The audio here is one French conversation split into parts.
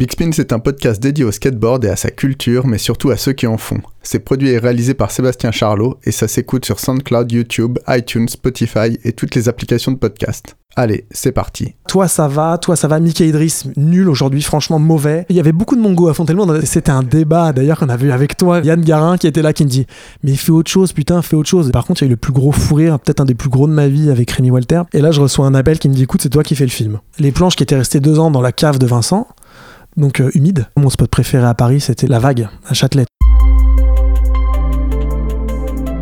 Big Spin, c'est un podcast dédié au skateboard et à sa culture, mais surtout à ceux qui en font. C'est produit et réalisé par Sébastien Charlot et ça s'écoute sur SoundCloud, YouTube, iTunes, Spotify et toutes les applications de podcast. Allez, c'est parti. Toi ça va, toi ça va, Mickey Idris, nul aujourd'hui, franchement mauvais. Il y avait beaucoup de mongo à Fontainebleau, c'était un débat d'ailleurs qu'on a vu avec toi, Yann Garin qui était là qui me dit Mais fais autre chose, putain, fais autre chose. Par contre, il y a eu le plus gros fou peut-être un des plus gros de ma vie avec Rémi Walter. Et là, je reçois un appel qui me dit Écoute, c'est toi qui fais le film. Les planches qui étaient restées deux ans dans la cave de Vincent, donc euh, humide. Mon spot préféré à Paris, c'était La Vague, à Châtelet.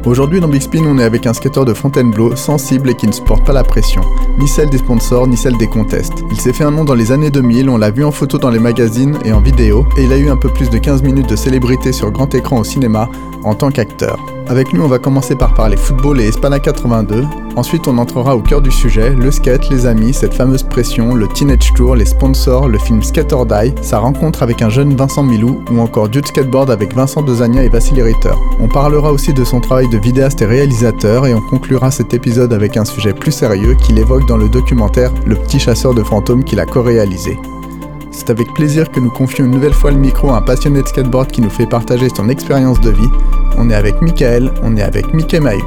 Aujourd'hui dans Big Spin, on est avec un skateur de Fontainebleau sensible et qui ne supporte pas la pression, ni celle des sponsors, ni celle des contests. Il s'est fait un nom dans les années 2000, on l'a vu en photo dans les magazines et en vidéo, et il a eu un peu plus de 15 minutes de célébrité sur grand écran au cinéma en tant qu'acteur. Avec lui, on va commencer par parler football et Espana 82. Ensuite, on entrera au cœur du sujet, le skate, les amis, cette fameuse pression, le Teenage Tour, les sponsors, le film Skate or Die, sa rencontre avec un jeune Vincent Milou ou encore Dude Skateboard avec Vincent Dezania et Vassili Ritter. On parlera aussi de son travail de vidéaste et réalisateur et on conclura cet épisode avec un sujet plus sérieux qu'il évoque dans le documentaire Le petit chasseur de fantômes qu'il a co-réalisé. C'est avec plaisir que nous confions une nouvelle fois le micro à un passionné de skateboard qui nous fait partager son expérience de vie. On est avec Michael, on est avec Mickey Maï.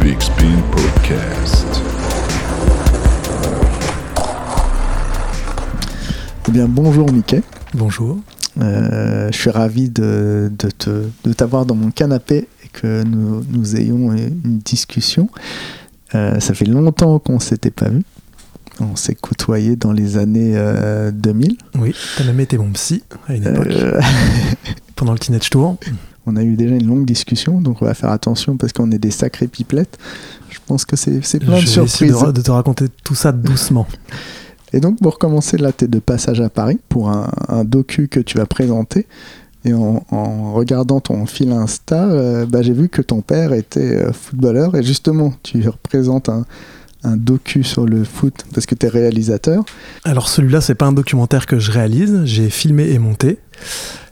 Big Spin Podcast. Eh bien, bonjour Mickey. Bonjour. Euh, je suis ravi de, de, te, de t'avoir dans mon canapé et que nous, nous ayons une discussion. Euh, ça fait longtemps qu'on ne s'était pas vu. On s'est côtoyé dans les années 2000. Oui, t'as même été mon psy à une époque. Euh, Pendant le Teenage Tour. On a eu déjà une longue discussion, donc on va faire attention parce qu'on est des sacrés pipelettes. Je pense que c'est, plein Je de surprises. de, de te raconter tout ça doucement. Et donc pour commencer, là, tu es de passage à Paris pour un, un docu que tu vas présenter. Et en, en regardant ton fil Insta, euh, bah, j'ai vu que ton père était euh, footballeur. Et justement, tu représentes un, un docu sur le foot parce que tu es réalisateur. Alors celui-là, c'est pas un documentaire que je réalise, j'ai filmé et monté.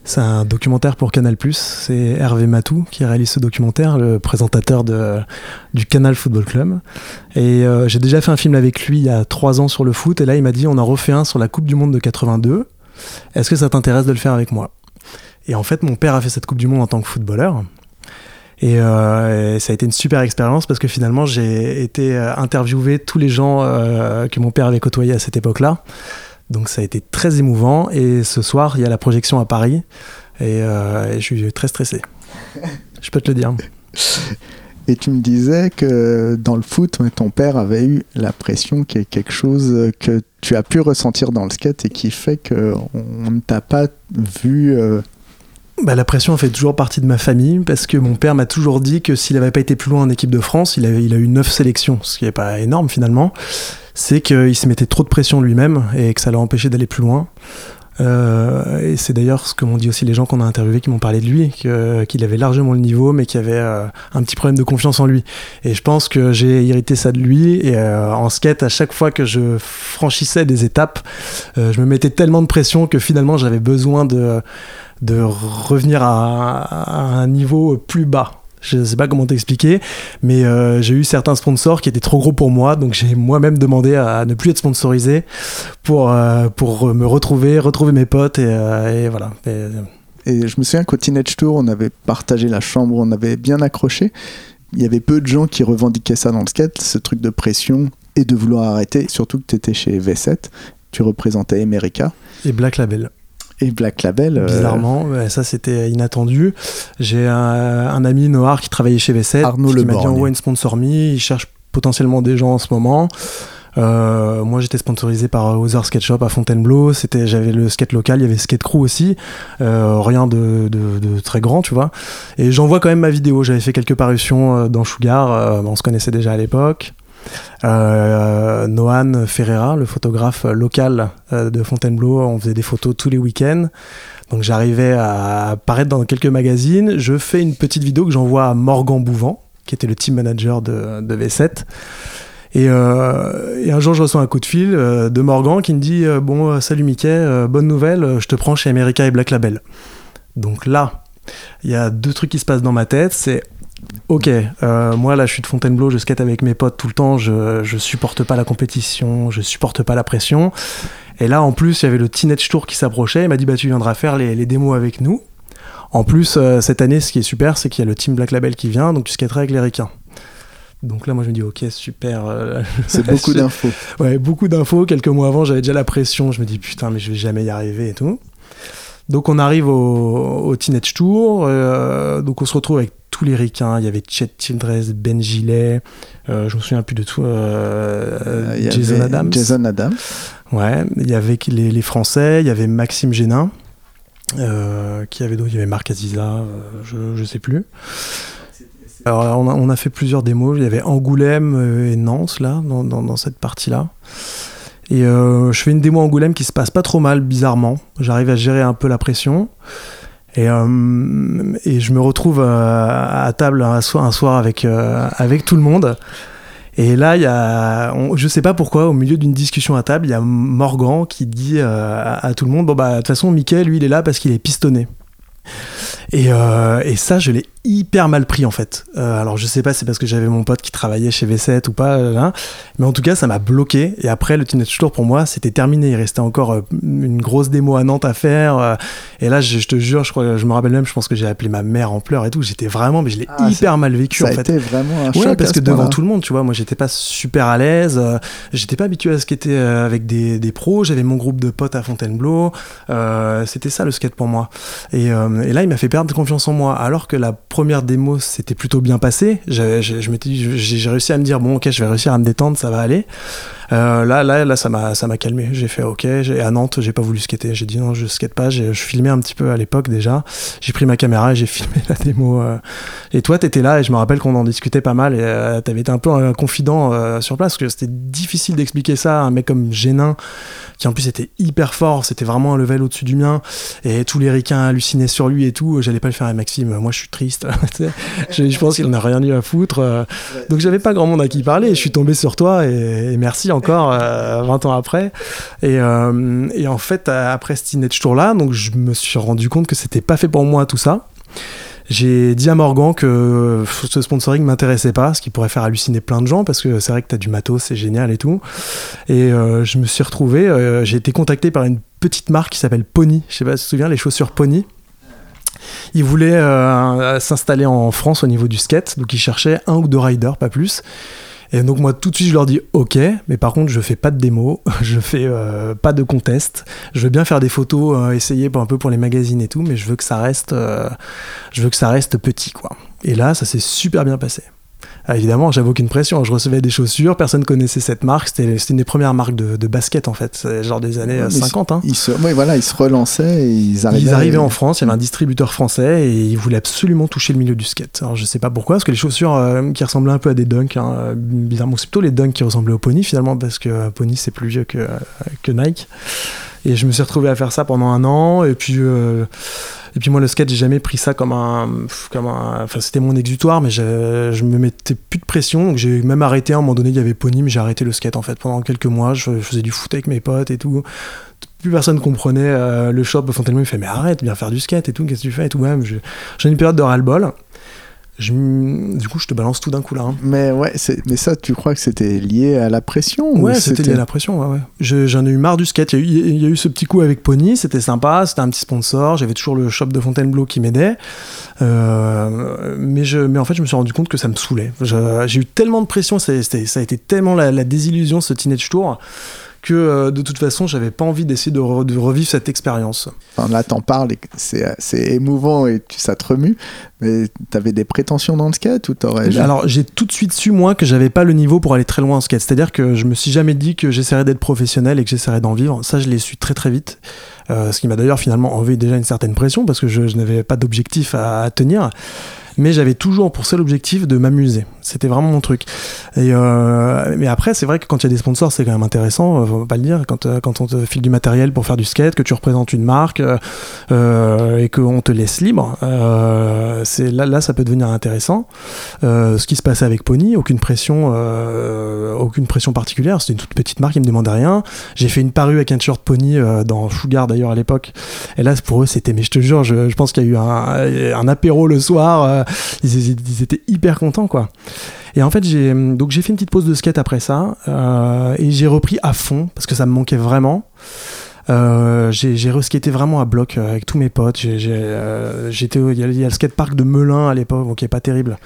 C'est un documentaire pour Canal+. C'est Hervé Matou qui réalise ce documentaire, le présentateur du Canal Football Club. Et euh, j'ai déjà fait un film avec lui il y a trois ans sur le foot. Et là, il m'a dit, on en refait un sur la Coupe du Monde de 82. Est-ce que ça t'intéresse de le faire avec moi? Et en fait, mon père a fait cette Coupe du Monde en tant que footballeur. Et, euh, et ça a été une super expérience parce que finalement, j'ai été euh, interviewé tous les gens euh, que mon père avait côtoyés à cette époque-là. Donc ça a été très émouvant. Et ce soir, il y a la projection à Paris. Et, euh, et je suis très stressé. Je peux te le dire. Et tu me disais que dans le foot, ton père avait eu la pression qui est quelque chose que tu as pu ressentir dans le skate et qui fait qu'on ne t'a pas vu. Bah, la pression fait toujours partie de ma famille parce que mon père m'a toujours dit que s'il n'avait pas été plus loin en équipe de France, il a, il a eu 9 sélections, ce qui n'est pas énorme finalement. C'est qu'il se mettait trop de pression lui-même et que ça l'a empêché d'aller plus loin. Euh, et c'est d'ailleurs ce que m'ont dit aussi les gens qu'on a interviewés qui m'ont parlé de lui, qu'il avait largement le niveau, mais qu'il avait euh, un petit problème de confiance en lui. Et je pense que j'ai hérité ça de lui. Et euh, en skate, à chaque fois que je franchissais des étapes, euh, je me mettais tellement de pression que finalement j'avais besoin de, de revenir à, à un niveau plus bas. Je sais pas comment t'expliquer, mais euh, j'ai eu certains sponsors qui étaient trop gros pour moi, donc j'ai moi-même demandé à ne plus être sponsorisé pour, euh, pour me retrouver, retrouver mes potes et, euh, et voilà. Et, Et je me souviens qu'au Teenage Tour, on avait partagé la chambre, on avait bien accroché. Il y avait peu de gens qui revendiquaient ça dans le skate, ce truc de pression et de vouloir arrêter. Surtout que tu étais chez V7, tu représentais America et Black Label. Et Black Label. euh, Bizarrement, ça c'était inattendu. J'ai un, un ami Noir qui travaillait chez V7 Arnaud qui m'a dit envoie une sponsor me, il cherche potentiellement des gens en ce moment. Euh, moi j'étais sponsorisé par Other Skate Shop à Fontainebleau, c'était j'avais le skate local, il y avait Skate Crew aussi, euh, rien de, de- de très grand tu vois. Et j'envoie quand même ma vidéo, j'avais fait quelques parutions euh, dans Sugar, euh, on se connaissait déjà à l'époque. Euh, Noan Ferreira, le photographe local euh, de Fontainebleau, on faisait des photos tous les week-ends. Donc j'arrivais à apparaître dans quelques magazines. Je fais une petite vidéo que j'envoie à Morgan Bouvant, qui était le team manager de, de V7. Et, euh, et un jour, je reçois un coup de fil de Morgan qui me dit Bon, salut Mickey, bonne nouvelle, je te prends chez America et Black Label. Donc là, il y a deux trucs qui se passent dans ma tête. C'est Ok, euh, moi là je suis de Fontainebleau, je skate avec mes potes tout le temps, je, je supporte pas la compétition, je supporte pas la pression. Et là, en plus, il y avait le Teenage Tour qui s'approchait. Il m'a dit, bah, tu viendras faire les, les démos avec nous. En plus, euh, cette année, ce qui est super, c'est qu'il y a le Team Black Label qui vient, donc tu skateras avec les requins. Donc là, moi, je me dis, ok, super. euh, C'est beaucoup d'infos. Ouais, beaucoup d'infos. Quelques mois avant, j'avais déjà la pression. Je me dis, putain, mais je vais jamais y arriver et tout. Donc on arrive au, au Teenage Tour. euh, donc on se retrouve avec tous les ricains. Il y avait Chet Childress, Ben Gillet. euh, je me souviens plus de tout. euh, Euh, il y Jason avait Adams. Jason Adams. Ouais, il y avait les, les Français, il y avait Maxime Génin, qui avait d'autres, il y avait Marc Aziza, je, je sais plus. Alors on a, on a fait plusieurs démos, il y avait Angoulême et Nantes là, dans, dans- dans cette partie-là. Et euh, je fais une démo Angoulême qui se passe pas trop mal, bizarrement. J'arrive à gérer un peu la pression. Et, euh, et je me retrouve euh, à table un soir, euh, avec tout le monde. Et là, il y a, je sais pas pourquoi, au milieu d'une discussion à table, il y a Morgan qui dit à, à tout le monde, bon bah de toute façon, Mickey, lui, il est là parce qu'il est pistonné. Et, euh, et ça, je l'ai hyper mal pris en fait. Euh, alors je sais pas, c'est parce que j'avais mon pote qui travaillait chez V7 ou pas, euh, hein, mais en tout cas, ça m'a bloqué. Et après, le Teenage Tour pour moi, c'était terminé. Il restait encore une grosse démo à Nantes à faire. et là, je, je te jure, je crois, je me rappelle même, je pense que j'ai appelé ma mère en pleurs et tout. J'étais vraiment, mais je l'ai Ah, hyper mal vécu Ça en a fait. été vraiment un Ouais, choc. parce à que devant tout le monde, tu vois, moi j'étais pas super à l'aise, euh, j'étais pas habitué à skater avec des, des pros, j'avais mon groupe de potes à Fontainebleau, c'était ça le skate pour moi. Et, et là, il m'a fait perdre confiance en moi, alors que la première démo s'était plutôt bien passée. J'ai réussi à me dire, bon, ok, je vais réussir à me détendre, ça va aller. Euh, là, là, là, ça m'a, ça m'a calmé. J'ai fait OK. J'ai- À Nantes, j'ai pas voulu skater. J'ai dit non, je skate pas. J'ai- Je filmais un petit peu à l'époque déjà. J'ai pris ma caméra et j'ai filmé la démo. euh. Et toi, t'étais là et je me rappelle qu'on en discutait pas mal. Et euh, t'avais été un peu un confident sur place parce que c'était difficile d'expliquer ça à un mec comme Génin qui en plus était hyper fort. C'était vraiment un level au-dessus du mien. Et tous les ricains hallucinaient sur lui et tout. J'allais pas le faire avec Maxime. Moi, je suis triste. Je, je pense qu'il en a rien eu à foutre. Donc j'avais pas grand monde à qui parler. Je suis tombé sur toi et, et merci encore euh, 20 ans après. Et, euh, et en fait, euh, après ce Teenage Tour là, donc je me suis rendu compte que c'était pas fait pour moi tout ça. J'ai dit à Morgan que ce sponsoring m'intéressait pas, ce qui pourrait faire halluciner plein de gens parce que c'est vrai que t'as du matos, c'est génial et tout. Et euh, je me suis retrouvé, euh, j'ai été contacté par une petite marque qui s'appelle Pony. Je sais pas si tu te souviens, les chaussures Pony. Ils voulaient euh, s'installer en France au niveau du skate, donc ils cherchaient un ou deux riders, pas plus. Et donc moi tout de suite je leur dis ok, mais par contre je fais pas de démo, je fais euh, pas de contest. Je veux bien faire des photos, euh, essayer pour un peu pour les magazines et tout, mais je veux que ça reste, euh, je veux que ça reste petit quoi. Et là ça s'est super bien passé. Ah, évidemment, j'avais aucune pression. Je recevais des chaussures, personne connaissait cette marque. C'était une des premières marques de, de basket en fait, genre des années Ouais, euh, mais 50. Hein. Ils se, oui, voilà, ils se relançaient et ils arrivaient. Ils arrivaient en France, il y avait un distributeur français et ils voulaient absolument toucher le milieu du skate. Alors je sais pas pourquoi, parce que les chaussures euh, qui ressemblaient un peu à des dunks, hein, euh, bizarrement, c'est plutôt les dunks qui ressemblaient au pony finalement, parce que pony c'est plus vieux que, que Nike. Et je me suis retrouvé à faire ça pendant un an, et puis. euh, et puis moi le skate j'ai jamais pris ça comme un comme un enfin c'était mon exutoire mais je, je me mettais plus de pression. Donc j'ai même arrêté à un moment donné il y avait Pony mais j'ai arrêté le skate en fait. Pendant quelques mois je, faisais du foot avec mes potes et tout. Plus personne comprenait euh, le shop. Fontainebleau il fait mais arrête viens faire du skate et tout qu'est-ce que tu fais et tout. J'ai une période de ras-le-bol je du coup je te balance tout d'un coup là hein. Mais ouais, mais ça, tu crois que c'était lié à la pression ou Ouais, c'était lié à la pression, ouais, ouais. Je- J'en ai eu marre du skate. Il y, a eu, il y a eu ce petit coup avec Pony, c'était sympa, c'était un petit sponsor. J'avais toujours le shop de Fontainebleau qui m'aidait. Euh, mais, je, mais en fait, je me suis rendu compte que ça me saoulait. J'ai eu tellement de pression, ça a été tellement la, la désillusion, ce Teenage Tour, que euh, de toute façon, j'avais pas envie d'essayer de, re- de revivre cette expérience. Enfin, là, t'en parles et c'est c'est émouvant et tu- ça te remue. Mais t'avais des prétentions dans le skate ou t'aurais. Alors, j'ai tout de suite su, moi, que j'avais pas le niveau pour aller très loin en skate. C'est-à-dire que je me suis jamais dit que j'essaierais d'être professionnel et que j'essaierais d'en vivre. Ça, je l'ai su très très vite. Euh, ce qui m'a d'ailleurs finalement enlevé déjà une certaine pression parce que je, je n'avais pas d'objectif à, à tenir. Mais j'avais toujours pour seul objectif de m'amuser. C'était vraiment mon truc. Et euh, mais après, c'est vrai que quand il y a des sponsors, c'est quand même intéressant, euh, faut pas le dire. Quand, euh, quand on te file du matériel pour faire du skate, que tu représentes une marque euh, et qu'on te laisse libre, c'est là, là, ça peut devenir intéressant. Ce qui se passait avec Pony, aucune pression, aucune pression particulière. C'était une toute petite marque, ils me demandaient rien. J'ai fait une parue avec un t-shirt Pony dans Sugar d'ailleurs à l'époque. Et là, pour eux, c'était, mais je te jure, je, je pense qu'il y a eu un, un apéro le soir. Ils, ils étaient hyper contents, quoi. Et en fait, j'ai donc j'ai fait une petite pause de skate après ça euh, et j'ai repris à fond parce que ça me manquait vraiment. Euh, j'ai reskaté vraiment à bloc euh, avec tous mes potes. Euh, il y, a- il y a le skatepark de Melun à l'époque, qui est pas terrible,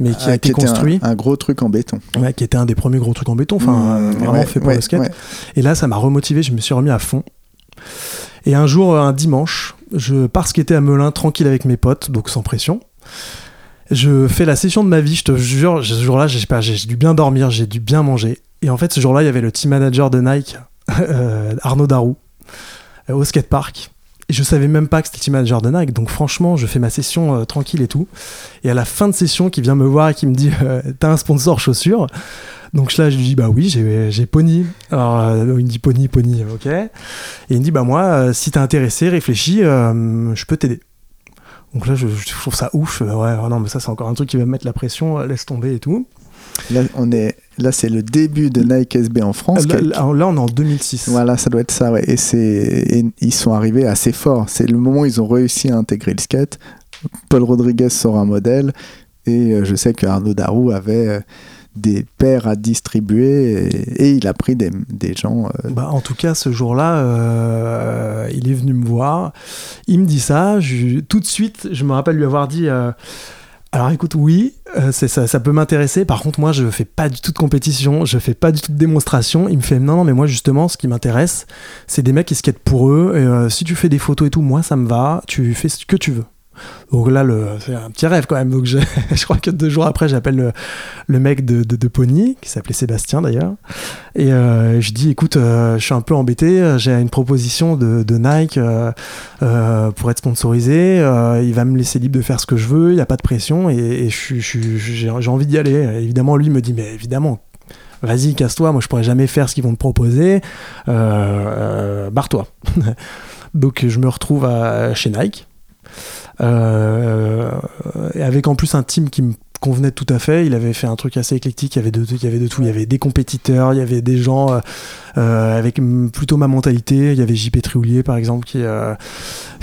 mais qui a Ah, été construit, Un, gros truc en béton. ouais, qui était un des premiers gros trucs en béton, enfin Mmh, vraiment ouais, fait pour ouais, le skate. Et là, ça m'a remotivé, je me suis remis à fond. Et un jour, un dimanche, je pars skater à Melun tranquille avec mes potes, donc sans pression. Je fais la session de ma vie, je te jure, ce jour-là, j'ai dû bien dormir, j'ai dû bien manger. Et en fait, ce jour-là, il y avait le team manager de Nike, euh, Arnaud Darou, euh, au skatepark. Et je savais même pas que c'était le team manager de Nike, donc franchement, je fais ma session euh, tranquille et tout. Et à la fin de session, qui vient me voir et qui me dit T'as un sponsor chaussures? Donc là, je lui dis, bah oui, j'ai Pony. Alors, il me dit Pony, Pony, ok. Et il me dit, bah moi, si t'es intéressé, réfléchis, je peux t'aider. Donc là, je, je trouve ça ouf. Euh, ouais, oh non, mais ça, c'est encore un truc qui va me mettre la pression, euh, laisse tomber et tout. Là, on est, là, c'est le début de Nike SB en France. Là, quel- là, là, on est en 2006. Voilà, ça doit être ça, ouais. Et, c'est, ils sont arrivés assez fort. C'est le moment où ils ont réussi à intégrer le skate. Paul Rodriguez sort un modèle. Et euh, je sais que Arnaud Darou avait des paires à distribuer. Et, il a pris des, des gens. euh, Bah, en tout cas, ce jour-là, euh, il est venu me voir. Il me dit ça. Tout de suite, je me rappelle lui avoir dit. euh, alors écoute, oui, ça, ça peut m'intéresser. Par contre, moi, je fais pas du tout de compétition, je fais pas du tout de démonstration. Il me fait non, non, mais moi justement, ce qui m'intéresse, c'est des mecs qui skatent pour eux. Et, si tu fais des photos et tout, moi, ça me va. Tu fais ce que tu veux. Donc là, c'est un petit rêve quand même. Donc je, crois que deux jours après, j'appelle le, mec de, Pony, qui s'appelait Sébastien d'ailleurs. Et euh, je dis, écoute, euh, je suis un peu embêté, j'ai une proposition de, Nike euh, pour être sponsorisé, il va me laisser libre de faire ce que je veux, il n'y a pas de pression, et, j'ai envie d'y aller. évidemment, lui me dit, mais évidemment, vas-y, casse-toi, moi je pourrais jamais faire ce qu'ils vont te proposer, barre-toi. Donc je me retrouve chez Nike, avec en plus un team qui me convenait tout à fait. Il avait fait un truc assez éclectique. Il y avait de, il y avait de tout. Il y avait des compétiteurs, il y avait des gens euh, euh, avec plutôt ma mentalité. Il y avait JP Trioulier par exemple qui euh,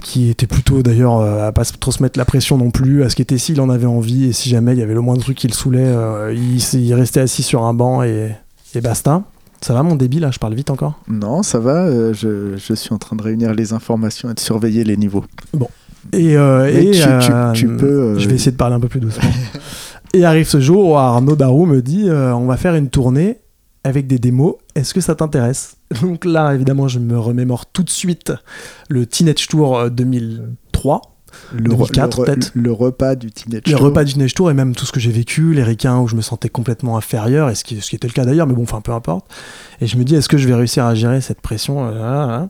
qui était plutôt d'ailleurs euh, à pas trop se mettre la pression non plus. À ce qu'était s'il en avait envie et si jamais il y avait le moindre truc qui le saoulait, euh, il, restait assis sur un banc et, et basta. Ça va mon débit là? Je parle vite encore? Non, ça va. euh, je, je suis en train de réunir les informations et de surveiller les niveaux. Et, euh, et, tu- euh, tu peux, euh, Je vais essayer de parler un peu plus doucement. et arrive ce jour où Arnaud Darou me dit on va faire une tournée avec des démos. Est-ce que ça t'intéresse? Donc là, évidemment, je me remémore tout de suite le Teenage Tour euh, 2003. Le, 2004 le peut-être. le repas du Teenage Les Show. repas du Teenage Tour et même tout ce que j'ai vécu, les requins où je me sentais complètement inférieur, et ce qui, ce qui était le cas d'ailleurs, mais bon, enfin peu importe. Et je me dis, est-ce que je vais réussir à gérer cette pression? Là, là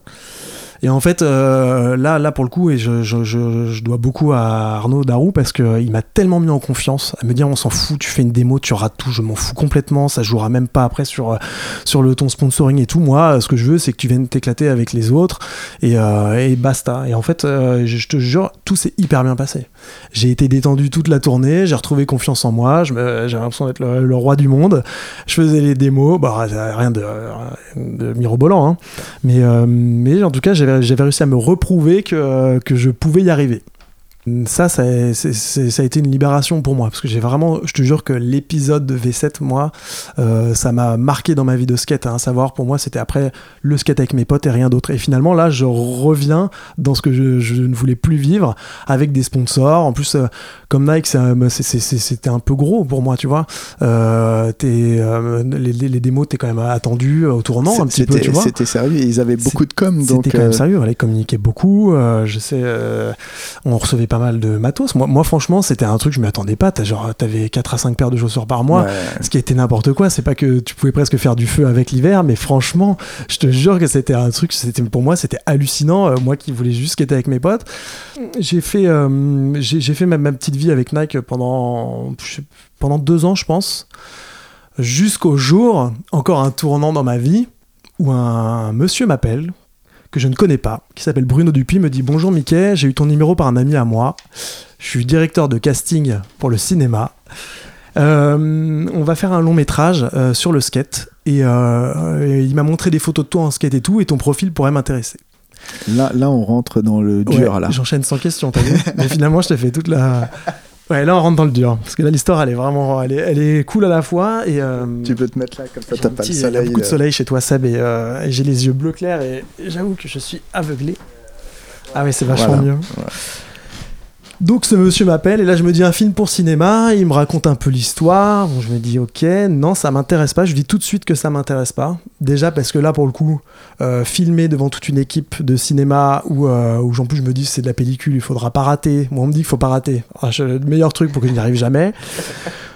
Et en fait, euh, là, là pour le coup, et je, dois beaucoup à Arnaud Darou parce qu'il m'a tellement mis en confiance à me dire, on s'en fout, tu fais une démo, tu rates tout, je m'en fous complètement, ça jouera même pas après sur, euh, le ton sponsoring et tout. Moi, ce que je veux, c'est que tu viennes t'éclater avec les autres et, euh, et basta. Et en fait, euh, je te jure, tout s'est hyper bien passé. J'ai été détendu toute la tournée, j'ai retrouvé confiance en moi, j'avais l'impression d'être le, roi du monde. Je faisais les démos, bah, rien de, mirobolant, hein. mais, euh, mais en tout cas, j'avais réussi à me reprouver que, que je pouvais y arriver. Ça, ça, a été une libération pour moi, parce que j'ai vraiment, je te jure que l'épisode de V7, moi, euh, ça m'a marqué dans ma vie de skate. hein. à savoir, pour moi, c'était après le skate avec mes potes et rien d'autre. Et finalement, là, je reviens dans ce que je, je ne voulais plus vivre, avec des sponsors. En plus, euh, comme Nike, c'est- c'était un peu gros pour moi, tu vois. Euh, euh, les, les- démos, t'es quand même attendu au tournant un petit peu, tu vois. c'était sérieux. Ils avaient beaucoup de com. C'était quand même euh, sérieux, elle communiquait beaucoup. euh, je sais, euh, on recevait pas mal de matos. Moi, moi franchement, c'était un truc, je m'y attendais pas. T'avais 4 à 5 paires de chaussures par mois. ouais. Ce qui était n'importe quoi, c'est pas que tu pouvais presque faire du feu avec l'hiver, mais franchement, je te jure que c'était un truc, pour moi, c'était hallucinant. euh, moi qui voulais juste skater avec mes potes, j'ai fait, euh, j'ai fait ma, ma petite vie avec Nike pendant, deux ans, je pense, jusqu'au jour, encore un tournant dans ma vie, où un monsieur m'appelle que je ne connais pas, qui s'appelle Bruno Dupuis, me dit bonjour Mickey, j'ai eu ton numéro par un ami à moi. Je suis directeur de casting pour le cinéma. Euh, on va faire un long métrage euh, sur le skate et, euh, et il m'a montré des photos de toi en skate et tout et ton profil pourrait m'intéresser. Là, là, on rentre dans le dur. Ouais, là. J'enchaîne sans question, t'as vu Mais finalement, je t'ai fait toute la, Ouais, là on rentre dans le dur. Parce que là l'histoire elle est vraiment. Elle est, elle est cool à la fois. Et, euh, Tu peux te mettre là, comme ça t'as un pas le petit- il y a soleil. beaucoup de euh. soleil chez toi, Seb, et, euh, et j'ai les yeux bleus clairs. Et, et j'avoue que je suis aveuglé. Ah ouais, c'est vachement Voilà. mieux. Donc ce monsieur m'appelle et là je me dis un film pour cinéma, il me raconte un peu l'histoire, je me dis ok, non ça m'intéresse pas, je lui dis tout de suite que ça m'intéresse pas, déjà parce que là pour le coup, euh, filmer devant toute une équipe de cinéma où, euh, où plus je me dis c'est de la pellicule, il faudra pas rater, moi on me dit qu'il faut pas rater, Ah, le meilleur truc pour que je n'y arrive jamais,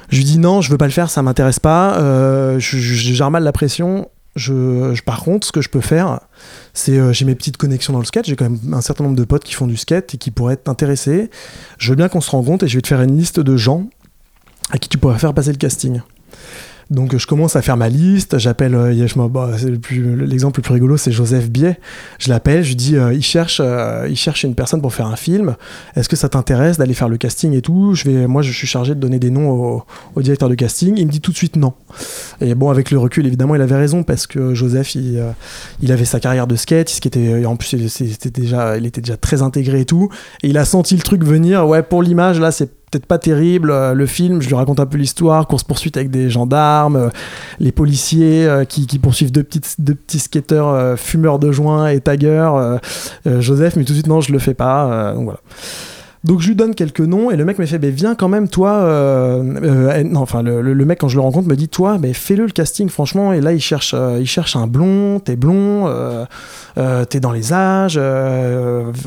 je lui dis non je veux pas le faire, ça m'intéresse pas, euh, gère mal la pression, je- par contre ce que je peux faire c'est euh, j'ai mes petites connexions dans le skate, j'ai quand même un certain nombre de potes qui font du skate et qui pourraient être intéressés. Je veux bien qu'on se rencontre et je vais te faire une liste de gens à qui tu pourrais faire passer le casting. Donc je commence à faire ma liste, j'appelle, euh, bah, c'est le l'exemple le plus rigolo c'est Joseph Biet, je l'appelle, je dis euh, il, cherche, euh, il cherche une personne pour faire un film, est-ce que ça t'intéresse d'aller faire le casting et tout? Je vais, Moi je suis chargé de donner des noms au, au directeur de casting, il me dit tout de suite non. Et bon avec le recul évidemment il avait raison parce que Joseph il, il avait sa carrière de skate, ce qui était, en plus c'était déjà, il était déjà très intégré et tout, et il a senti le truc venir, ouais pour l'image là c'est peut-être pas terrible, euh, le film, je lui raconte un peu l'histoire, course-poursuite avec des gendarmes, euh, les policiers euh, qui, poursuivent deux, petites, deux petits skateurs fumeurs de joints et taggers, Joseph, mais tout de suite non je le fais pas, donc voilà. Donc je lui donne quelques noms et le mec me fait ben viens quand même toi euh, euh, non enfin le, mec quand je le rencontre me dit toi ben fais-le le casting franchement. Et là il cherche euh, il cherche un blond t'es blond t'es dans les âges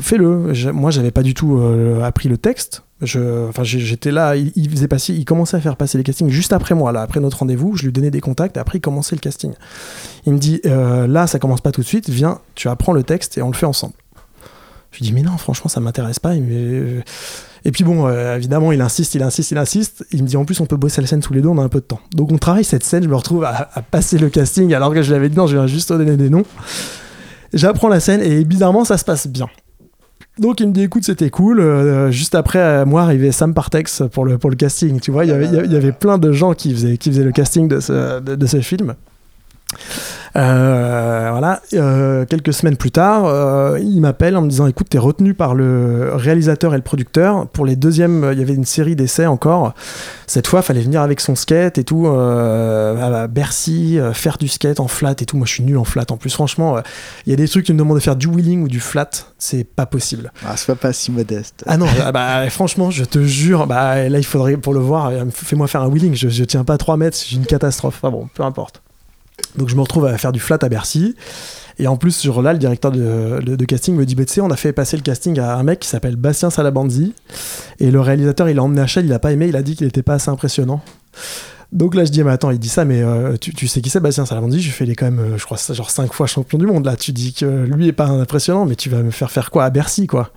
fais-le. Moi j'avais pas du tout appris le texte. Enfin j'étais là il, faisait passer il commençait à faire passer les castings juste après moi là après notre rendez-vous. Je lui donnais des contacts et après il commençait le casting. Il me dit là ça commence pas tout de suite. Viens tu apprends le texte et on le fait ensemble je lui dis mais non franchement ça m'intéresse pas. Me- et puis bon euh, évidemment il insiste il insiste il insiste. Il me dit en plus on peut bosser la scène tous les deux on a un peu de temps. Donc on travaille cette scène je me retrouve à, passer le casting alors que je lui avais dit non je viens juste te donner des noms. J'apprends la scène et bizarrement ça se passe bien. Donc il me dit écoute c'était cool Euh, juste après euh, moi arrivait Sam Partex pour le, pour le casting. Tu vois il y avait, plein de gens qui faisaient, qui faisaient le casting de ce, de, ce film. euh, voilà, Euh, quelques semaines plus tard, euh, il m'appelle en me disant écoute, t'es retenu par le réalisateur et le producteur pour les deuxièmes. Il y avait une série d'essais encore. Cette fois, fallait venir avec son skate et tout euh, à Bercy, euh, faire du skate en flat et tout. Moi, je suis nul en flat. En plus, franchement, euh, il y a des trucs qui me demandent de faire du wheeling ou du flat, c'est pas possible. Ah, sois pas si modeste. Ah non, ah bah, franchement, je te jure, bah, là, il faudrait, pour le voir, euh, fais-moi faire un wheeling. Je, je tiens pas 3 mètres, c'est une catastrophe. Enfin bon, peu importe. Donc, je me retrouve à faire du flat à Bercy. Et en plus, ce jour-là, le directeur de, de- de casting me dit bah, Tu sais, on a fait passer le casting à un mec qui s'appelle Bastien Salabanzi. Et le réalisateur, il l'a emmené à Shell, il a pas aimé, il a dit qu'il était pas assez impressionnant. Donc là, je dis, mais attends, il dit ça, mais euh, tu, tu sais qui c'est, Bastien Salabanzi Je fais, il est quand même, euh, je crois, genre 5 fois champion du monde. Là, tu dis que lui est pas impressionnant, mais tu vas me faire faire quoi à Bercy, quoi?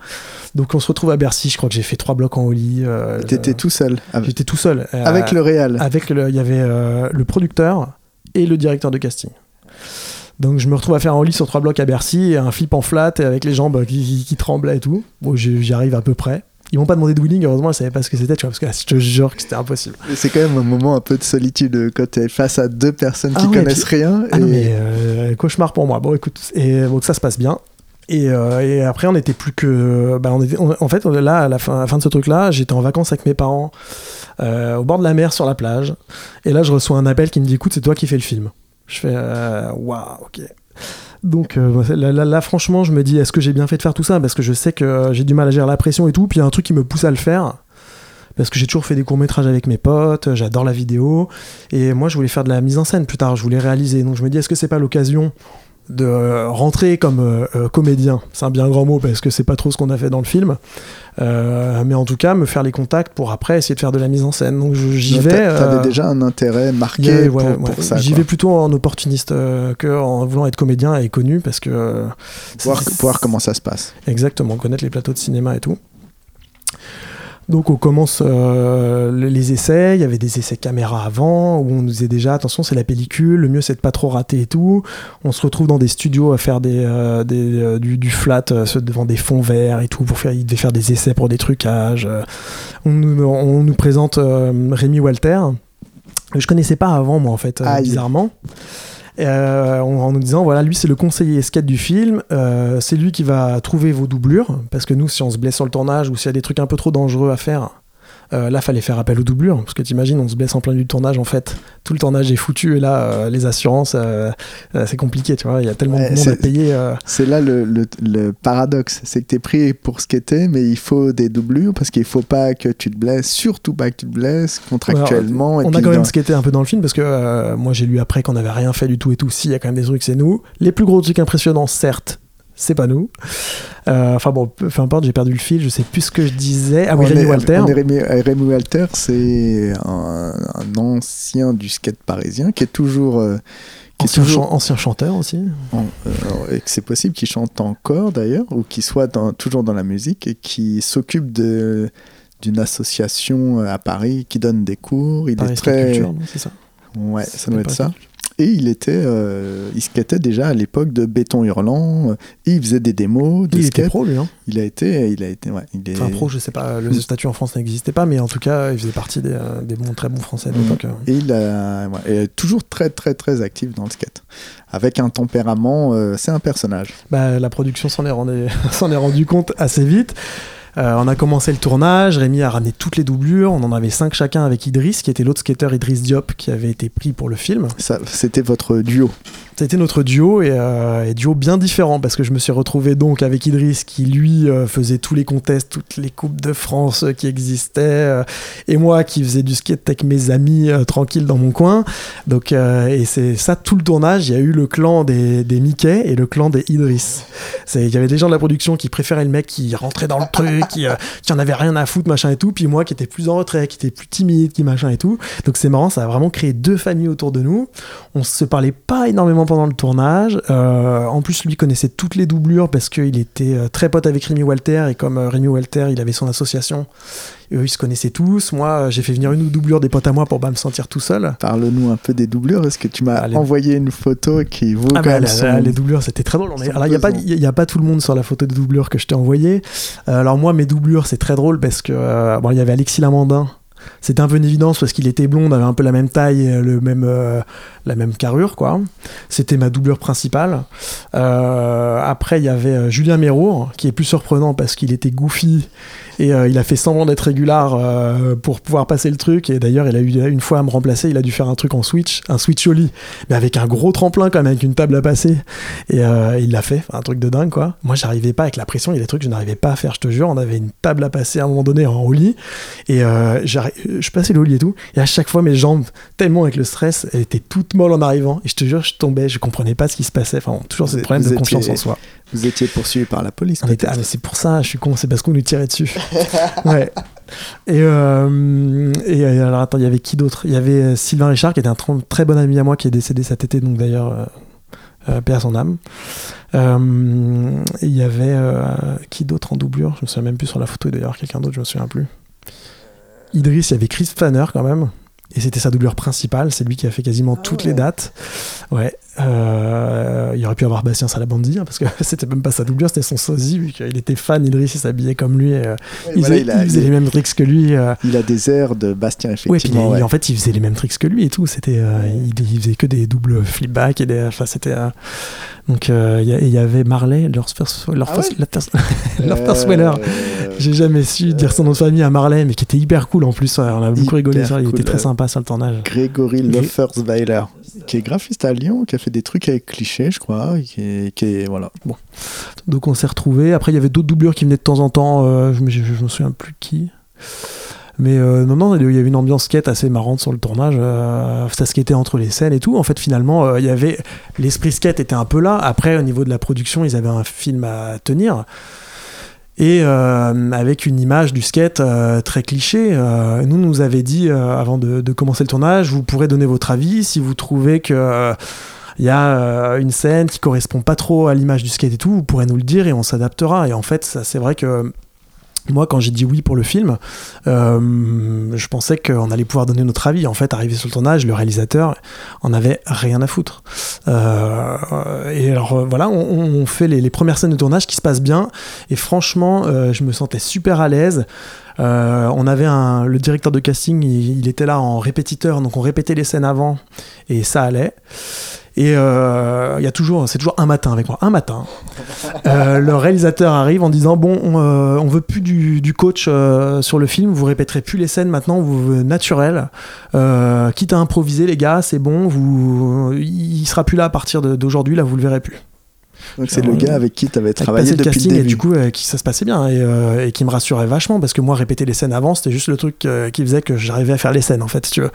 Donc on se retrouve à Bercy, je crois que j'ai fait trois blocs en holly. euh, T'étais tout seul. J'étais tout seul. avec le réal. avec le, il y avait le producteur et le directeur de casting. Donc je me retrouve à faire un holly sur trois blocs à Bercy, et un flip en flat et avec les jambes qui, qui- qui tremblaient et tout. Bon, j'y arrive à peu près. Ils m'ont pas demandé de wheeling, heureusement, je savais pas ce que c'était, tu vois, parce que là, je te jure que c'était impossible. C'est quand même un moment un peu de solitude euh, quand t'es face à deux personnes Ah qui ouais, connaissent rien. Ah et... non, mais euh, cauchemar pour moi. Bon, écoute, et donc ça se passe bien. Et, euh, et après, on était plus que. Bah, on était, en fait, là, à la fin, de ce truc-là, j'étais en vacances avec mes parents, euh, au bord de la mer, sur la plage. Et là, je reçois un appel qui me dit écoute, c'est toi qui fais le film. Je fais euh, waouh, ok. Donc là, là- franchement, je me dis est-ce que j'ai bien fait de faire tout ça? Parce que je sais que j'ai du mal à gérer la pression et tout. Puis il y a un truc qui me pousse à le faire. Parce que j'ai toujours fait des courts-métrages avec mes potes, j'adore la vidéo. Et moi, je voulais faire de la mise en scène plus tard, je voulais réaliser. Donc je me dis, est-ce que c'est pas l'occasion de euh, rentrer comme euh, euh, comédien C'est un bien grand mot parce que c'est pas trop ce qu'on a fait dans le film. Euh, mais en tout cas, me faire les contacts pour après essayer de faire de la mise en scène. Donc j'y vais. t'a- T'avais euh, déjà un intérêt marqué pour, ouais, pour ouais. ça. J'y vais plutôt en opportuniste que en voulant être comédien et connu parce que. voir comment ça se passe. Exactement, connaître les plateaux de cinéma et tout. Donc on commence euh, le- les essais, il y avait des essais caméra avant, où on nous disait déjà, attention c'est la pellicule, le mieux c'est de pas trop rater et tout. On se retrouve dans des studios à faire des, euh, des, euh, du, du flat devant des fonds verts et tout, pour faire, ils devaient faire des essais pour des trucages. On nous, on nous présente Rémi Walter, que je connaissais pas avant moi en fait, bizarrement. Euh, en, nous disant voilà lui c'est le conseiller skate du film euh, c'est lui qui va trouver vos doublures parce que nous si on se blesse sur le tournage ou s'il y a des trucs un peu trop dangereux à faire Euh, là, fallait faire appel aux doublures, parce que t'imagines, on se blesse en plein du tournage, en fait. Tout le tournage est foutu, et là, euh, les assurances, euh, euh, c'est compliqué, tu vois. Il y a tellement Ouais, de monde à payer. C'est là le, le- le paradoxe, c'est que tu es pris pour skater, mais il faut des doublures parce qu'il faut pas que tu te blesses, surtout pas que tu te blesses contractuellement. et on a quand même dans- skaté un peu dans le film, parce que moi, j'ai lu après qu'on n'avait rien fait du tout et tout. Si, il y a quand même des trucs, c'est nous. Les plus gros trucs impressionnants, certes, c'est pas nous. Euh, Enfin bon, peu, importe, j'ai perdu le fil, je sais plus ce que je disais. Ah oui, Rémi Walter. Rémi, Walter, c'est un, un ancien du skate parisien qui est toujours. euh, qui est Ancien, toujours chan- ancien chanteur aussi. en- euh, et que c'est possible qu'il chante encore d'ailleurs, ou qu'il soit dans- toujours dans la musique et qui s'occupe de d'une association à Paris qui donne des cours. Il Paris est très. Culture, non, c'est ça? Ouais, ça doit être ça? Et il était, euh, il skatait déjà à l'époque de Béton Hurlant. Et il faisait des démos de Il était skate. pro, lui. Hein. Il a été, il a été, ouais, il est. Enfin, pro, je sais pas, le statut en France n'existait pas, mais en tout cas, il faisait partie des, euh, des bons, très bons Français de Mhm. l'époque. euh. Et il a, ouais, et toujours très très très actif dans le skate, avec un tempérament, euh, c'est un personnage. Bah, la production s'en est, rendu, est rendu compte assez vite. Euh, on a commencé le tournage, Rémi a ramené toutes les doublures, on en avait cinq chacun avec Idriss, qui était l'autre skater Idriss Diop, qui avait été pris pour le film. Ça, c'était votre duo. C'était notre duo et, euh, et duo bien différent parce que je me suis retrouvé donc avec Idriss qui lui euh, faisait tous les contests, toutes les coupes de France euh, qui existaient et moi qui faisais du skate avec mes amis euh, tranquille dans mon coin. Donc et c'est ça tout le tournage. Il y a eu le clan des, des Mickey et le clan des Idriss. Il y avait des gens de la production qui préféraient le mec qui rentrait dans le truc, qui, qui en avait rien à foutre machin et tout, puis moi qui était plus en retrait, qui était plus timide, qui machin et tout. Donc c'est marrant, ça a vraiment créé deux familles autour de nous. On se parlait pas énormément pendant le tournage. Euh, en plus, lui connaissait toutes les doublures parce qu'il était euh, très pote avec Rémi Walter. Et comme euh, Rémi Walter, il avait son association, eux, ils se connaissaient tous. Moi, j'ai fait venir une doublure des potes à moi pour pas me sentir tout seul. Parle-nous un peu des doublures. Est-ce que tu m'as Ah, les- envoyé une photo qui vaut Ah quand même son- les doublures, c'était très drôle. Il n'y a, pas- y a pas tout le monde sur la photo de doublure que je t'ai envoyée. Euh, alors, moi, mes doublures, c'est très drôle parce que euh, bon, il y avait Alexis Lamandin. C'était un peu une évidence parce qu'il était blond, on avait un peu la même taille et le euh, la même carrure, quoi. C'était ma doublure principale. Euh, après, il y avait euh, Julien Mérour, qui est plus surprenant parce qu'il était goofy et euh, il a fait semblant d'être régular euh, pour pouvoir passer le truc. Et d'ailleurs, il a eu une fois à me remplacer, il a dû faire un truc en switch, un switch au lit, mais avec un gros tremplin quand même, avec une table à passer. Et euh, il l'a fait, un truc de dingue quoi. Moi, j'arrivais pas avec la pression, il y a des trucs que je n'arrivais pas à faire, je te jure. On avait une table à passer à un moment donné en haut lit, et je passais le haut lit et tout, et à chaque fois mes jambes, tellement avec le stress, elles étaient toutes molles en arrivant. Et je te jure, je tombais, je comprenais pas ce qui se passait. Enfin, bon, toujours ce Vous- problème vous de étiez- confiance en soi. Vous étiez poursuivi par la police. On était- ah, mais c'est pour ça, je suis con, c'est parce qu'on nous tirait dessus. Ouais. Et, euh, et euh, alors attends, il y avait qui d'autre? Il y avait euh, Sylvain Richard qui était un tr- très bon ami à moi qui est décédé cet été, donc d'ailleurs, euh, paix à son âme. Euh, il y avait qui d'autre en doublure? Je me souviens même plus sur la photo, d'ailleurs, quelqu'un d'autre, je me souviens plus. Idriss, il y avait Chris Fanner quand même. Et c'était sa doublure principale, c'est lui qui a fait quasiment toutes les dates. Ouais. Euh, il aurait pu avoir Bastien Salabandi, hein, parce que c'était même pas sa doublure, c'était son sosie, vu qu'il était fan, Idriss, il s'habillait comme lui. et, euh, Ouais, il, voilà, faisait, il, a, il faisait il- les mêmes tricks que lui. euh, il a des airs de Bastien, Ouais, puis effectivement. ouais. en fait, il faisait les mêmes tricks que lui et tout. C'était, euh, il, faisait que des doubles flipbacks et des. Enfin, c'était. donc, il y avait Marley, leur leur Ah leur J'ai jamais su dire son nom de famille à Marley, mais qui était hyper cool en plus. on a beaucoup rigolé. Il cool, était très sympa sur le tournage. Grégory Gré- Loffersweiler, qui est graphiste à Lyon, qui a fait des trucs avec clichés, je crois, qui est, voilà. Donc on s'est retrouvés. Après, il y avait d'autres doublures qui venaient de temps en temps. euh, je, je me souviens plus qui. Mais euh, non, non, il y avait une ambiance skate assez marrante sur le tournage. Euh, ça skatait entre les scènes et tout. En fait, finalement, euh, il y avait l'esprit skate était un peu là. Après, au niveau de la production, ils avaient un film à tenir. Et euh, avec une image du skate euh, très cliché, euh, nous nous avait dit avant de, commencer le tournage, vous pourrez donner votre avis si vous trouvez que il y a une scène qui correspond pas trop à l'image du skate et tout, vous pourrez nous le dire et on s'adaptera. Et en fait, c'est vrai que moi, quand j'ai dit oui pour le film, euh, je pensais qu'on allait pouvoir donner notre avis. En fait, arrivé sur le tournage, le réalisateur en avait rien à foutre. Euh, et alors euh, voilà, on, fait les, premières scènes de tournage qui se passent bien. Et franchement, je me sentais super à l'aise. On avait le directeur de casting, il était là en répétiteur, donc on répétait les scènes avant et ça allait. Et euh, il y a toujours, c'est toujours un matin avec moi. Un matin, euh, le réalisateur arrive en disant bon, on, euh, on veut plus du, du coach euh, sur le film. Vous répéterez plus les scènes maintenant, vous naturel. Quitte à improviser, les gars, c'est bon. Vous, il sera plus là à partir d'aujourd'hui. Là, vous le verrez plus. Donc c'est le gars avec qui tu avais travaillé passé le depuis casting le et début. du coup euh, qui ça se passait bien et, euh, et qui me rassurait vachement parce que moi répéter les scènes avant c'était juste le truc euh, qui faisait que j'arrivais à faire les scènes en fait si tu veux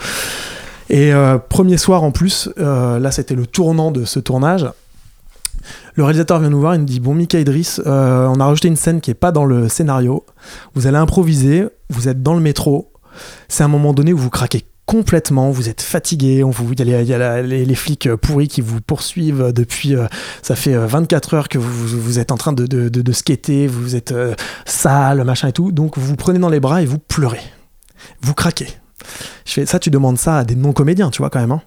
et euh, premier soir en plus euh, là c'était le tournant de ce tournage. Le réalisateur vient nous voir il me dit bon Mika Idris euh, on a rajouté une scène qui est pas dans le scénario. Vous allez improviser vous êtes dans le métro. C'est un moment donné où vous craquez complètement, vous êtes fatigué, on vous, il y a, les, y a les- flics pourris qui vous poursuivent depuis, ça fait euh, 24 heures que vous, êtes en train de, skater, vous êtes sale, machin et tout, donc vous vous prenez dans les bras et vous pleurez, vous craquez. Je fais ça, tu demandes ça à des non-comédiens, tu vois quand même. hein.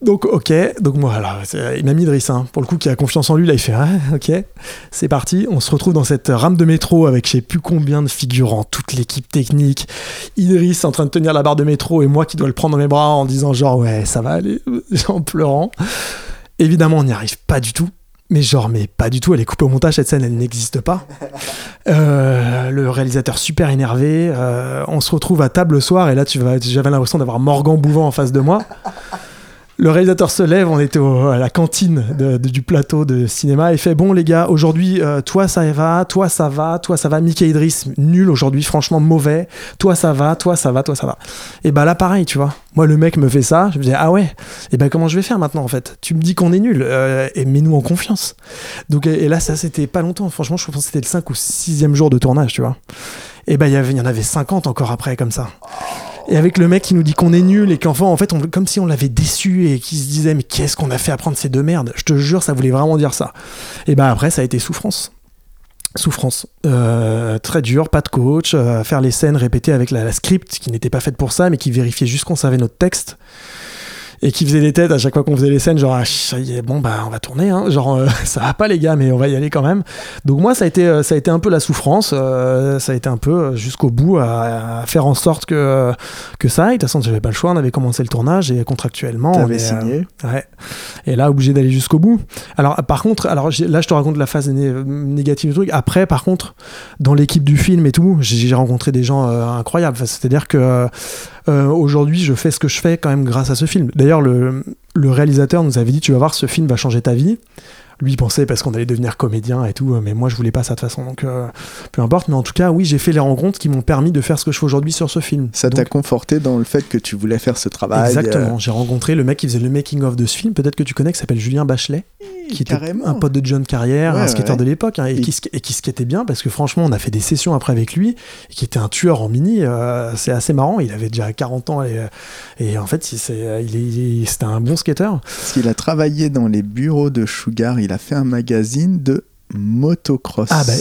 Donc ok, donc moi il m'a mis Idriss, hein, pour le coup qui a confiance en lui, là il fait ah, ok, c'est parti, on se retrouve dans cette rame de métro avec je sais plus combien de figurants, toute l'équipe technique, Idriss en train de tenir la barre de métro et moi qui dois le prendre dans mes bras en disant genre ouais ça va aller, en pleurant. Évidemment on n'y arrive pas du tout, mais genre mais pas du tout, elle est coupée au montage, cette scène elle n'existe pas. Euh, le réalisateur super énervé, euh, on se retrouve à table le soir et là tu vas, j'avais l'impression d'avoir Morgan Bouvant en face de moi. Le réalisateur se lève, on était à la cantine du plateau de cinéma, et fait Bon, les gars, aujourd'hui, euh, toi ça va, toi ça va, toi ça va, Mickey nul aujourd'hui, franchement mauvais, toi ça va, toi ça va, toi ça va. Et bah là, pareil, tu vois. Moi, le mec me fait ça, je me dis Ah ouais, et ben comment je vais faire maintenant en fait? Tu me dis qu'on est nul, euh, et mets-nous en confiance. Donc, et là, ça c'était pas longtemps, franchement, je pense que c'était le 5 ou 6 jour de tournage, tu vois. Et avait- il y en avait 50 encore après, comme ça. Et avec le mec qui nous dit qu'on est nul et qu'enfin, en fait, comme si on l'avait déçu et qui se disait, mais qu'est-ce qu'on a fait à prendre ces deux merdes? Je te jure, ça voulait vraiment dire ça. Et ben après, ça a été souffrance. Souffrance. Euh, très dur, pas de coach, euh, faire les scènes répétées avec la, la script qui n'était pas faite pour ça, mais qui vérifiait juste qu'on savait notre texte. Et qui faisait des têtes à chaque fois qu'on faisait les scènes, genre, ah, ça y est, bon, bah, on va tourner, hein. genre, euh, ça va pas, les gars, mais on va y aller quand même. Donc, moi, ça a été, euh, ça a été un peu la souffrance, euh, ça a été un peu euh, jusqu'au bout à, à faire en sorte que, que ça aille. De toute façon, j'avais pas le choix, on avait commencé le tournage et contractuellement. on T'avais euh, signé. Ouais. Et là, obligé d'aller jusqu'au bout. Alors, par contre, alors là, je te raconte la phase né- négative du truc. Après, par contre, dans l'équipe du film et tout, j'ai rencontré des gens incroyables. Enfin, C'est-à-dire que euh, aujourd'hui, je fais ce que je fais quand même grâce à ce film. D'ailleurs, le, le réalisateur nous avait dit Tu vas voir, ce film va changer ta vie. Lui pensait parce qu'on allait devenir comédien et tout, mais moi je voulais pas ça de toute façon, donc euh, peu importe. Mais en tout cas, oui, j'ai fait les rencontres qui m'ont permis de faire ce que je fais aujourd'hui sur ce film. Ça t'a conforté dans le fait que tu voulais faire ce travail. Exactement. J'ai rencontré le mec qui faisait le making of de ce film, peut-être que tu connais, qui s'appelle Julien Bachelet, qui était un pote de John Carrière, Ouais, un skater ouais. de l'époque, hein, et, qui, et qui skatait bien parce que franchement, on a fait des sessions après avec lui, et qui était un tueur en mini. euh, c'est assez marrant. Il avait déjà 40 ans et, et en fait, c'est- il c'était un bon skater. Parce qu'il a travaillé dans les bureaux de Sugar, il a fait un magazine de motocross. Ah bah,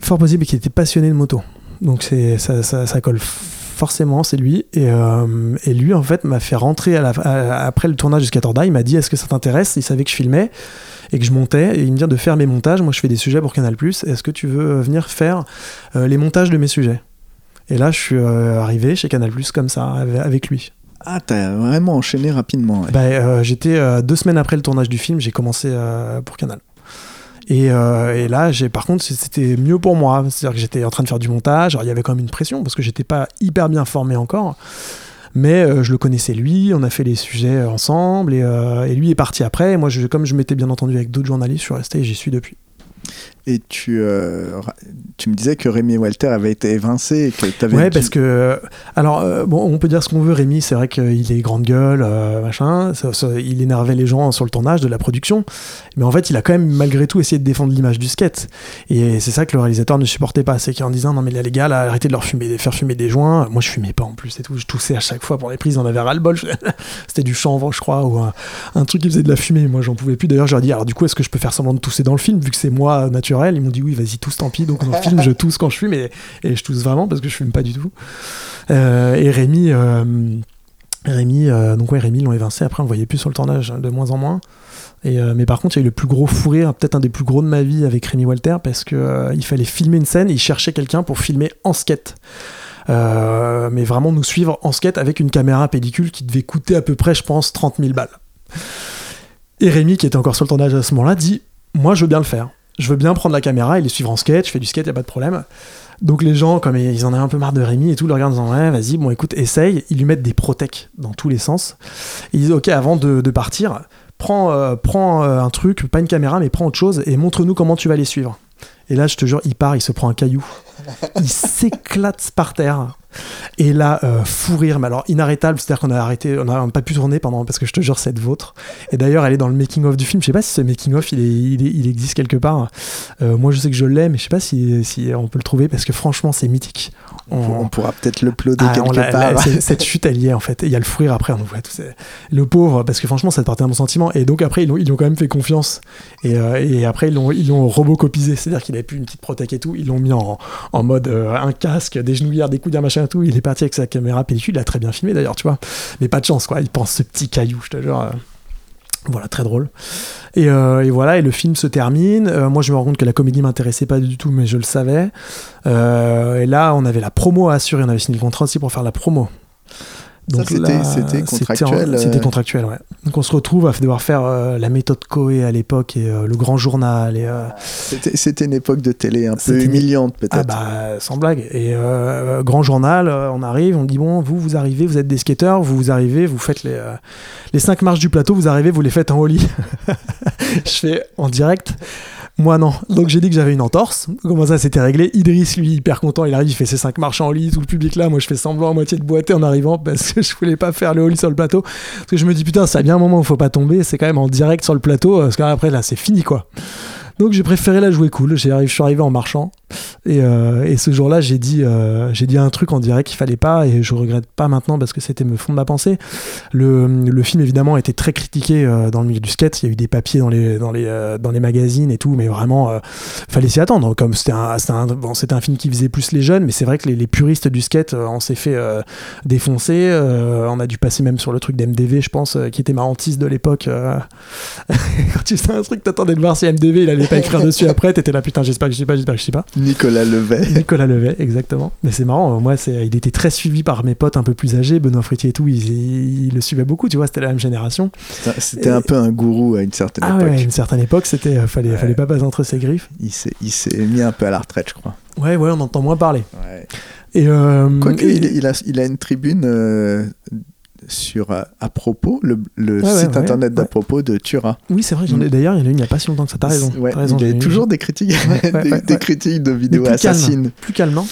fort possible qu'il était passionné de moto. Donc ça, colle forcément, c'est lui. Et, euh, et lui, en fait, m'a fait rentrer après le tournage Skater Die. Il m'a dit Est-ce que ça t'intéresse? Il savait que je filmais et que je montais. Et il me dit de faire mes montages. Moi, je fais des sujets pour Canal. Est-ce que tu veux venir faire euh, les montages de mes sujets? Et là, je suis euh, arrivé chez Canal comme ça, avec lui. Ah, t'as vraiment enchaîné rapidement. Bah, euh, j'étais euh, deux semaines après le tournage du film, j'ai commencé euh, pour Canal. Et, là, j'ai par contre, c'était mieux pour moi. C'est-à-dire que j'étais en train de faire du montage. Alors, il y avait quand même une pression parce que j'étais pas hyper bien formé encore. Mais je le connaissais lui, on a fait les sujets ensemble et, lui est parti après. Et moi, comme je m'étais bien entendu avec d'autres journalistes, je suis resté et j'y suis depuis. Et tu, euh, tu me disais que Rémi Walter avait été évincé et que parce que. Alors, euh, bon, on peut dire ce qu'on veut, Rémi, c'est vrai qu'il est grande gueule, euh, machin. ça- ça- il énervait les gens sur le tournage de la production. Mais en fait, il a quand même, malgré tout, essayé de défendre l'image du skate. Et c'est ça que le réalisateur ne supportait pas. C'est qu'en disant, non, mais là, les gars, là, arrêtez de leur fumer, de faire fumer des joints. Moi, je fumais pas en plus et tout. Je toussais à chaque fois pour les prises, on avait ras-le-bol. C'était du chanvre, je crois, ou un, un truc qui faisait de la fumée. Moi, j'en pouvais plus. D'ailleurs, je leur ai dit, alors, du coup, est-ce que je peux faire semblant de tousser dans le film, vu que c'est moi Ils m'ont dit, oui, vas-y, tousse, tant pis. Donc, dans le film, je tousse quand je fume et, et je tousse vraiment parce que je fume pas du tout. Euh, et Rémi, euh, Rémi, euh, donc ouais, Rémi l'ont évincé. Après, on le voyait plus sur le tournage, de moins en moins. Et, mais par contre, il y a eu le plus gros hein, peut-être un des plus gros de ma vie avec Rémi Walter, parce que il fallait filmer une scène et il cherchait quelqu'un pour filmer en skate. Mais vraiment nous suivre en skate avec une caméra pellicule qui devait coûter à peu près, je pense, 30 000 balles. Et Rémi, qui était encore sur le tournage à ce moment-là, dit Moi, je veux bien le faire. Je veux bien prendre la caméra et les suivre en skate. Je fais du skate, y a pas de problème. Donc les gens, comme ils en avaient un peu marre de Rémi et tout, le regardent en disant Ouais, vas-y, bon, écoute, essaye. Ils lui mettent des protèques dans tous les sens. Ils disent Ok, avant de, partir, prends, euh, euh, un truc, pas une caméra, mais prends autre chose et montre-nous comment tu vas les suivre. Et là, je te jure, il part, il se prend un caillou. Il s'éclate par terre. Et là, euh, fou rire, mais alors inarrêtable, c'est-à-dire qu'on a arrêté, on n'a pas pu tourner pendant, parce que je te jure, c'est vôtre. Et d'ailleurs, elle est dans le making-of du film. Je sais pas si ce making-of, il, existe quelque part. Euh, moi, je sais que je l'ai, mais je sais pas si on peut le trouver, parce que franchement, c'est mythique. On, on pourra peut-être l'uploader Ah, on quelque l'a- part. la- cette chute, elle y est en fait. Il y a le fou rire après, on voit tout ça. Le pauvre, parce que franchement, ça partait un bon sentiment. Et donc après, ils l'ont quand même fait confiance. Et, euh, et après, ils l'ont ils l'ont robocopisé. C'est-à-dire qu'il avait plus une petite protèque et tout. Ils l'ont mis en, en mode euh, un casque, des genouillères, des coudières, machin et tout. Il est parti avec sa caméra pellicule. Il a très bien filmé d'ailleurs, tu vois. Mais pas de chance, quoi. Il pense ce petit caillou, je te jure. euh. Voilà, très drôle. Et, euh, et voilà, et le film se termine. Euh, moi, je me rends compte que la comédie m'intéressait pas du tout, mais je le savais. Euh, et là, on avait la promo à assurer. On avait signé le contrat aussi pour faire la promo. C'était- là, c'était contractuel, euh. C'était contractuel, ouais. Donc on se retrouve à devoir faire euh, la méthode Coé à l'époque et euh, le grand journal. Et, euh, C'était une époque de télé un peu humiliante, ah peut-être. bah sans blague. Et euh, grand journal, euh, on arrive, on dit bon, vous vous arrivez, vous êtes des skateurs, vous vous arrivez, vous faites les euh, les cinq marches du plateau, vous arrivez, vous les faites en holly. je fais en direct. Moi non. Donc j'ai dit que j'avais une entorse. Comment ça c'était réglé? Idriss lui hyper content, il arrive, il fait ses cinq marches en holly, tout le public là, moi je fais semblant à moitié de boiter en arrivant parce que je voulais pas faire le holly sur le plateau. Parce que je me dis putain, ça bien un moment où faut pas tomber, c'est quand même en direct sur le plateau parce qu'après là c'est fini quoi. Donc j'ai préféré la jouer cool. Je suis arrivé en marchant. Et, euh, et ce jour-là, j'ai dit, euh, dit un truc en direct qu'il fallait pas, et je regrette pas maintenant parce que c'était me fond de ma pensée. Le, le film évidemment a été très critiqué euh, dans le milieu du skate. Il y a eu des papiers dans les dans les dans les magazines et tout, mais vraiment, fallait s'y attendre. Comme c'était un un, un film qui visait plus les jeunes, mais c'est vrai que les, les puristes du skate, on s'est fait défoncer. On a dû passer même sur le truc d'MDV, je pense, qui était marrantiste de l'époque. Quand tu faisais un truc, t'attendais de voir si MDV il allait pas écrire dessus après. T'étais là, putain, j'espère que je sais pas, j'espère que je sais pas. Nicolas Levet. Nicolas Levet, exactement. Mais c'est marrant, moi, il était très suivi par mes potes un peu plus âgés, Benoît Fritier et tout, ils, ils le suivaient beaucoup, tu vois, c'était la même génération. C'était- Et- un peu un gourou à une certaine Ah époque. ouais, à une certaine époque, c'était, euh, fallait, Ouais. fallait pas passer entre ses griffes. Il s'est il s'est mis un peu à la retraite, je crois. Ouais, ouais, on entend moins parler. Ouais. Et, euh, Quoique, et- il, il a, il a une tribune euh, sur euh, à propos, le, le Ouais, site ouais, internet d'à propos de Turin. Oui, c'est vrai, j'en ai, d'ailleurs, il y en a une il n'y a pas si longtemps que ça, t'as raison. T'as raison il y a toujours des critiques, des, des critiques de Mais vidéos plus calme, assassines. plus calme, non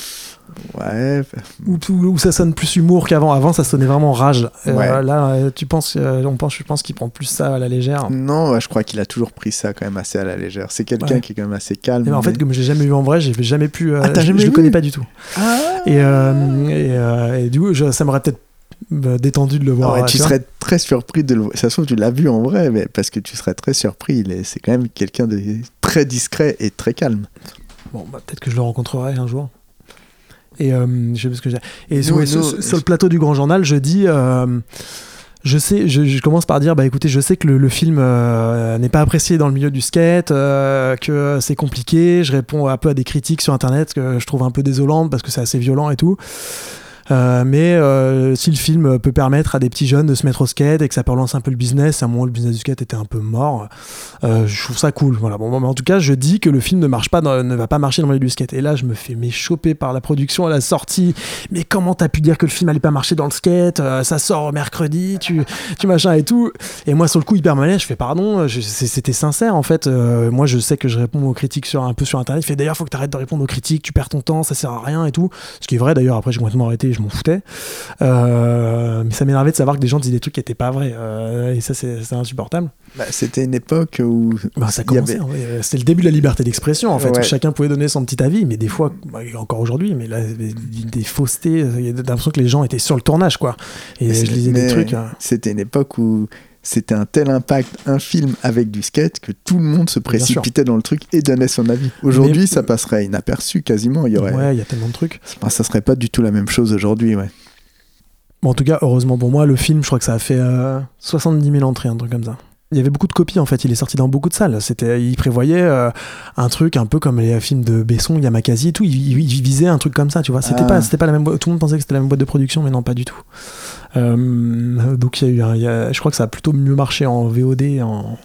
Ouais, où, où- où ça sonne plus humour qu'avant. Avant, ça sonnait vraiment rage. Euh, Ouais. là, euh, tu penses, euh, on pense, je pense qu'il prend plus ça à la légère. non, je crois qu'il a toujours pris ça quand même assez à la légère. C'est quelqu'un Ouais. qui est quand même assez calme. Et ben, en fait, mais- comme j'ai jamais vu en vrai, j'ai jamais pu. euh, Ah, t'as je, jamais je le connais pas du tout. Ah Et, euh, et, et du coup, je- ça m'aurait peut-être euh, détendu de le voir. Ouais, tu serais très surpris de le voir. Ça se trouve, tu l'as vu en vrai, mais parce que tu serais très surpris. C'est quand même quelqu'un de très discret et très calme. Bon, bah, peut-être que je le rencontrerai un jour. Et euh, je sais ce que j'ai. Et sur, Nous, sur- nous, sur le plateau du Grand Journal, je dis. euh, je sais, je, je commence par dire, bah écoutez, je sais que le, le film euh, n'est pas apprécié dans le milieu du skate, euh, que c'est compliqué. Je réponds un peu à des critiques sur internet que je trouve un peu désolantes parce que c'est assez violent et tout. Euh, mais euh, si le film peut permettre à des petits jeunes de se mettre au skate et que ça peut relancer un peu le business, à un moment le business du skate était un peu mort, euh, je trouve ça cool. Voilà. Bon, mais en tout cas, je dis que le film ne marche pas, ne va pas marcher dans le milieu du skate. Et là, je me fais mais choper par la production à la sortie. Mais comment t'as pu dire que le film allait pas marcher dans le skate Ça sort mercredi, tu, tu machin et tout. Et moi, sur le coup, hyper malais, je fais pardon. C'était sincère en fait. Moi, je sais que je réponds aux critiques sur un peu sur internet. Fait d'ailleurs, faut que t'arrêtes de répondre aux critiques. Tu perds ton temps, ça sert à rien et tout. Ce qui est vrai d'ailleurs. Après, j'ai complètement arrêté. Je m'en foutais. Euh, mais ça m'énervait de savoir que des gens disaient des trucs qui étaient pas vrais. Euh, et ça, c'est insupportable. Bah, c'était une époque où Bah, ça commençait. avait- hein. Euh, C'était le début de la liberté d'expression, en fait. Ouais. où chacun pouvait donner son petit avis, mais des fois, bah, encore aujourd'hui, mais là, des, des faussetés. euh, Il y a l'impression que les gens étaient sur le tournage, quoi. Et Mais je lisais des trucs. hein. C'était une époque où c'était un tel impact, un film avec du skate, que tout le monde se précipitait dans le truc et donnait son avis. Aujourd'hui, Mais- ça passerait inaperçu quasiment. Il y aurait, Ouais, il y a tellement de trucs. Enfin, ça serait pas du tout la même chose aujourd'hui, ouais. Bon, en tout cas, heureusement pour moi, le film, je crois que ça a fait euh, 70 000 entrées, un truc comme ça. Il y avait beaucoup de copies en fait, il est sorti dans beaucoup de salles. C'était, il prévoyait euh, un truc un peu comme les films de Besson, Yamakasi et tout. Il, il- il visait un truc comme ça, tu vois. C'était Ah. pas, c'était pas la même. Tout le monde pensait que c'était la même boîte de production, mais non, pas du tout. Euh, donc il y a eu, un- il y a- je crois que ça a plutôt mieux marché en VOD, en,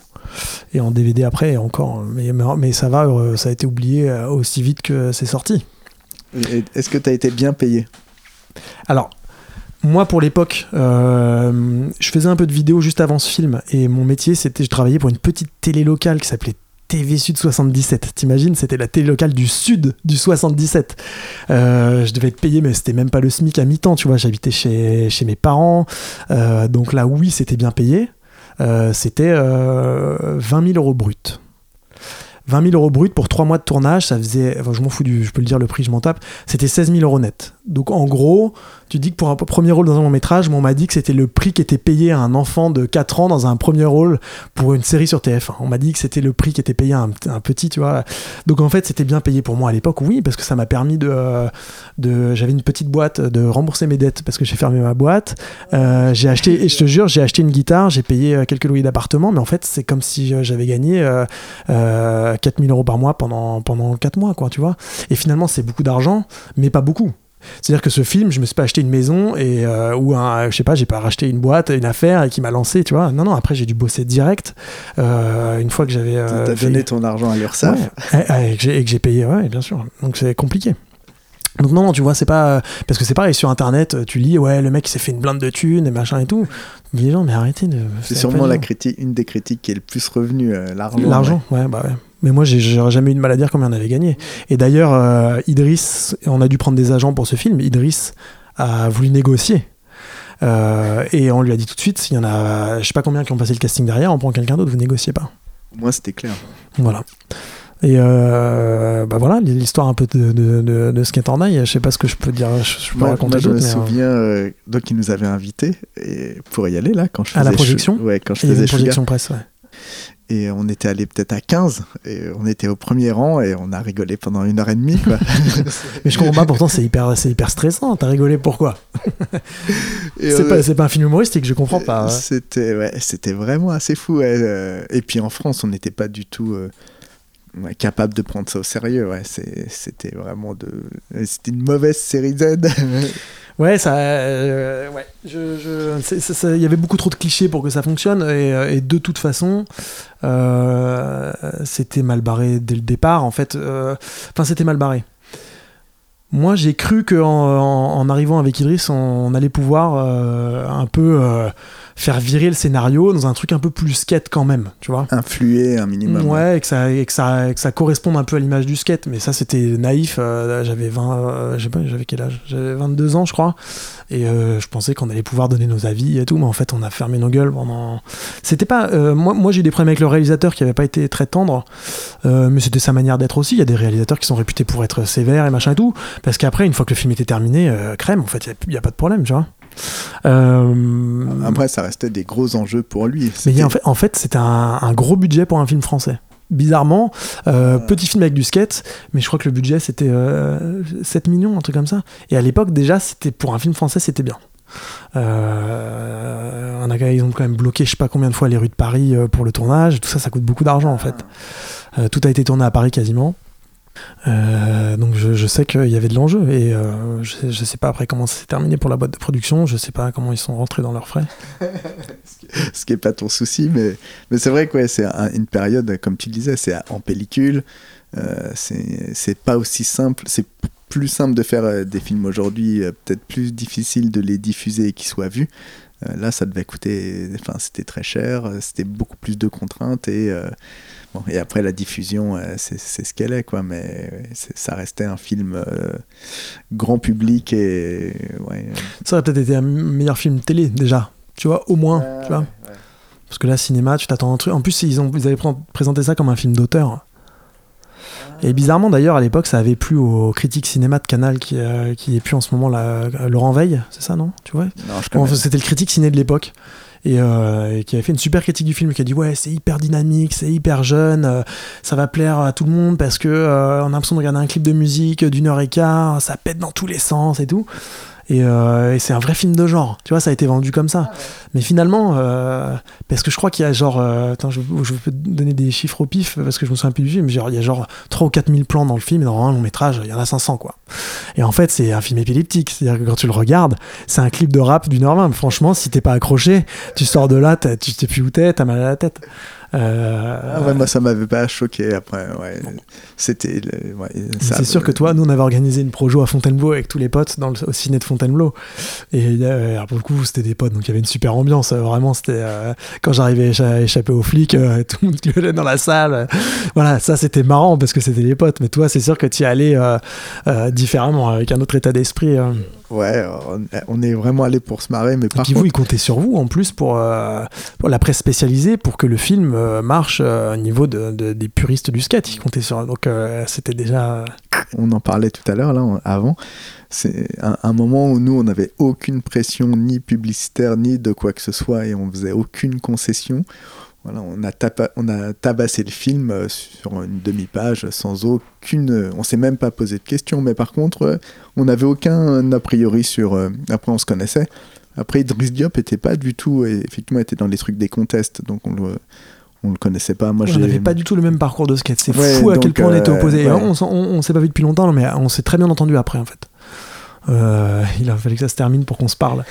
et en DVD après et encore. Mais, mais, ça va, euh, ça a été oublié aussi vite que c'est sorti. Est-ce que tu as été bien payé? Alors, moi, pour l'époque, euh, je faisais un peu de vidéo juste avant ce film. Et mon métier, c'était, je travaillais pour une petite télé locale qui s'appelait TV Sud 77. T'imagines, c'était la télé locale du Sud du 77. Euh, je devais être payé, mais c'était même pas le SMIC à mi-temps, tu vois. J'habitais chez, chez mes parents. Euh, donc là, oui, c'était bien payé. C'était euh, 20 000 euros brut. 20 000 euros brut pour 3 mois de tournage, ça faisait, je m'en fous du, je peux le dire, le prix, je m'en tape, c'était 16 000 euros net. Donc en gros, tu dis que pour un premier rôle dans un long métrage, on m'a dit que c'était le prix qui était payé à un enfant de 4 ans dans un premier rôle pour une série sur TF1. On m'a dit que c'était le prix qui était payé à un, un petit, tu vois. Donc en fait, c'était bien payé pour moi à l'époque, oui, parce que ça m'a permis de, euh, de j'avais une petite boîte, de rembourser mes dettes parce que j'ai fermé ma boîte. Euh, j'ai acheté, et je te jure, j'ai acheté une guitare, j'ai payé euh, quelques loyers d'appartement, mais en fait, c'est comme si j'avais gagné euh, 4000 euros par mois pendant, pendant 4 mois, quoi, tu vois. Et finalement, c'est beaucoup d'argent, mais pas beaucoup. C'est-à-dire que ce film, je me suis pas acheté une maison et euh, ou un, je sais pas, j'ai pas racheté une boîte, une affaire et qui m'a lancé, tu vois. Non, non. Après, j'ai dû bosser direct. euh, une fois que j'avais euh, T'as fait- donné ton argent à l'URSSAF Ouais, et, que j'ai- payé, ouais, bien sûr. Donc c'est compliqué. Donc non, non, tu vois, c'est pas parce que c'est pareil sur internet, tu lis ouais, le mec il s'est fait une blinde de thunes et machin et tout. Les gens mais arrêtez de C'est sûrement la critique, une des critiques qui est le plus revenue, euh, l'argent. L'argent, ouais. bah ouais. Mais moi, j'aurais jamais eu de mal à dire combien on avait gagné. Et d'ailleurs, euh, Idriss, on a dû prendre des agents pour ce film. Idriss a voulu négocier. Euh, et on lui a dit tout de suite, il y en a, je sais pas combien qui ont passé le casting derrière, on prend quelqu'un d'autre, vous négociez pas. Moi, c'était clair. Voilà. Et euh, bah voilà, l'histoire un peu de, de, de, de Eye, je sais pas ce que je peux dire, je, je peux Moi, raconter moi, je me mais, euh, souviens, euh, donc il nous avait invités et pour y aller là quand je À la faisais projection Chou- Ouais, quand je il y avait faisais une Sugar. projection presse, ouais. Et on était allé peut-être à 15 et on était au premier rang et on a rigolé pendant une heure et demie quoi. Mais je comprends pas, pourtant c'est hyper, c'est hyper stressant, t'as rigolé pourquoi? C'est euh, pas, c'est pas un film humoristique, je comprends pas. ouais. C'était ouais, vraiment assez fou. ouais, euh, Et puis en France, on n'était pas du tout euh, capable de prendre ça au sérieux. Ouais, c'était vraiment de, c'était une mauvaise série Z. Ouais, ça, euh, ouais. Je, je- il y avait beaucoup trop de clichés pour que ça fonctionne, et, euh, de toute façon, euh, c'était mal barré dès le départ. En fait, enfin, c'était mal barré. Moi, j'ai cru qu'en en, arrivant avec Idriss, on, allait pouvoir un peu faire virer le scénario dans un truc un peu plus skate quand même, tu vois. Influé un minimum. Ouais, et que ça, et que ça, que ça corresponde un peu à l'image du skate. Mais ça, c'était naïf. euh, j'avais 20, euh, je sais pas, j'avais quel âge? J'avais 22 ans, je crois. Et euh, je pensais qu'on allait pouvoir donner nos avis et tout. Mais en fait, on a fermé nos gueules pendant. C'était pas. euh, moi, moi j'ai eu des problèmes avec le réalisateur qui avait pas été très tendre. Mais c'était sa manière d'être aussi. Il y a des réalisateurs qui sont réputés pour être sévères et machin et tout. Parce qu'après, une fois que le film était terminé, crème, en fait, il n'y a, pas de problème, tu vois. Euh, Après, ça restait des gros enjeux pour lui. mais en fait, en fait c'était un, un gros budget pour un film français. Bizarrement, euh, petit film avec du skate, mais je crois que le budget c'était euh, 7 millions, un truc comme ça. Et à l'époque, déjà, c'était pour un film français, c'était bien. Euh, on a, ils ont quand même bloqué je sais pas combien de fois les rues de Paris euh, pour le tournage. Tout ça, ça coûte beaucoup d'argent en fait. Euh, tout a été tourné à Paris quasiment. Euh, donc je, sais qu'il y avait de l'enjeu et euh, je, je sais pas après comment ça s'est terminé pour la boîte de production. Je sais pas comment ils sont rentrés dans leurs frais. ce qui est pas ton souci, mais, mais c'est vrai que c'est un- une période, comme tu le disais, c'est en pellicule, euh, c'est c'est pas aussi simple, c'est plus simple de faire euh, des films aujourd'hui, peut-être plus difficile de les diffuser et qu'ils soient vus. Là, ça devait coûter, enfin, c'était très cher, c'était beaucoup plus de contraintes et bon, et après la diffusion, euh, c'est ce qu'elle est, quoi. Mais ouais, ça restait un film euh, grand public et ouais. Ça aurait peut-être été un meilleur film télé déjà, tu vois, au moins, tu vois. Parce que là, cinéma, tu t'attends un truc. En plus, ils, ont, ils avaient pré- présenté ça comme un film d'auteur. Et bizarrement, d'ailleurs, à l'époque, ça avait plu aux critiques cinéma de Canal qui, euh, qui est plus en ce moment là, Laurent Veil, c'est ça, non? Tu vois? C'était le critique ciné de l'époque. Et, euh, et qui avait fait une super critique du film qui a dit ouais c'est hyper dynamique c'est hyper jeune euh, ça va plaire à tout le monde parce que euh, on a l'impression de regarder un clip de musique d'une heure et quart ça pète dans tous les sens et tout et, euh, et c'est un vrai film de genre. Tu vois ça a été vendu comme ça. Mais finalement euh, parce que je crois qu'il y a genre euh, attends je, je peux donner des chiffres au pif parce que je me souviens plus du film mais genre, il y a genre 3 ou 4 000 plans dans le film et dans un long métrage il y en a 500 quoi. Et en fait c'est un film épileptique. C'est à dire que quand tu le regardes c'est un clip de rap d'une heure vingt. Franchement, si t'es pas accroché, tu sors de là, tu sais plus où t'es, t'as mal à la tête. Euh, Ah ouais, moi ça m'avait pas choqué après. Ouais. C'était. ouais, c'est sûr que toi, nous on avait organisé une projo à Fontainebleau avec tous les potes dans le, au ciné de Fontainebleau. Et euh, alors, pour le coup, c'était des potes, donc il y avait une super ambiance. euh, Vraiment, c'était quand j'arrivais à échapper aux flics, tout le monde gueulait dans la salle. voilà, ça c'était marrant parce que c'était des potes. Mais toi, c'est sûr que tu y allais différemment, avec un autre état d'esprit. Ouais, on, est vraiment allé pour se marrer, mais Et par puis contre. vous, ils comptaient sur vous en plus pour, euh, pour la presse spécialisée pour que le film euh, marche euh, au niveau de, de- des puristes du skate. Ils comptaient sur. Donc c'était déjà. on en parlait tout à l'heure, là, avant. C'est un, un moment où nous, on n'avait aucune pression, ni publicitaire, ni de quoi que ce soit, et on faisait aucune concession. Voilà, on a, tapa- on a tabassé le film euh, sur une demi-page sans aucune. On s'est même pas posé de questions, mais par contre, euh, on n'avait aucun a priori sur. euh, après, on se connaissait. Après, Idriss Diop était pas du tout. et effectivement, était dans les trucs des contests, donc on le, on le connaissait pas. Moi, on n'avait pas du tout le même parcours de skate. C'est Ouais, fou à quel point on était euh, opposés. Ouais. On, on s'est pas vu depuis longtemps, mais on s'est très bien entendu après en fait. Euh, il a fallu que ça se termine pour qu'on se parle.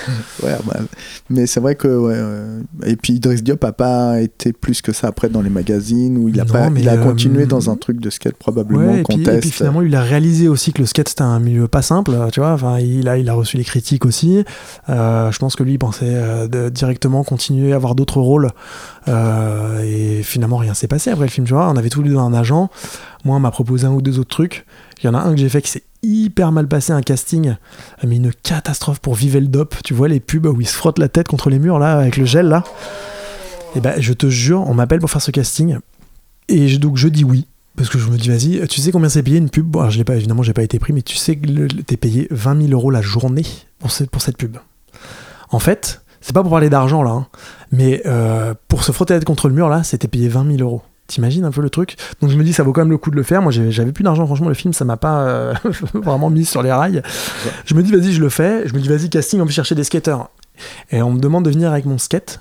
Ouais, bah, mais c'est vrai que ouais, euh, et puis Idriss Diop a pas été plus que ça après dans les magazines où il a Non, pas il a euh, continué dans un truc de skate probablement Ouais, et, puis, et contest. puis finalement, il a réalisé aussi que le skate c'était un milieu pas simple, tu vois. Enfin, il a, il a reçu les critiques aussi. Euh, je pense que lui il pensait de- directement continuer à avoir d'autres rôles. Et finalement, rien s'est passé après le film, tu vois. On avait tous les deux un agent. Moi, on m'a proposé un ou deux autres trucs. Il y en a un que j'ai fait qui s'est hyper mal passé, un casting, mais une catastrophe pour Vivel Dop. Tu vois les pubs où il se frotte la tête contre les murs là, avec le gel là. Et ben, je te jure, on m'appelle pour faire ce casting. Et donc je dis oui. Parce que je me dis, vas-y, tu sais combien c'est payé une pub? Bon, je l'ai pas, évidemment, j'ai pas été pris, mais tu sais que t'es payé 20 000 euros la journée pour cette pub. En fait, c'est pas pour parler d'argent là, hein, mais euh, pour se frotter la tête contre le mur là, c'était payé 20 000 euros. T'imagines un peu le truc? Donc je me dis, ça vaut quand même le coup de le faire. Moi, j'avais plus d'argent, franchement, le film, ça m'a pas euh, vraiment mis sur les rails. Je me dis, vas-y, je le fais. Je me dis, vas-y, casting, on peut chercher des skateurs. Et on me demande de venir avec mon skate.